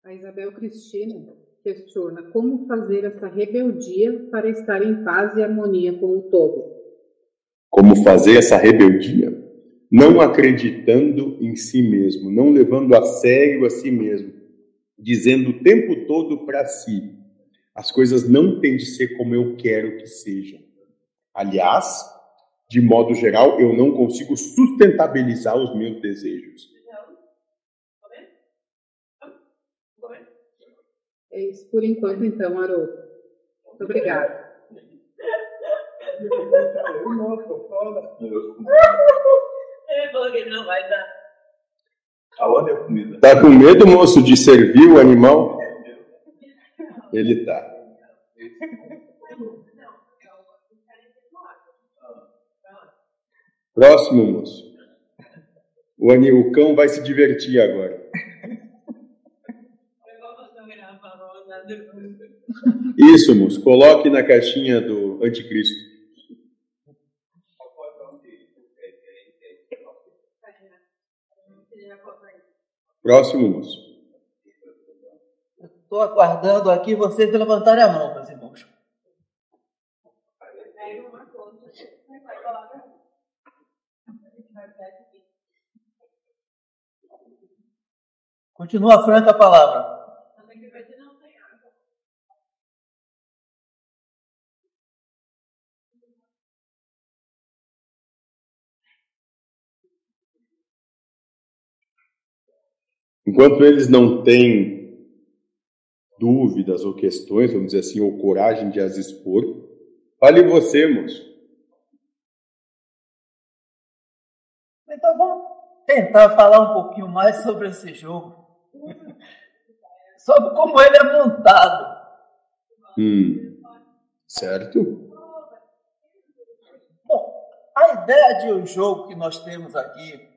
A Isabel Cristina questiona como fazer essa rebeldia para estar em paz e harmonia com o todo. Como fazer essa rebeldia? Não acreditando em si mesmo, não levando a sério a si mesmo, dizendo o tempo todo para si: as coisas não têm de ser como eu quero que sejam. Aliás, de modo geral, eu não consigo sustentabilizar os meus desejos. É isso por enquanto, então, Haroldo. Muito obrigada. Ele falou que ele não vai dar. Aonde é comida? Tá com medo, moço, de servir o animal? Ele tá. Próximo, moço. O, o cão vai se divertir agora. Isso, moço. Coloque na caixinha do anticristo. Próximo, moço. Estou aguardando aqui vocês levantarem a mão, meus irmãos. Continua franca a palavra. Enquanto eles não têm dúvidas ou questões, vamos dizer assim, ou coragem de as expor, fale você, moço. Então vamos tentar falar um pouquinho mais sobre esse jogo. Sobre como ele é montado. Hum, certo? Bom, a ideia de um jogo que nós temos aqui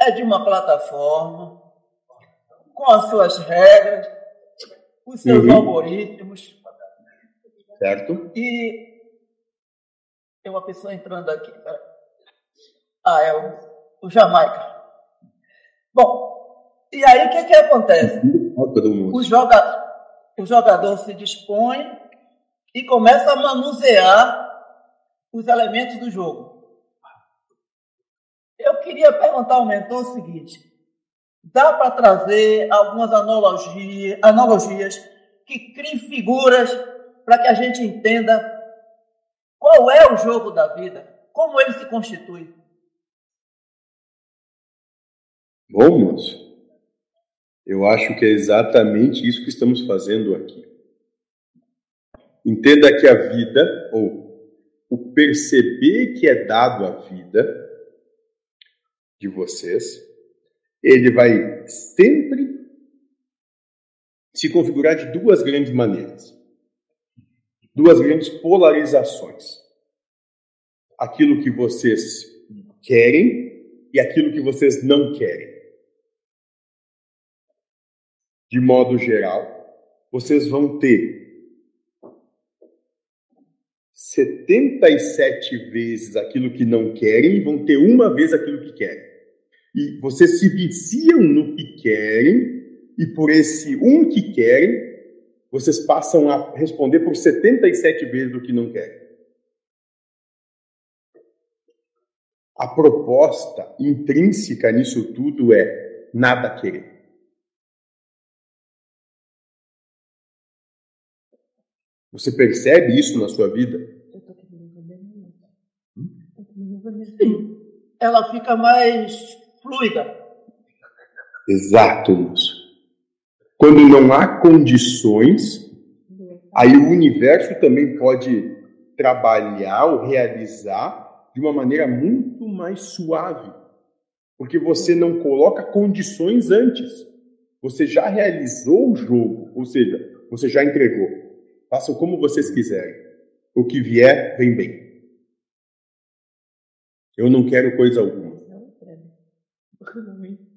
é de uma plataforma com as suas regras, os seus Uhum. algoritmos Certo? e tem uma pessoa entrando aqui. Ah, é o, o Jamaica. Bom, e aí o que, que acontece? Do O, moço. joga, o jogador se dispõe e começa a manusear os elementos do jogo. Eu queria perguntar ao mentor o seguinte: dá para trazer algumas analogia, analogias que criem figuras para que a gente entenda qual é o jogo da vida, como ele se constitui? Bom, moço, eu acho que é exatamente isso que estamos fazendo aqui. Entenda que a vida, ou o perceber que é dado à vida de vocês, ele vai sempre se configurar de duas grandes maneiras. Duas grandes polarizações. Aquilo que vocês querem e aquilo que vocês não querem. De modo geral, vocês vão ter 77 vezes aquilo que não querem e vão ter uma vez aquilo que querem. E vocês se viciam no que querem, e por esse um que querem, vocês passam a responder por 77 vezes o que não querem. A proposta intrínseca nisso tudo é nada querer. Você percebe isso na sua vida? Ela fica mais fluida. Exato, moço. Quando não há condições, aí o universo também pode trabalhar ou realizar de uma maneira muito mais suave. Porque você não coloca condições antes. Você já realizou o jogo, ou seja, você já entregou. Façam como vocês quiserem. O que vier, vem bem. Eu não quero coisa alguma.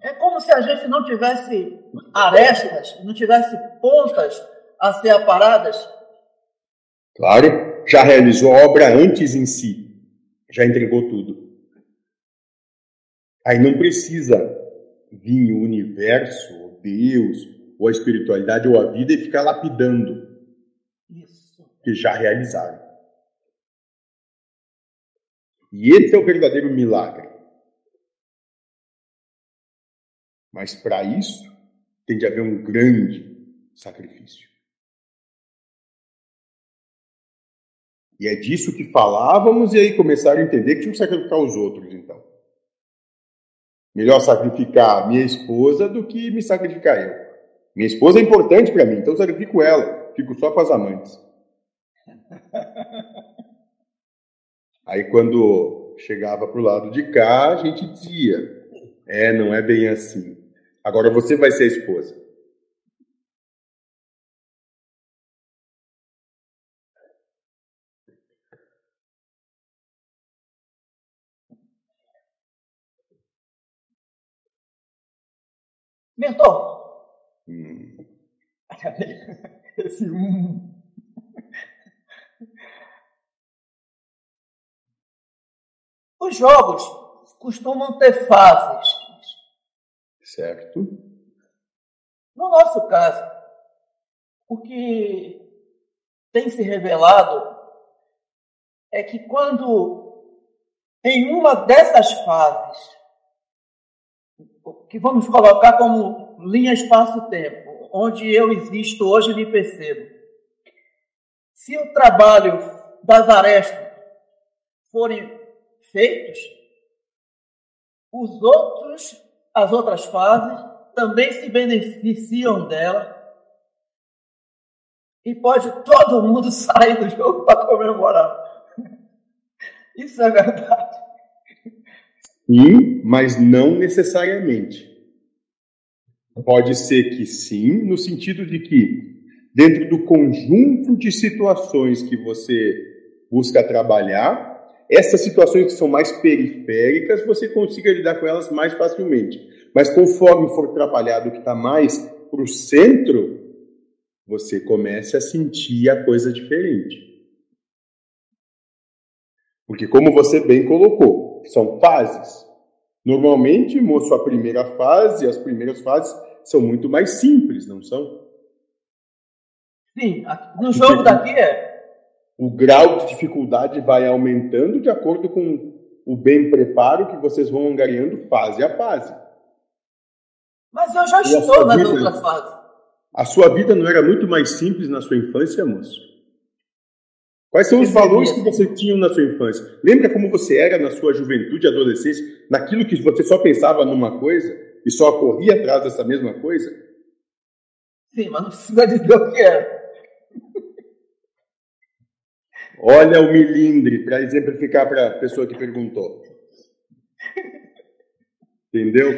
É como se a gente não tivesse arestas, não tivesse pontas a ser aparadas. Claro, já realizou a obra antes em si, já entregou tudo. Aí não precisa vir o universo, ou Deus, ou a espiritualidade, ou a vida e ficar lapidando. Isso. Que já realizaram. E esse é o verdadeiro milagre. Mas para isso, tem de haver um grande sacrifício. E é disso que falávamos, e aí começaram a entender que tinham que sacrificar os outros, então. Melhor sacrificar minha esposa do que me sacrificar eu. Minha esposa é importante para mim, então sacrifico ela, fico só com as amantes. Aí quando chegava para o lado de cá, a gente dizia: é, não é bem assim. Agora você vai ser a esposa. Mentor! Hum. Esse um. Os jogos costumam ter fases. Certo. No nosso caso, o que tem se revelado é que quando em uma dessas fases que vamos colocar como linha espaço-tempo, onde eu existo hoje me percebo. Se o trabalho das arestas forem feitos, os outros, as outras fases também se beneficiam dela e pode todo mundo sair do jogo para comemorar. Isso é verdade. Sim, mas não necessariamente. Pode ser que sim, no sentido de que, dentro do conjunto de situações que você busca trabalhar, essas situações que são mais periféricas, você consiga lidar com elas mais facilmente. Mas conforme for trabalhado o que está mais para o centro, você começa a sentir a coisa diferente. Porque, como você bem colocou, são fases. Normalmente, moço, a primeira fase, as primeiras fases são muito mais simples, não são? Sim, no jogo daqui é. O grau de dificuldade vai aumentando de acordo com o bem preparo que vocês vão angariando fase a fase. Mas eu já estou nas vida, outras fases. A sua vida não era muito mais simples na sua infância, moço? Quais são os valores que você tinha na sua infância? Lembra como você era na sua juventude e adolescência, naquilo que você só pensava numa coisa e só corria atrás dessa mesma coisa? Sim, mas não precisa dizer o que é. Olha o milindre, para exemplificar para a pessoa que perguntou. Entendeu?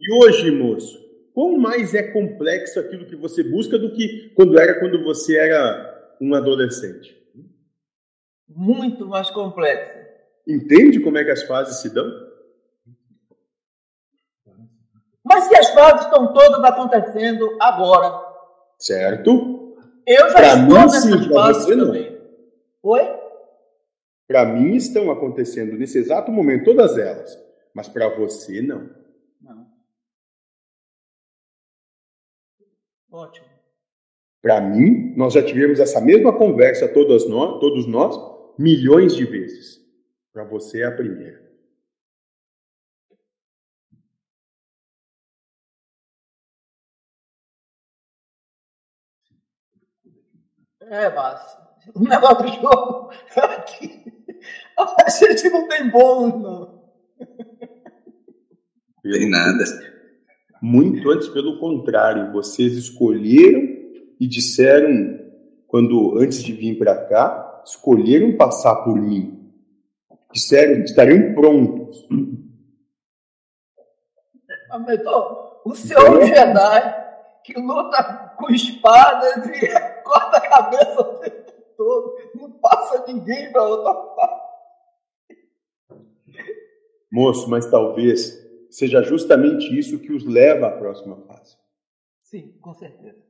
E hoje, moço, quão mais é complexo aquilo que você busca do que quando era quando você era um adolescente? Muito mais complexo. Entende como é que as fases se dão? Mas se as fases estão todas acontecendo agora. Certo? Eu já pra estou mim, nessas também. Oi? Para mim estão acontecendo nesse exato momento todas elas, mas para você não. Não. Ótimo. Para mim, nós já tivemos essa mesma conversa, todos nós, todos nós milhões de vezes. Para você é a primeira. É, mas o negócio do jogo aqui, a gente não tem bônus, não. Tem nada. Muito antes, pelo contrário, vocês escolheram e disseram, quando antes de vir para cá, escolheram passar por mim. Disseram, estariam prontos. Aumentou. O senhor então, Jedi que luta com espadas e cabeça o tempo todo, não passa ninguém para outra parte. Moço, mas talvez seja justamente isso que os leva à próxima fase. Sim, com certeza.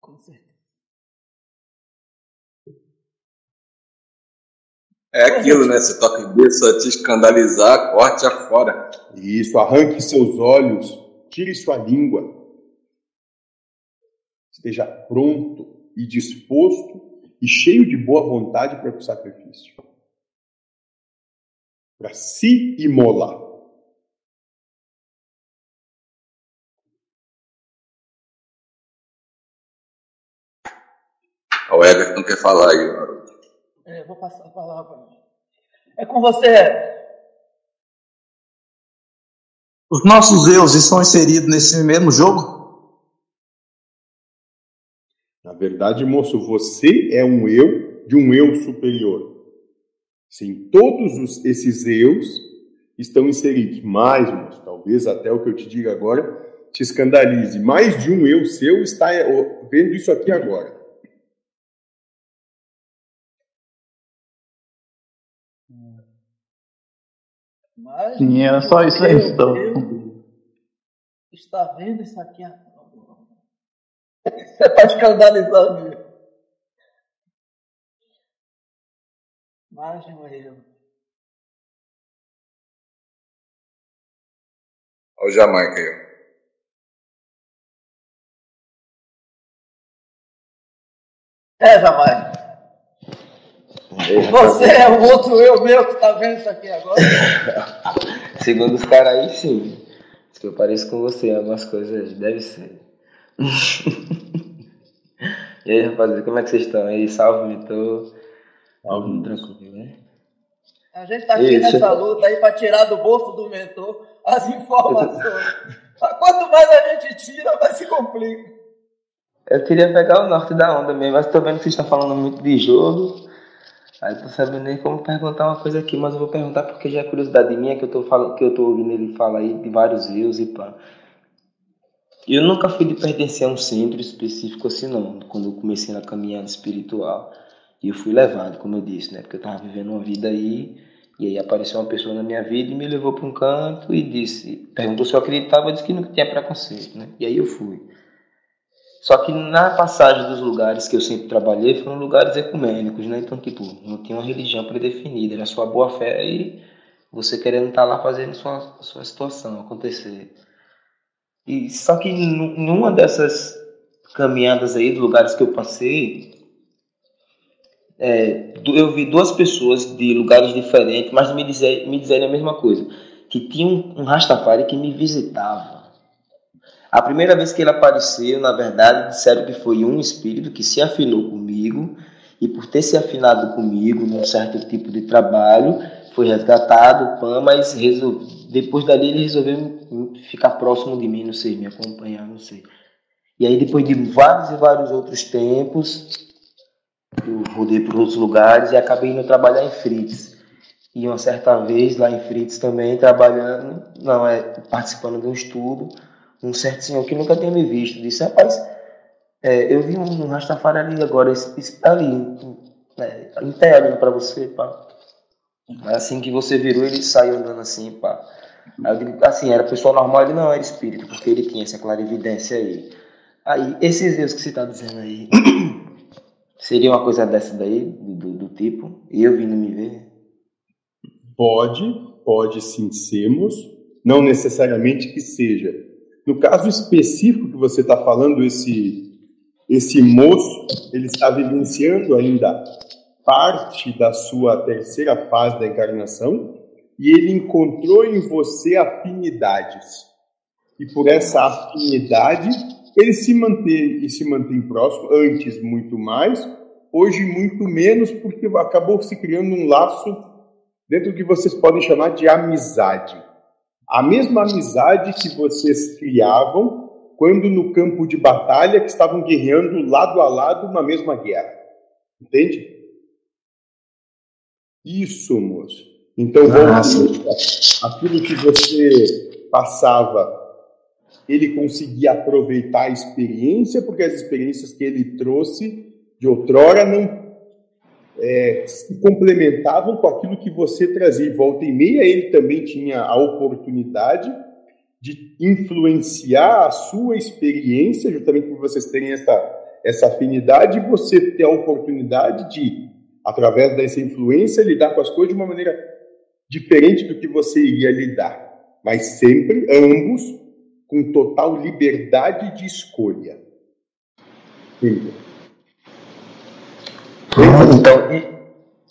Com certeza. É aquilo, né? Você toca em só te escandalizar, corte afora. Isso, arranque seus olhos, tire sua língua. Esteja pronto e disposto e cheio de boa vontade para o sacrifício. Para se imolar. O Everton quer falar aí, Haroldo. É, vou passar a palavra. É com você. Os nossos eus estão inseridos nesse mesmo jogo? Na verdade, moço, você é um eu de um eu superior. Sim, todos os, esses eus estão inseridos. Mais, moço, talvez até o que eu te diga agora te escandalize. Mais de um eu seu está vendo isso aqui agora. Mas Sim, era só isso aí, então. Está vendo isso aqui? Você está escandalizando. um erro. Olha o Jamaica aí. É, jamais. Você é o outro eu meu que está vendo isso aqui agora. Segundo os caras aí, sim. Diz que eu pareço com você em algumas coisas, deve ser. e aí, rapaziada, como é que vocês estão aí? Salve, Vitor. Salve, tranquilo, né? A gente está aqui Isso. nessa luta aí para tirar do bolso do mentor as informações. Quanto mais a gente tira, mais se complica. Eu queria pegar o norte da onda mesmo, mas tô vendo que vocês estão falando muito de jogo. Aí tô sabendo nem como perguntar uma coisa aqui, mas eu vou perguntar porque já é curiosidade minha que eu tô, falando, que eu tô ouvindo ele falar aí de vários rios e pá. Eu nunca fui de pertencer a um centro específico assim não, quando eu comecei na caminhada espiritual. E eu fui levado, como eu disse, né? Porque eu tava vivendo uma vida aí, e aí apareceu uma pessoa na minha vida e me levou para um canto e disse, perguntou se eu acreditava, eu disse que nunca tinha preconceito, né? E aí eu fui. Só que na passagem dos lugares que eu sempre trabalhei foram lugares ecumênicos, né? Então, tipo, não tinha uma religião predefinida, era sua boa fé e você querendo estar lá fazendo sua, sua situação acontecer. E só que nu- numa dessas caminhadas aí, dos lugares que eu passei, é, eu vi duas pessoas de lugares diferentes, mas me, dizer, me a mesma coisa, que tinha um, um Rastafari que me visitava. A primeira vez que ele apareceu, na verdade, disseram que foi um espírito que se afinou comigo e por ter se afinado comigo num certo tipo de trabalho, foi resgatado, pã, mas resol... depois dali ele resolveu ficar próximo de mim, não sei, me acompanhar, não sei. E aí depois de vários e vários outros tempos, eu rodei por outros lugares e acabei indo trabalhar em Fritz. E uma certa vez lá em Fritz também, trabalhando, não, é, participando de um estudo, um certo senhor que nunca tinha me visto disse, rapaz, é, eu vi um Rastafari ali agora, esse, esse tá ali, é, pé olhando pra você, pá. Mas assim que você virou, ele saiu andando assim, pá. Aí eu digo, assim, era pessoa normal, ele não era espírito, porque ele tinha essa clarividência aí. Aí, esses Deus que você tá dizendo aí, seria uma coisa dessa daí, do, do, tipo, eu vindo me ver? Pode, pode sim sermos, não necessariamente que seja. No caso específico que você está falando, esse, esse moço, ele está vivenciando ainda parte da sua terceira fase da encarnação e ele encontrou em você afinidades. E por essa afinidade, ele se mantém e se mantém próximo, antes muito mais, hoje muito menos, porque acabou se criando um laço dentro do que vocês podem chamar de amizade. A mesma amizade que vocês criavam quando no campo de batalha que estavam guerreando lado a lado na mesma guerra. Entende? Isso, moço. Então, Ah, aquilo que você passava, ele conseguia aproveitar a experiência, porque as experiências que ele trouxe de outrora não é, se complementavam com aquilo que você trazia. Volta e meia, ele também tinha a oportunidade de influenciar a sua experiência, justamente por vocês terem essa, essa afinidade, e você ter a oportunidade de, através dessa influência, lidar com as coisas de uma maneira diferente do que você iria lidar. Mas sempre ambos com total liberdade de escolha. Então,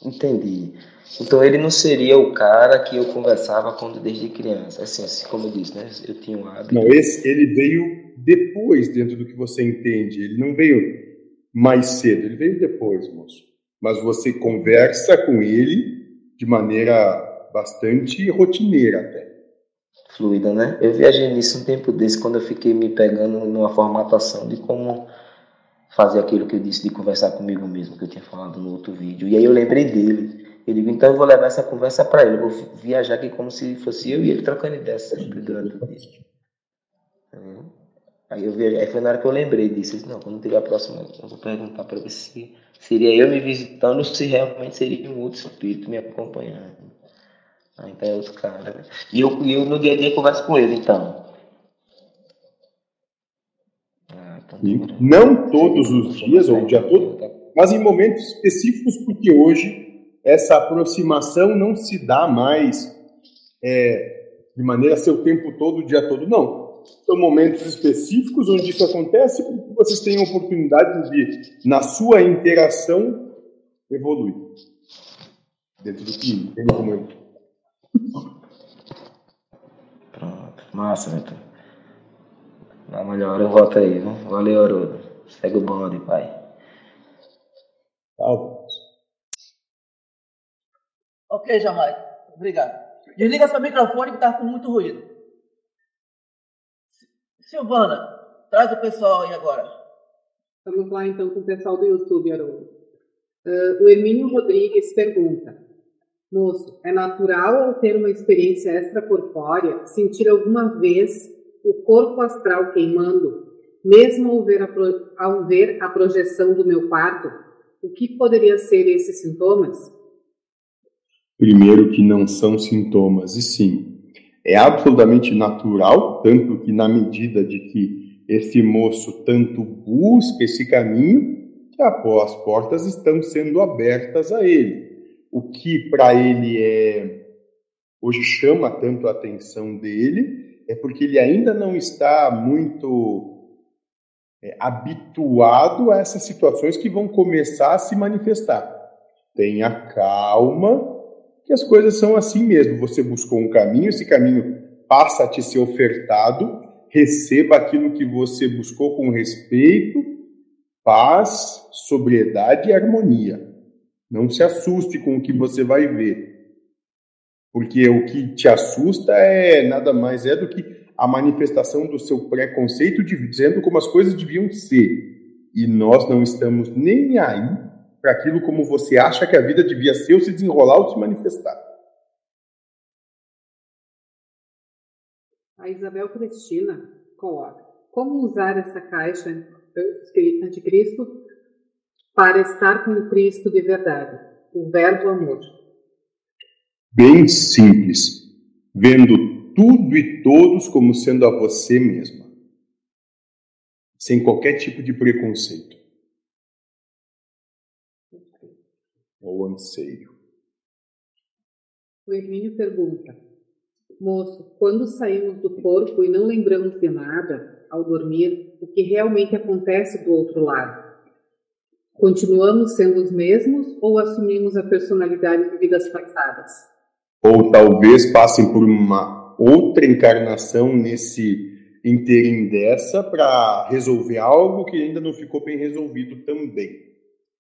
entendi. Então ele não seria o cara que eu conversava quando desde criança. Assim, assim como eu disse, né? Eu tinha um hábito. Não, esse ele veio depois, dentro do que você entende. Ele não veio mais cedo, ele veio depois, moço. Mas você conversa com ele de maneira bastante rotineira até. Fluida, né? Eu viajei nisso um tempo desse, quando eu fiquei me pegando numa formatação de como fazer aquilo que eu disse de conversar comigo mesmo, que eu tinha falado no outro vídeo. E aí eu lembrei dele. Eu digo, então eu vou levar essa conversa para ele. Eu vou viajar aqui como se fosse eu e ele trocando ideia sempre durante o dia. Aí, eu viajei, aí foi na hora que eu lembrei disso. Eu disse, não, quando tiver a próxima, eu vou perguntar para ver se seria eu me visitando ou se realmente seria um outro espírito me acompanhando. Ah, então é outro cara. Né? E eu, eu no dia a dia converso com ele, então. Não todos os dias ou o dia todo, mas em momentos específicos, porque hoje essa aproximação não se dá mais é, de maneira a ser o tempo todo, o dia todo, não. São momentos específicos onde isso acontece porque vocês têm a oportunidade de, na sua interação, evoluir. Dentro do que tem como Pronto, massa, então. Na melhor, eu volto aí, viu? Valeu, Arudo. Segue o bonde, pai. Tchau. Ok, Jamaica. Obrigado. Desliga seu microfone que está com muito ruído. Silvana, traz o pessoal aí agora. Vamos lá então com o pessoal do YouTube, Haroldo. Uh, o Hermínio Rodrigues pergunta: Moço, é natural ao ter uma experiência extracorpórea sentir alguma vez o corpo astral queimando, mesmo ao ver, a, ao ver a projeção do meu quarto, o que poderia ser esses sintomas? Primeiro, que não são sintomas, e sim, é absolutamente natural, tanto que na medida de que esse moço tanto busca esse caminho, que as portas estão sendo abertas a ele. O que para ele é hoje chama tanto a atenção dele é porque ele ainda não está muito é, habituado a essas situações que vão começar a se manifestar. Tenha calma, que as coisas são assim mesmo. Você buscou um caminho, esse caminho passa a te ser ofertado, receba aquilo que você buscou com respeito, paz, sobriedade e harmonia. Não se assuste com o que você vai ver. Porque o que te assusta é nada mais é do que a manifestação do seu preconceito dizendo como as coisas deviam ser. E nós não estamos nem aí para aquilo como você acha que a vida devia ser ou se desenrolar ou se manifestar. A Isabel Cristina coloca: Como usar essa caixa anticristo para estar com o Cristo de verdade, o verbo amor? Bem simples, vendo tudo e todos como sendo a você mesma, sem qualquer tipo de preconceito ou anseio. O Hermínio pergunta: Moço, quando saímos do corpo e não lembramos de nada ao dormir, o que realmente acontece do outro lado? Continuamos sendo os mesmos ou assumimos a personalidade de vidas passadas? Ou talvez passem por uma outra encarnação nesse interim dessa para resolver algo que ainda não ficou bem resolvido também.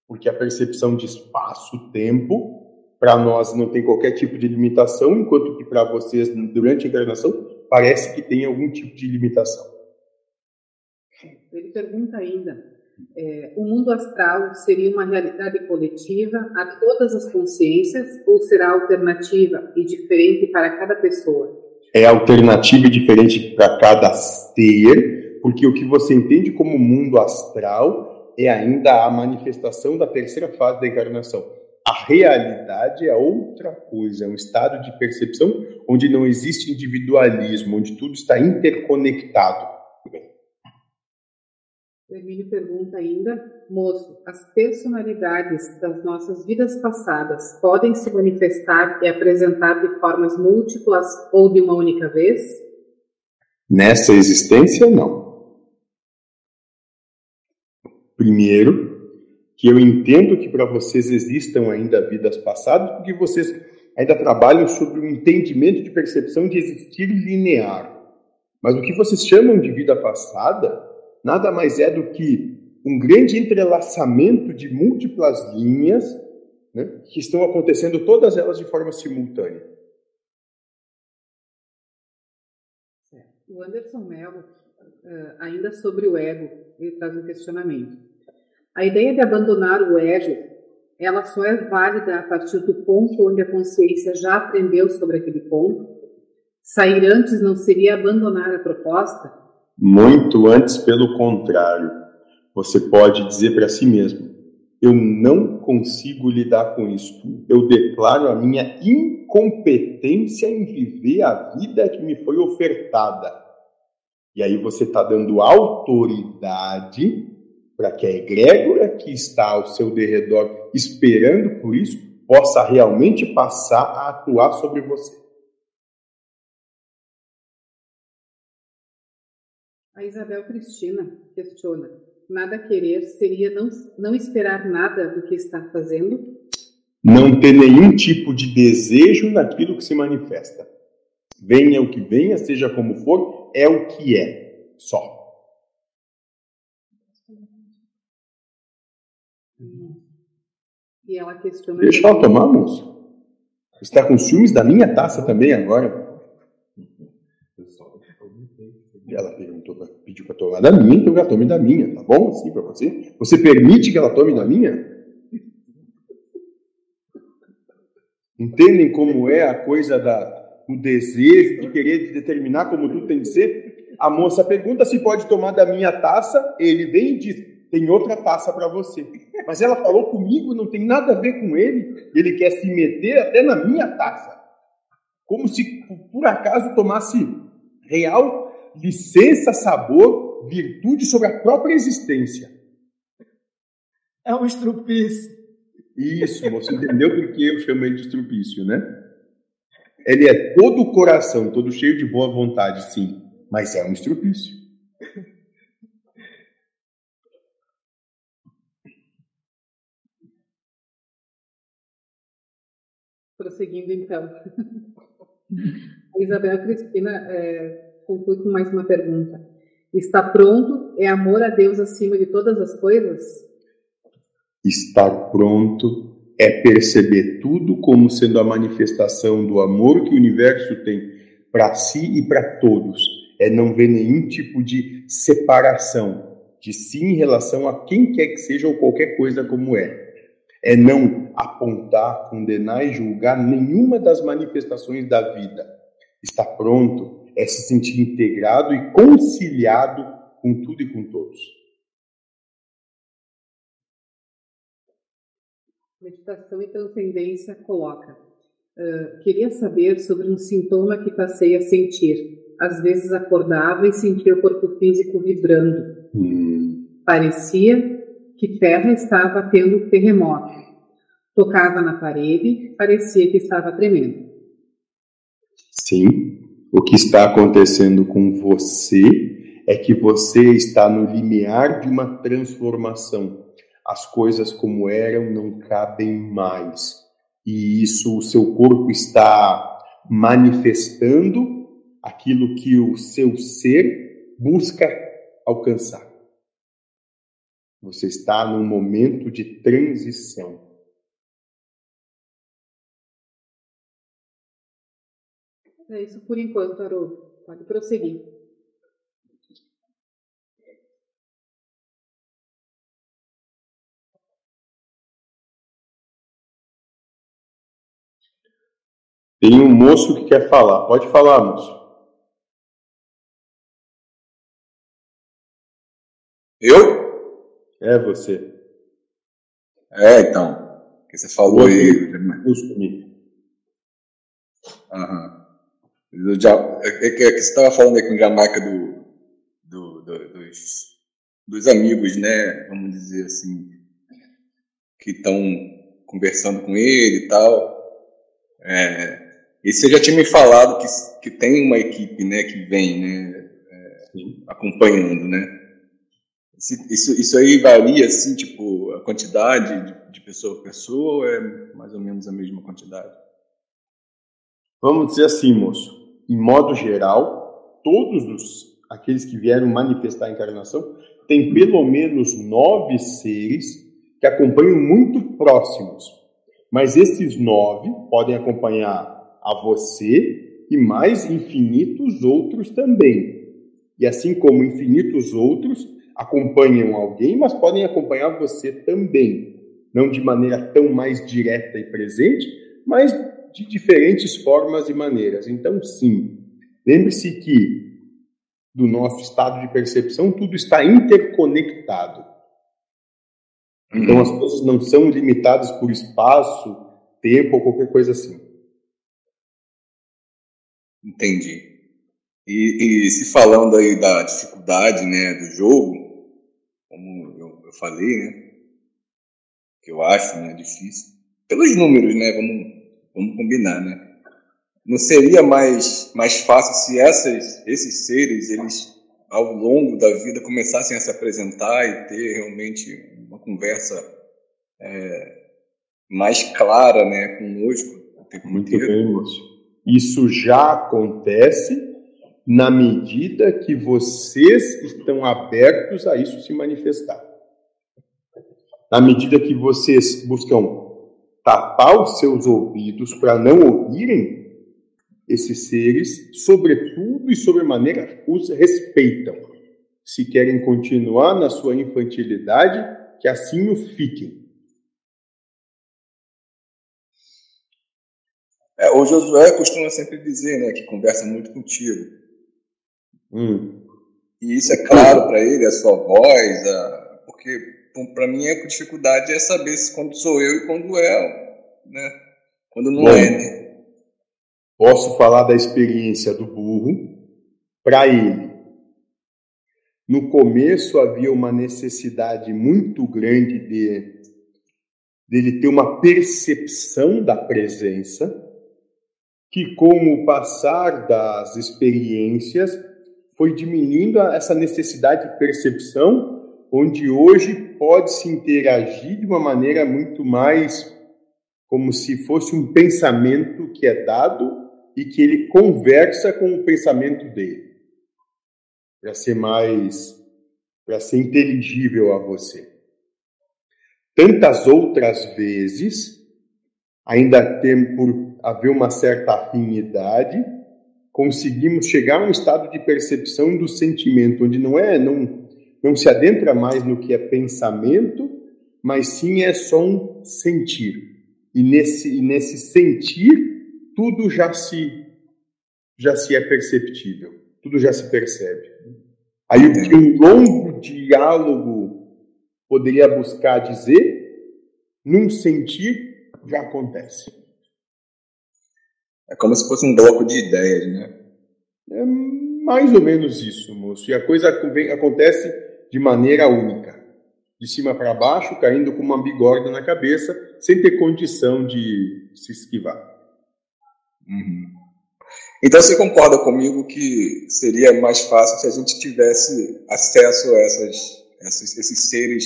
Porque a percepção de espaço-tempo para nós não tem qualquer tipo de limitação, enquanto que para vocês durante a encarnação parece que tem algum tipo de limitação. Ele pergunta ainda: é, o mundo astral seria uma realidade coletiva a todas as consciências ou será alternativa e diferente para cada pessoa? É alternativa e diferente para cada ser, porque o que você entende como mundo astral é ainda a manifestação da terceira fase da encarnação. A realidade é outra coisa, é um estado de percepção onde não existe individualismo, onde tudo está interconectado. O Emílio pergunta ainda, moço, as personalidades das nossas vidas passadas podem se manifestar e apresentar de formas múltiplas ou de uma única vez? Nessa existência, não. Primeiro, que eu entendo que para vocês existam ainda vidas passadas, porque vocês ainda trabalham sobre o entendimento de percepção de existir linear. Mas o que vocês chamam de vida passada nada mais é do que um grande entrelaçamento de múltiplas linhas né, que estão acontecendo todas elas de forma simultânea. O Anderson Mello, ainda sobre o ego, ele traz um questionamento. A ideia de abandonar o ego, ela só é válida a partir do ponto onde a consciência já aprendeu sobre aquele ponto? Sair antes não seria abandonar a proposta? Muito antes, pelo contrário. Você pode dizer para si mesmo: eu não consigo lidar com isso. Eu declaro a minha incompetência em viver a vida que me foi ofertada. E aí você está dando autoridade para que a egrégora que está ao seu derredor esperando por isso possa realmente passar a atuar sobre você. A Isabel Cristina questiona: nada querer seria não, não esperar nada do que está fazendo? Não ter nenhum tipo de desejo naquilo que se manifesta. Venha o que venha, seja como for, é o que é, só. E ela questiona. Deixa ela tomar, moço. Você está com ciúmes da minha taça também agora? Ela perguntou, pediu para tomar da minha, então ela tome da minha, tá bom? Assim para você? Você permite que ela tome da minha? Entendem como é a coisa da, do desejo de querer determinar como tudo tem de ser? A moça pergunta se pode tomar da minha taça, ele vem e diz: tem outra taça para você. Mas ela falou comigo, não tem nada a ver com ele. Ele quer se meter até na minha taça. Como se por acaso tomasse real licença, sabor, virtude sobre a própria existência. É um estrupício. Isso, você entendeu por que eu chamo ele de estrupício, né? Ele é todo coração, todo cheio de boa vontade, sim, mas é um estrupício. Prosseguindo, então. A Isabel Cristina é, conclui com mais uma pergunta. Está pronto é amor a Deus acima de todas as coisas? Estar pronto é perceber tudo como sendo a manifestação do amor que o universo tem para si e para todos. É não ver nenhum tipo de separação de si em relação a quem quer que seja ou qualquer coisa como é é não apontar, condenar e julgar nenhuma das manifestações da vida. Está pronto é se sentir integrado e conciliado com tudo e com todos. Meditação e transcendência coloca. Uh, queria saber sobre um sintoma que passei a sentir. Às vezes acordava e sentia o corpo físico vibrando. Hum. Parecia que terra estava tendo terremoto. Tocava na parede, parecia que estava tremendo. Sim, o que está acontecendo com você é que você está no limiar de uma transformação. As coisas como eram não cabem mais. E isso, o seu corpo está manifestando aquilo que o seu ser busca alcançar. Você está num momento de transição. É isso por enquanto, Haroldo. Pode prosseguir. Tem um moço que quer falar. Pode falar, moço. Eu? É você. É, então. Que você falou aí. Costume. Aham. Do É é que é que você estava falando aí com Jamaica do, do- do- dos, dos amigos, né? Vamos dizer assim, que estão conversando com ele e tal. É, e você já tinha me falado que, que tem uma equipe, né, que vem, né, é, acompanhando, né? Isso, isso aí varia, assim, tipo, a quantidade de, de pessoa por pessoa ou é mais ou menos a mesma quantidade? Vamos dizer assim, moço. Em modo geral, todos os, aqueles que vieram manifestar a encarnação têm pelo menos nove seres que acompanham muito próximos. Mas esses nove podem acompanhar a você e mais infinitos outros também. E assim como infinitos outros acompanham alguém, mas podem acompanhar você também. Não de maneira tão mais direta e presente, mas de diferentes formas e maneiras. Então, sim, lembre-se que do nosso estado de percepção tudo está interconectado. Então, as coisas não são limitadas por espaço, tempo ou qualquer coisa assim. Entendi. E, e se falando aí da dificuldade, né, do jogo, como eu, eu falei, né, que eu acho, né, difícil, pelos números, né, vamos, vamos combinar, né, não seria mais, mais fácil se essas, esses seres, eles, ao longo da vida, começassem a se apresentar e ter realmente uma conversa é, mais clara, né, conosco Muito inteiro? bem, moço. Isso já acontece na medida que vocês estão abertos a isso se manifestar. Na medida que vocês buscam tapar os seus ouvidos para não ouvirem, esses seres, sobretudo e sobremaneira, os respeitam. Se querem continuar na sua infantilidade, que assim o fiquem. É, o Josué costuma sempre dizer, né, que conversa muito contigo. Hum. E isso é claro para ele, a sua voz, a... porque para mim a dificuldade é saber quando sou eu e quando é, né? Quando não Bom. é. Posso falar da experiência do burro para ele. No começo havia uma necessidade muito grande de dele ter uma percepção da presença que com o passar das experiências foi diminuindo essa necessidade de percepção, onde hoje pode-se interagir de uma maneira muito mais como se fosse um pensamento que é dado e que ele conversa com o pensamento dele, para ser mais, para ser inteligível a você. Tantas outras vezes, ainda tem por haver uma certa afinidade, conseguimos chegar a um estado de percepção do sentimento, onde não é, não, não se adentra mais no que é pensamento, mas sim é só um sentir. E nesse, e nesse sentir, tudo já se, já se é perceptível, tudo já se percebe. Aí o que um longo diálogo poderia buscar dizer, num sentir, já acontece. É como se fosse um bloco de ideias, né? É mais ou menos isso, moço. E a coisa aconte- acontece de maneira única. De cima para baixo, caindo com uma bigorna na cabeça, sem ter condição de se esquivar. Uhum. Então você concorda comigo que seria mais fácil se a gente tivesse acesso a essas, essas- esses seres,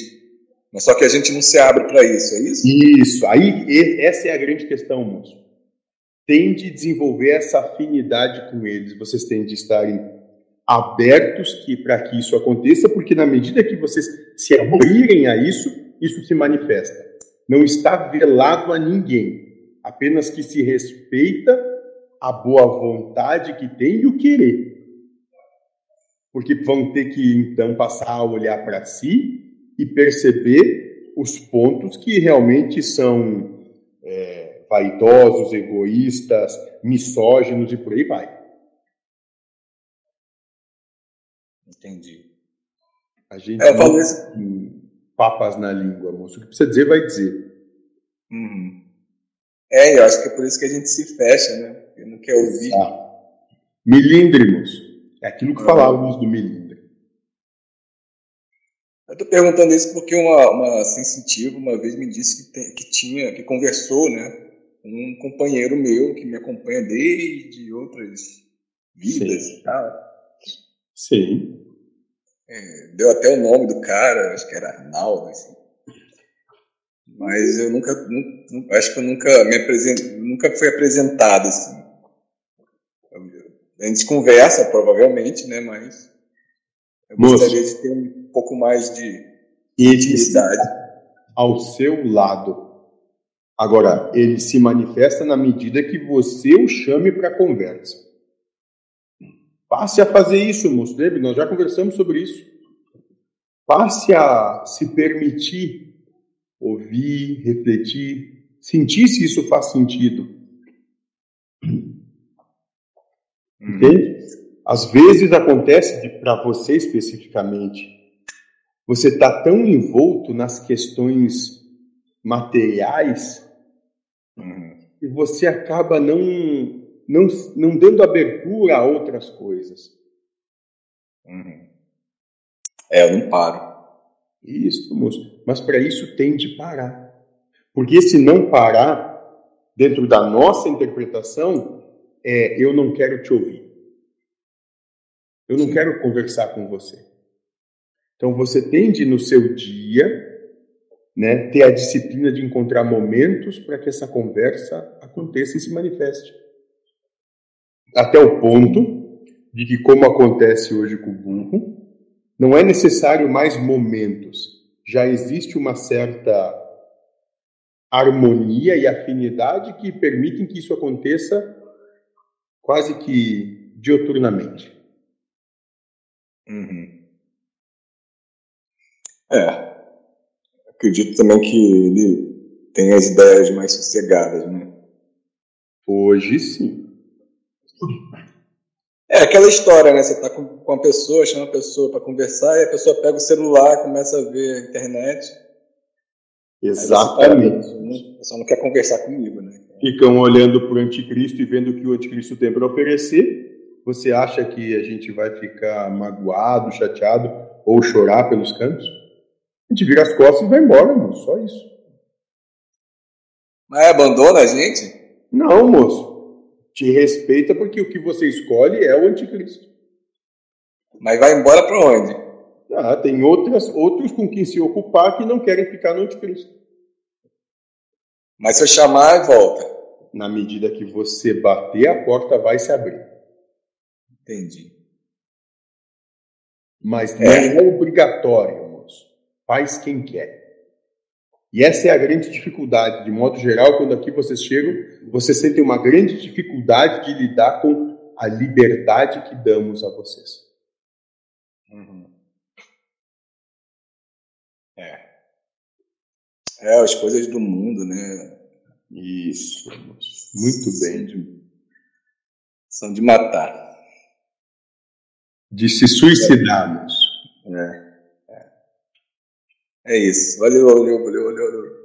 mas só que a gente não se abre para isso, é isso? Isso, aí essa é a grande questão, moço. Tem de desenvolver essa afinidade com eles. Vocês têm de estarem abertos que para que isso aconteça, porque na medida que vocês se abrirem a isso, isso se manifesta. Não está velado a ninguém, apenas que se respeita a boa vontade que tem e o querer. Porque vão ter que então passar a olhar para si e perceber os pontos que realmente são é, vaidosos, egoístas, misóginos e por aí vai. Entendi. A gente É, não falo isso. tem papas na língua, moço. O que precisa dizer, vai dizer. Uhum. É, eu acho que é por isso que a gente se fecha, né? Porque não quer ouvir. Milíndrimos. É aquilo que falávamos do milíndrio. Eu tô perguntando isso porque uma, uma sensitiva uma vez me disse que, tem- que tinha, que conversou, né? com Um companheiro meu que me acompanha desde outras vidas Sim. e tal. Sim. É, deu até o nome do cara, acho que era Arnaldo, assim. Mas eu nunca, nu- nu- acho que eu nunca me apresentei, nunca fui apresentado assim. A gente conversa, provavelmente, né? Mas eu Moço. gostaria de ter um pouco mais de intimidade. ao seu lado. Agora, ele se manifesta na medida que você o chame para conversa. Passe a fazer isso, moço. Lembre, nós já conversamos sobre isso. Passe a se permitir ouvir, refletir, sentir se isso faz sentido. Entende? Às vezes acontece para você especificamente, você está tão envolto nas questões materiais que você acaba não, não, não dando abertura a outras coisas. É, eu não paro. Isso, moço. Mas para isso tem de parar. Porque se não parar, dentro da nossa interpretação, é eu não quero te ouvir. Eu não quero conversar com você. Então você tem de, no seu dia, né, ter a disciplina de encontrar momentos para que essa conversa aconteça e se manifeste. Até o ponto de que, como acontece hoje com o burro, não é necessário mais momentos. Já existe uma certa harmonia e afinidade que permitem que isso aconteça quase que dioturnamente. Uhum. É. Acredito também que ele tem as ideias mais sossegadas, né? Hoje sim. É aquela história, né? Você tá com, com uma pessoa, chama a pessoa para conversar e a pessoa pega o celular, começa a ver a internet. Exatamente. A pessoa não quer conversar comigo, né? Ficam olhando para o anticristo e vendo o que o anticristo tem para oferecer. Você acha que a gente vai ficar magoado, chateado ou chorar pelos cantos? A gente vira as costas e vai embora, moço. Só isso. Mas abandona a gente? Não, moço. Te respeita porque o que você escolhe é o anticristo. Mas vai embora para onde? Ah, tem outras, outros com quem se ocupar que não querem ficar no anticristo. Mas se eu chamar, volta. Na medida que você bater, a porta vai se abrir. Entendi. Mas não é obrigatório, moço. Faz quem quer. E essa é a grande dificuldade. De modo geral, quando aqui vocês chegam, vocês sentem uma grande dificuldade de lidar com a liberdade que damos a vocês. É. É, as coisas do mundo, né? Isso. Muito bem. São de matar. De se suicidarmos. É. É isso. Valeu, valeu, valeu, valeu. valeu.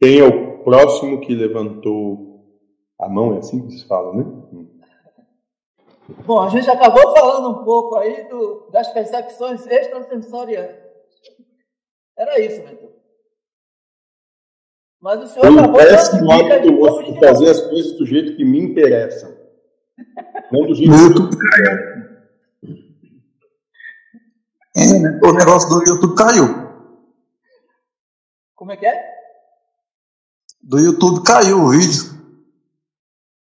Quem é o próximo que levantou a mão? É assim que se fala, né? Bom, a gente acabou falando um pouco aí do, das percepções extrasensoriais. Era isso, mentor. Mas o senhor Eu acabou parece dando o dica hábito de fazer as coisas do jeito que me interessam. Não do jeito que É, né? O negócio do YouTube caiu. Como é que é? Do YouTube caiu o vídeo.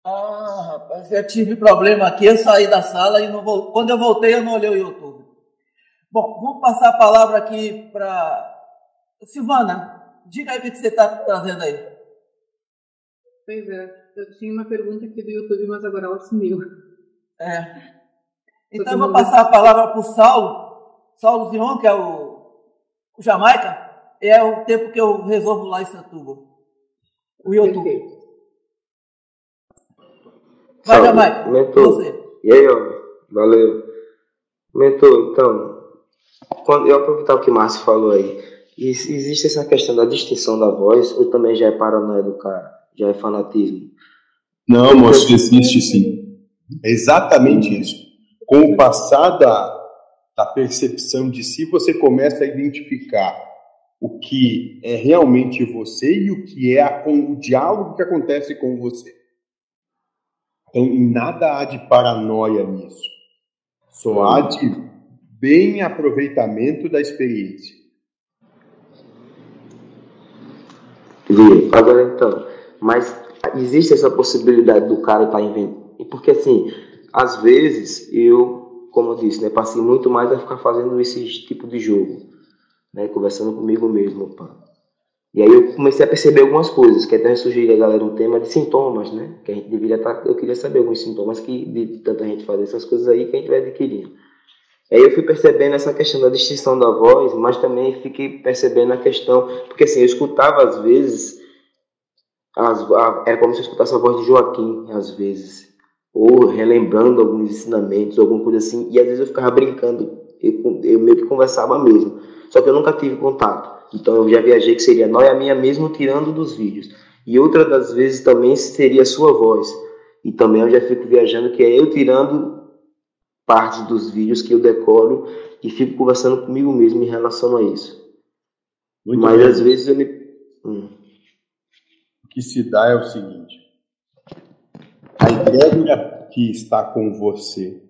Ah, rapaz, eu tive problema aqui, eu saí da sala e não vou... quando eu voltei eu não olhei o YouTube. Bom, vamos passar a palavra aqui para Silvana. Diga aí o que você está trazendo aí. Pois é, eu tinha uma pergunta aqui do YouTube, mas agora ela sumiu. É. Então eu vou passar a palavra para o Saulo, Saulo Zion, que é o, o Jamaica, é o tempo que eu resolvo lá em Santuba. O YouTube. Vai, Jamaica. Mentor. Você. E aí, homem? Valeu. Mentor, então, quando eu aproveitar o que o Márcio falou aí, existe essa questão da distinção da voz ou também já é paranoia do cara? Já é fanatismo? Não, moço, existe sim. É exatamente isso. Com o passar da, da percepção de si, você começa a identificar o que é realmente você e o que é a, com, o diálogo que acontece com você. Então, nada há de paranoia nisso. Só há de bem aproveitamento da experiência. Viu? Agora então, mas existe essa possibilidade do cara estar tá inventando. Porque assim, às vezes eu, como eu disse, né, passei muito mais a ficar fazendo esse tipo de jogo, né, conversando comigo mesmo, pá. E aí eu comecei a perceber algumas coisas, que até sugeri a galera um tema de sintomas, né? Que a gente deveria estar. Tá, eu queria saber alguns sintomas que de tanta gente fazer essas coisas aí que a gente vai adquirindo. Aí eu fui percebendo essa questão da distinção da voz, mas também fiquei percebendo a questão, porque assim, eu escutava às vezes, as, a, era como se eu escutasse a voz de Joaquim, às vezes, ou relembrando alguns ensinamentos, alguma coisa assim, e às vezes eu ficava brincando, eu, eu meio que conversava mesmo, só que eu nunca tive contato, então eu já viajei que seria noia minha mesmo tirando dos vídeos, e outra das vezes também seria a sua voz, e também eu já fico viajando que é eu tirando parte dos vídeos que eu decoro e fico conversando comigo mesmo em relação a isso. Muito Mas bem. às vezes eu me. Hum. O que se dá é o seguinte: a egrégora que está com você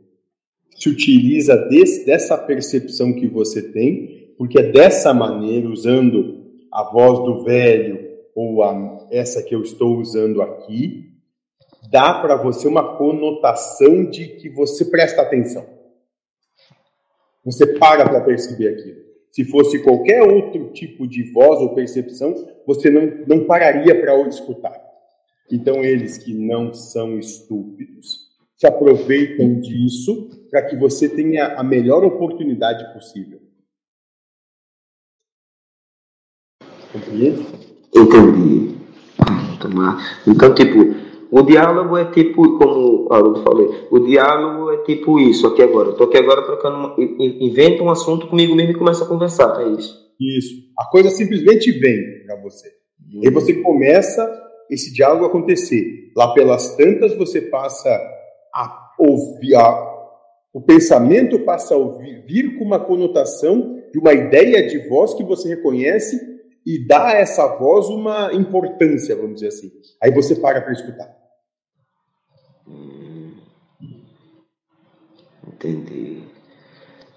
se utiliza desse, dessa percepção que você tem, porque é dessa maneira, usando a voz do velho ou a, essa que eu estou usando aqui, dá para você uma conotação de que você presta atenção. Você para para perceber aquilo. Se fosse qualquer outro tipo de voz ou percepção, você não, não pararia para escutar. Então, eles que não são estúpidos se aproveitam disso para que você tenha a melhor oportunidade possível. Compreende? Entendi. Então, tipo, o diálogo é tipo, como o Haroldo falou, o diálogo é tipo isso, aqui agora. Tô aqui agora trocando, inventa um assunto comigo mesmo e começa a conversar, é isso. Isso. A coisa simplesmente vem para você. Uhum. E você começa esse diálogo acontecer. Lá pelas tantas você passa a ouvir, a, o pensamento passa a ouvir, vir com uma conotação de uma ideia de voz que você reconhece e dá a essa voz uma importância, vamos dizer assim. Aí você para para escutar. Entendi.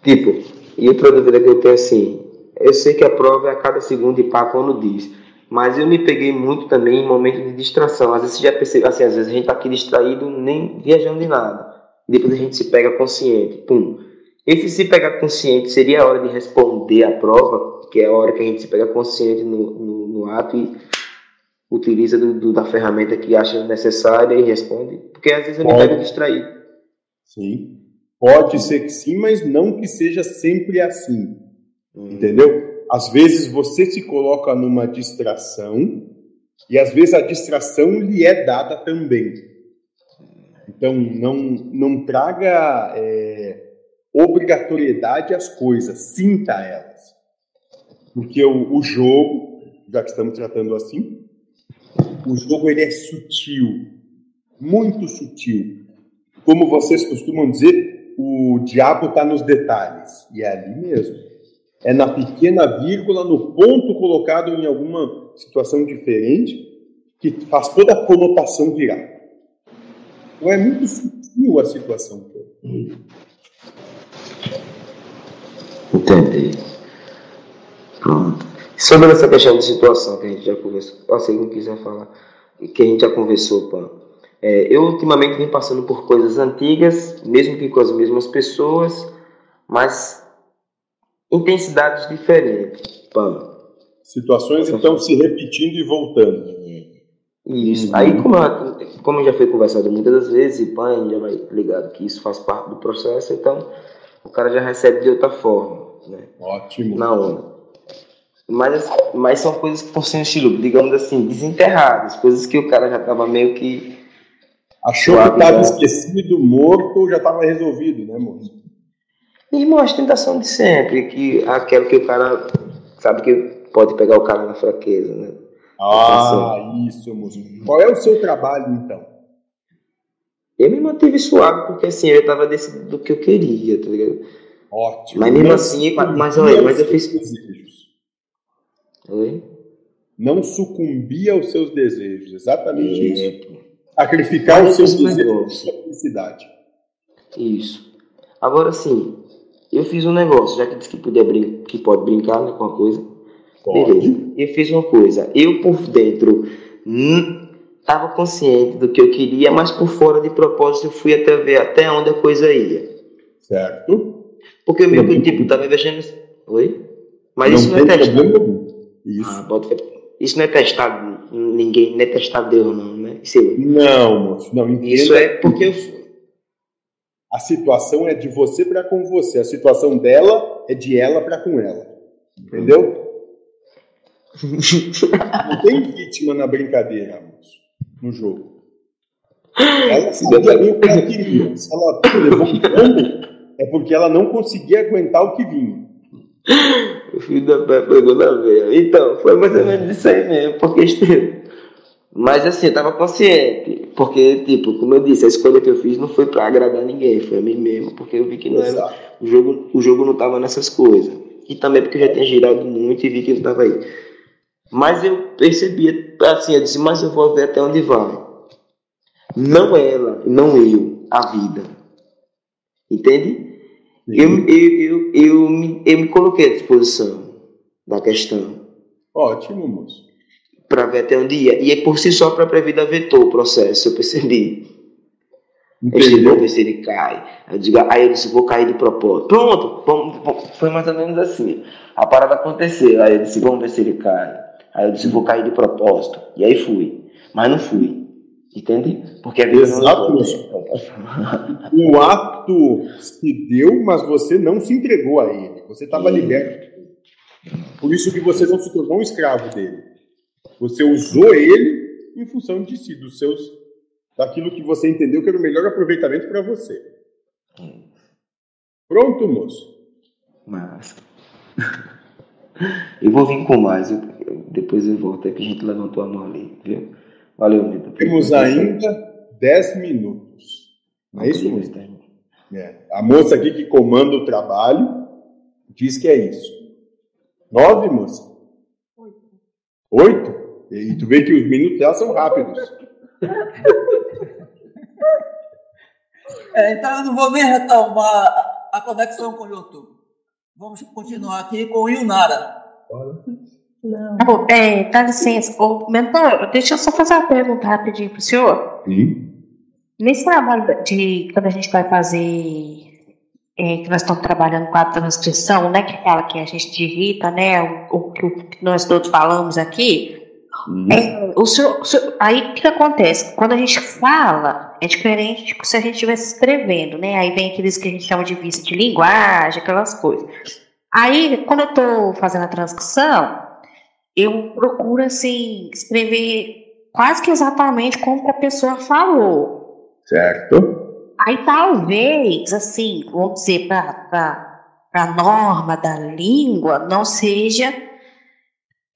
Tipo, e outra dúvida que eu tenho assim, eu sei que a prova é a cada segundo e pá quando diz, mas eu me peguei muito também em momentos de distração. Às vezes você já percebe, assim, às vezes a gente tá aqui distraído, nem viajando de nada. E depois a gente se pega consciente, pum. Esse se pegar consciente seria a hora de responder a prova, que é a hora que a gente se pega consciente no, no, no ato e utiliza do, do, da ferramenta que acha necessária e responde. Porque às vezes eu me pego distraído. Sim. Pode ser que sim, mas não que seja sempre assim. Hum. Entendeu? Às vezes você se coloca numa distração e às vezes a distração lhe é dada também. Então não, não traga é, obrigatoriedade às coisas, sinta elas. Porque o, o jogo, já que estamos tratando assim, o jogo ele é sutil, muito sutil. Como vocês costumam dizer, o diabo está nos detalhes. E é ali mesmo. É na pequena vírgula, no ponto colocado em alguma situação diferente, que faz toda a conotação virar. Então é muito sutil a situação. Entendi. Pronto. Sobre essa questão de situação que a gente já conversou, se não quiser falar, que a gente já conversou, pô. É, eu ultimamente venho passando por coisas antigas, mesmo que com as mesmas pessoas, mas intensidades diferentes. Pam. Situações então se repetindo e voltando. Isso. Uhum. Aí, como, como já foi conversado muitas das vezes, e pã, já vai ligado que isso faz parte do processo, então o cara já recebe de outra forma. Né? Ótimo. Na onda. Mas, mas são coisas que estão sendo estilo, digamos assim, desenterradas, coisas que o cara já estava meio que Achou que estava esquecido, morto, já estava resolvido, né, moço? Irmão, a tentação de sempre, que aquela que o cara sabe que pode pegar o cara na fraqueza, né? Ah, isso, moço. Qual é o seu trabalho, então? Eu me mantive suave, porque assim, eu tava decidido do que eu queria, tá ligado? Ótimo. Mas mesmo Não assim, mas, sucumbia olha, mas eu fiz. desejos. Oi? Não sucumbir aos seus desejos. Exatamente É, isso. Sacrificar os seus desejos pela felicidade. Isso. Agora sim, eu fiz um negócio, já que disse que, podia brin que pode brincar né, com a coisa. Beleza. Eu fiz uma coisa. Eu por dentro estava consciente do que eu queria, mas por fora de propósito eu fui até ver até onde a coisa ia. Certo? Porque eu meio que tipo, tava mexendo. Oi? Mas Não isso não é testado. problema. Isso. Ah, bota. Isso não é testado, ninguém, não é testado Deus, não, né? Isso, é- Não, moço. Não, entenda. isso é porque eu fui. A situação é de você para com você. A situação dela é de ela para com ela. Entendeu? Não tem vítima na brincadeira, moço. No jogo. Ela sabia bem o que ela queria. Se ela levou um tombo, é porque ela não conseguia aguentar o que vinha. O filho da pé pegou na veia. Então, foi mais ou menos isso aí mesmo, porque esteve. Mas assim, eu tava consciente. Porque, tipo, como eu disse, a escolha que eu fiz não foi pra agradar ninguém, foi a mim mesmo, porque eu vi que não era. O jogo, o jogo não tava nessas coisas. E também porque eu já tinha girado muito e vi que não tava aí. Mas eu percebia, assim, eu disse, mas eu vou ver até onde vai. Não ela, não eu, a vida. Entende? Eu, eu, eu, eu, me, eu me coloquei à disposição da questão Ótimo, moço. Para ver até onde ia. E aí, por si só, a própria vida vetou o processo, eu percebi. Eu Entendeu? vamos ver se ele cai. Eu digo, aí eu disse, vou cair de propósito. Pronto, vamos, vamos. foi mais ou menos assim. A parada aconteceu. Aí eu disse, vamos ver se ele cai. Aí eu disse, vou cair de propósito. E aí fui. Mas não fui. Entende? Porque a vida não Exato, levou, moço. né? O ato se deu, mas você não se entregou a ele. Você estava liberto. Por isso que você não se tornou um escravo dele. Você usou ele em função de si, dos seus, daquilo que você entendeu que era o melhor aproveitamento para você. Pronto, moço. Massa. Eu vou vir com mais. eu- eu- depois eu volto. É que a gente levantou a mão ali, viu? Valeu, Nito. Temos ainda 10 minutos. Não é isso, moço? É. A moça aqui que comanda o trabalho diz que é isso. Nove, moça? Oito? E tu vê que os minutos dela são rápidos. É, então eu não vou nem retomar a- conexão com o YouTube. Vamos continuar aqui com o Ilnara. Não. É, dá licença. Ô, mentor, deixa eu só fazer uma pergunta rapidinho pro senhor. Sim. Nesse trabalho de quando a gente vai fazer, é, que nós estamos trabalhando com a transcrição, né, que fala que a gente digita, né, o, o que nós todos falamos aqui, é, o o aí o que acontece? Quando a gente fala, é diferente de se a gente estivesse escrevendo, né? Aí vem aqueles que a gente chama de vício de linguagem, aquelas coisas. Aí, quando eu estou fazendo a transcrição, eu procuro assim escrever quase que exatamente como que a pessoa falou. Certo? Aí talvez, assim, vamos dizer, para a norma da língua não seja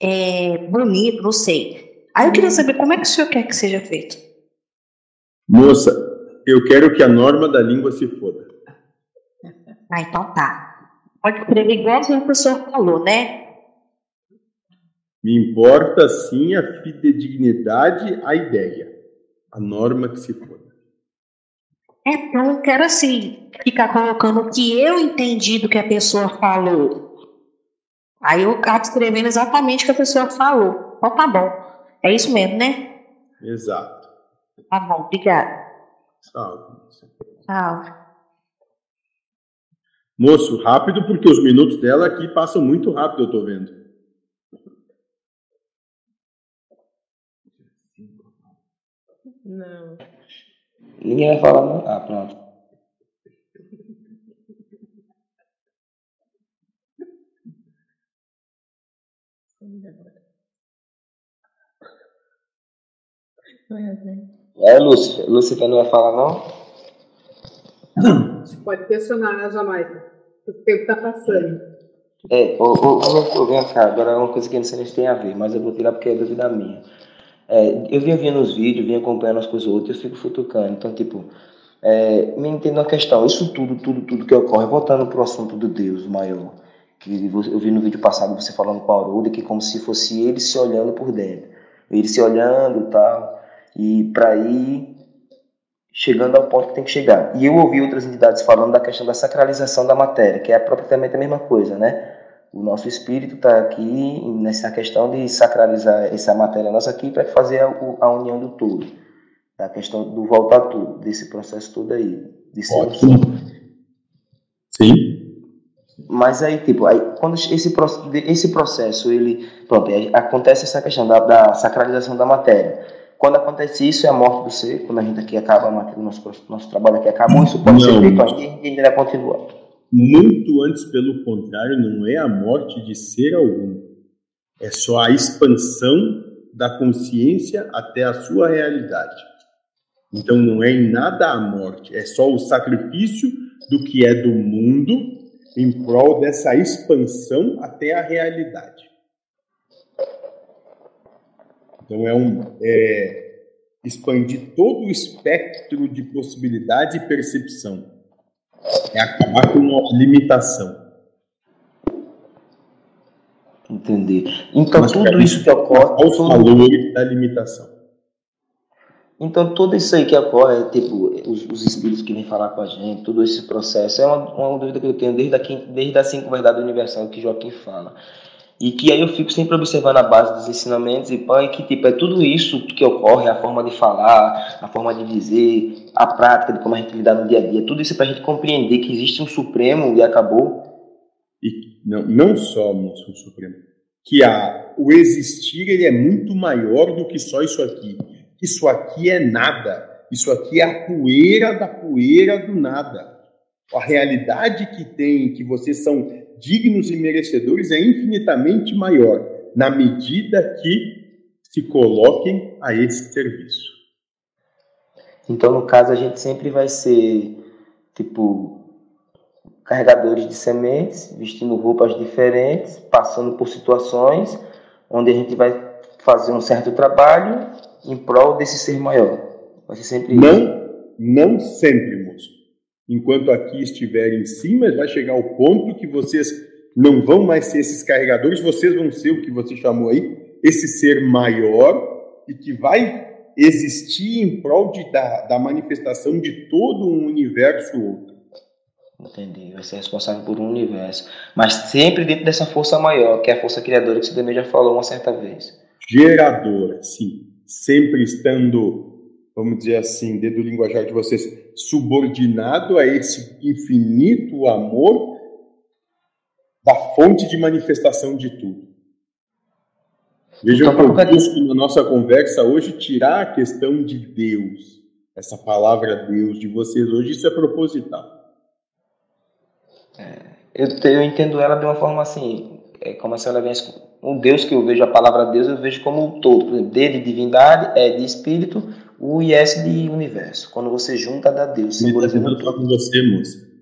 é, bonito, não sei. Aí eu queria saber como é que o senhor quer que seja feito. Moça, eu quero que a norma da língua se foda. Ah, então tá. Pode escrever igualzinho que o senhor falou, né? Me importa sim a fidedignidade à ideia. A norma que se foda. É, então eu quero assim, ficar colocando o que eu entendi do que a pessoa falou. Aí eu acabo escrevendo exatamente o que a pessoa falou. Então tá bom. É isso mesmo, né? Exato. Tá bom, obrigada. Salve. Tchau. Moço, rápido, porque os minutos dela aqui passam muito rápido, eu tô vendo. Não. Ninguém vai falar, não? Ah, pronto. É assim. É, Lúcifer. Lúcifer não vai falar, não? Pode questionar a Jamaica. O tempo está passando. É, ô, ô, ô, vem cá, agora é uma coisa que não sei se tem a ver, mas eu vou tirar porque é dúvida minha. É, eu vinha vendo os vídeos, vinha acompanhando as coisas outras, eu fico futucando. Então, tipo, é, me entendo a questão, isso tudo, tudo, tudo que ocorre, voltando para o assunto do Deus maior, que eu vi no vídeo passado você falando com a Aruda, que como se fosse ele se olhando por dentro, ele se olhando e tal, e para ir chegando ao ponto que tem que chegar. E eu ouvi outras entidades falando da questão da sacralização da matéria, que é propriamente a mesma coisa, né? O nosso espírito está aqui nessa questão de sacralizar essa matéria nossa aqui para fazer a, a, união do todo. A questão do voltar tudo, desse processo todo aí. De ser Ótimo. Sim. Mas aí, tipo, aí, quando esse, esse processo, ele, pronto, acontece essa questão da, da sacralização da matéria. Quando acontece isso, é a morte do ser, quando a gente aqui acaba, o nosso, nosso trabalho aqui acabou, isso pode Não. ser feito ainda e ainda vai continuar. Muito antes, pelo contrário, não é a morte de ser algum. É só a expansão da consciência até a sua realidade. Então não é em nada a morte, é só o sacrifício do que é do mundo em prol dessa expansão até a realidade. Então é um é, expandir todo o espectro de possibilidade e percepção. É acabar com uma limitação. Entender. Então, Mas tudo isso que ocorre. Os valores da limitação. Então, tudo isso aí que ocorre, tipo, os, os, espíritos que vêm falar com a gente, todo esse processo, é uma, uma dúvida que eu tenho desde a, desde a cinco verdades universal que Joaquim fala. E que aí eu fico sempre observando a base dos ensinamentos e e que tipo, é tudo isso que ocorre, a forma de falar, a forma de dizer, a prática de como a gente lidar no dia a dia, tudo isso é para a gente compreender que existe um Supremo e acabou. E não, não só um Supremo, que a, o existir ele é muito maior do que só isso aqui. Isso aqui é nada. Isso aqui é a poeira da poeira do nada. A realidade que tem, que vocês são dignos e merecedores é infinitamente maior, na medida que se coloquem a esse serviço. Então, no caso, a gente sempre vai ser, tipo, carregadores de sementes, vestindo roupas diferentes, passando por situações onde a gente vai fazer um certo trabalho em prol desse ser maior. Vai ser sempre não, isso. Não sempre, moço enquanto aqui estiver em cima, vai chegar o ponto que vocês não vão mais ser esses carregadores, vocês vão ser o que você chamou aí, esse ser maior e que vai existir em prol de, da, da manifestação de todo um universo outro. Entendi, vai ser responsável por um universo, mas sempre dentro dessa força maior, que é a força criadora que você também já falou uma certa vez. Geradora, sim, sempre estando vamos dizer assim, dentro do linguajar de vocês, subordinado a esse infinito amor da fonte de manifestação de tudo. Vejam então, que eu na nossa conversa hoje tirar a questão de Deus, essa palavra Deus de vocês hoje, isso é proposital. É, eu, eu entendo ela de uma forma assim, é como se ela vem um Deus que eu vejo a palavra Deus, eu vejo como um todo. Por exemplo, D de divindade, é de espírito, o IS de universo. Quando você junta, dá Deus. Simbolizando tudo. com você, moça.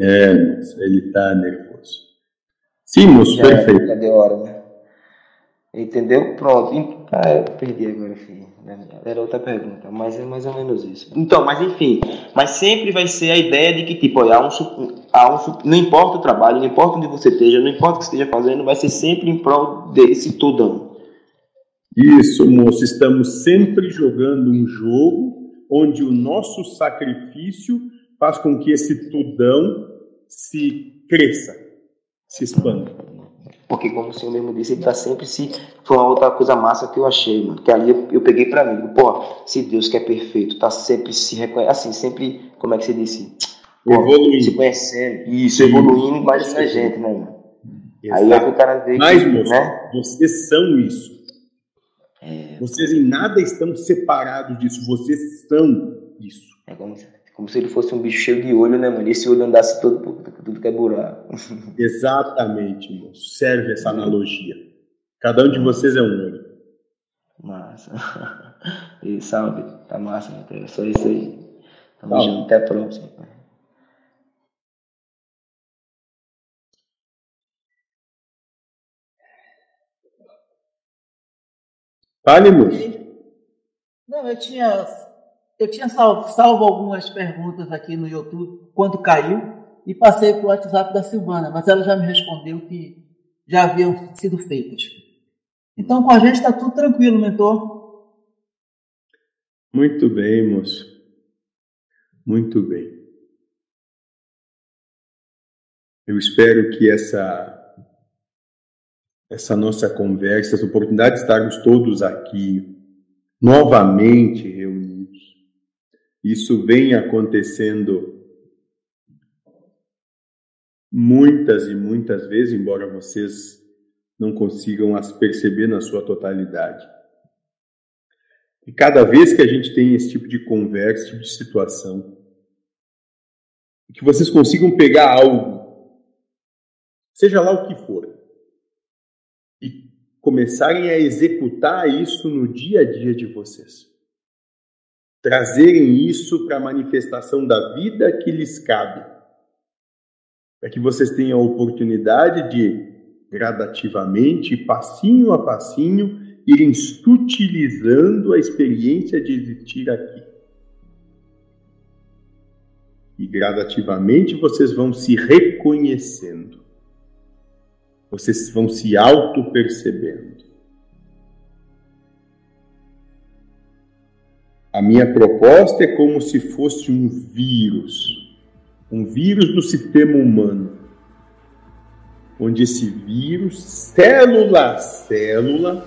É, moça, ele tá nervoso. Sim, moço, Já perfeito. Cadê a hora, né? Entendeu? Pronto. Ah, eu perdi agora, filho. Era outra pergunta, mas é mais ou menos isso. Então, mas enfim, mas sempre vai ser a ideia de que, tipo, olha, há um, há um, não importa o trabalho, não importa onde você esteja, não importa o que você esteja fazendo, vai ser sempre em prol desse tudão. Isso, moço, estamos sempre jogando um jogo onde o nosso sacrifício faz com que esse tudão se cresça, se expanda. Porque, como o senhor mesmo disse, ele está sempre se. Foi uma outra coisa massa que eu achei, mano. Que ali eu, eu peguei para mim. Pô, se Deus que é perfeito, está sempre se reconhecendo. Assim, sempre. Como é que você disse? Pô, evoluindo. Se conhecendo. Isso, evoluindo mais a gente, né, mano? Exato. Aí é que o cara vê. Mas, moço, né? vocês são isso. É... Vocês em nada estão separados disso, vocês são isso. É como, como se ele fosse um bicho cheio de olho, né, mano? E esse olho andasse todo por tudo que é buraco. Exatamente, moço. Serve essa analogia. Cada um de vocês é um olho. Massa. E salve, tá massa, né? Só isso aí. Tamo junto, até a próxima. Fale, moço. Não, eu tinha, eu tinha salvo, salvo algumas perguntas aqui no YouTube quando caiu e passei para o WhatsApp da Silvana, mas ela já me respondeu que já haviam sido feitas. Então, com a gente está tudo tranquilo, mentor. Muito bem, moço. Muito bem. Eu espero que essa essa nossa conversa, essa oportunidade de estarmos todos aqui novamente reunidos. Isso vem acontecendo muitas e muitas vezes, embora vocês não consigam as perceber na sua totalidade. E cada vez que a gente tem esse tipo de conversa, esse tipo de situação, que vocês consigam pegar algo, seja lá o que for, e começarem a executar isso no dia a dia de vocês. Trazerem isso para a manifestação da vida que lhes cabe. Para que vocês tenham a oportunidade de, gradativamente, passinho a passinho, irem sutilizando a experiência de existir aqui. E gradativamente vocês vão se reconhecendo. Vocês vão se auto-percebendo. A minha proposta é como se fosse um vírus, um vírus do sistema humano, onde esse vírus, célula a célula,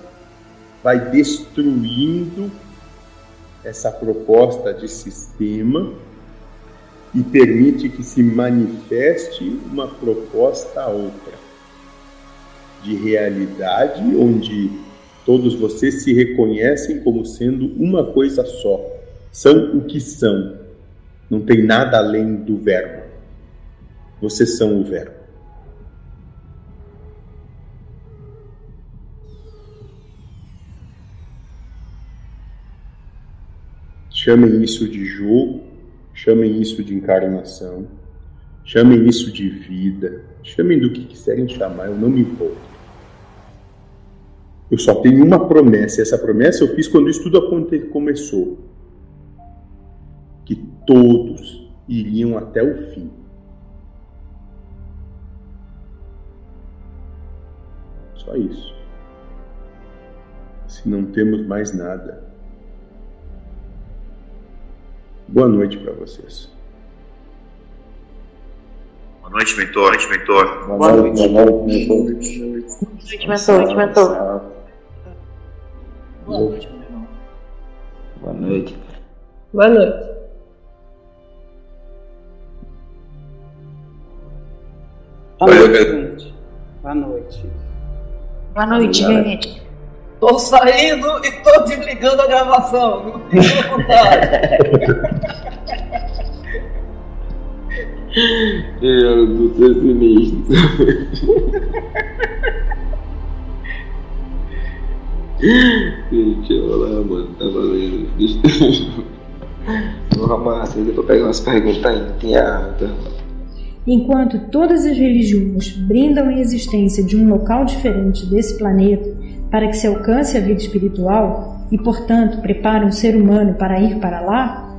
vai destruindo essa proposta de sistema e permite que se manifeste uma proposta a outra de realidade onde todos vocês se reconhecem como sendo uma coisa só. São o que são. Não tem nada além do verbo. Vocês são o verbo. Chamem isso de jogo, chamem isso de encarnação, chamem isso de vida, chamem do que quiserem chamar, eu não me importo. Eu só tenho uma promessa, e essa promessa eu fiz quando isso tudo começou: que todos iriam até o fim. Só isso. Se não temos mais nada. Boa noite para vocês. Boa noite, mentor. Boa noite, mentor. Boa noite, Boa noite, mentor. mentor. Boa noite, meu irmão. Boa noite. Boa noite. Boa Oi, noite, gente. Boa noite. Boa noite, gente. Tô saindo e tô desligando a gravação. Não à vontade. Eu do ser sinistro. Gente, olha lá, mano, tá valendo. Deixa Vou arrumar assim, depois pegar umas perguntas ainda. Tem. Enquanto todas as religiões brindam a existência de um local diferente desse planeta para que se alcance a vida espiritual e, portanto, preparam o ser humano para ir para lá,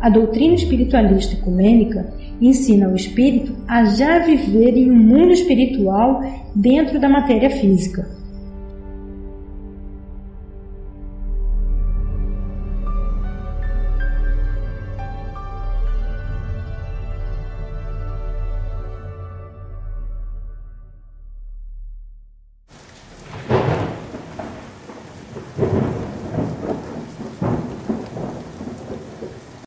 a doutrina espiritualista ecumênica ensina o espírito a já viver em um mundo espiritual dentro da matéria física.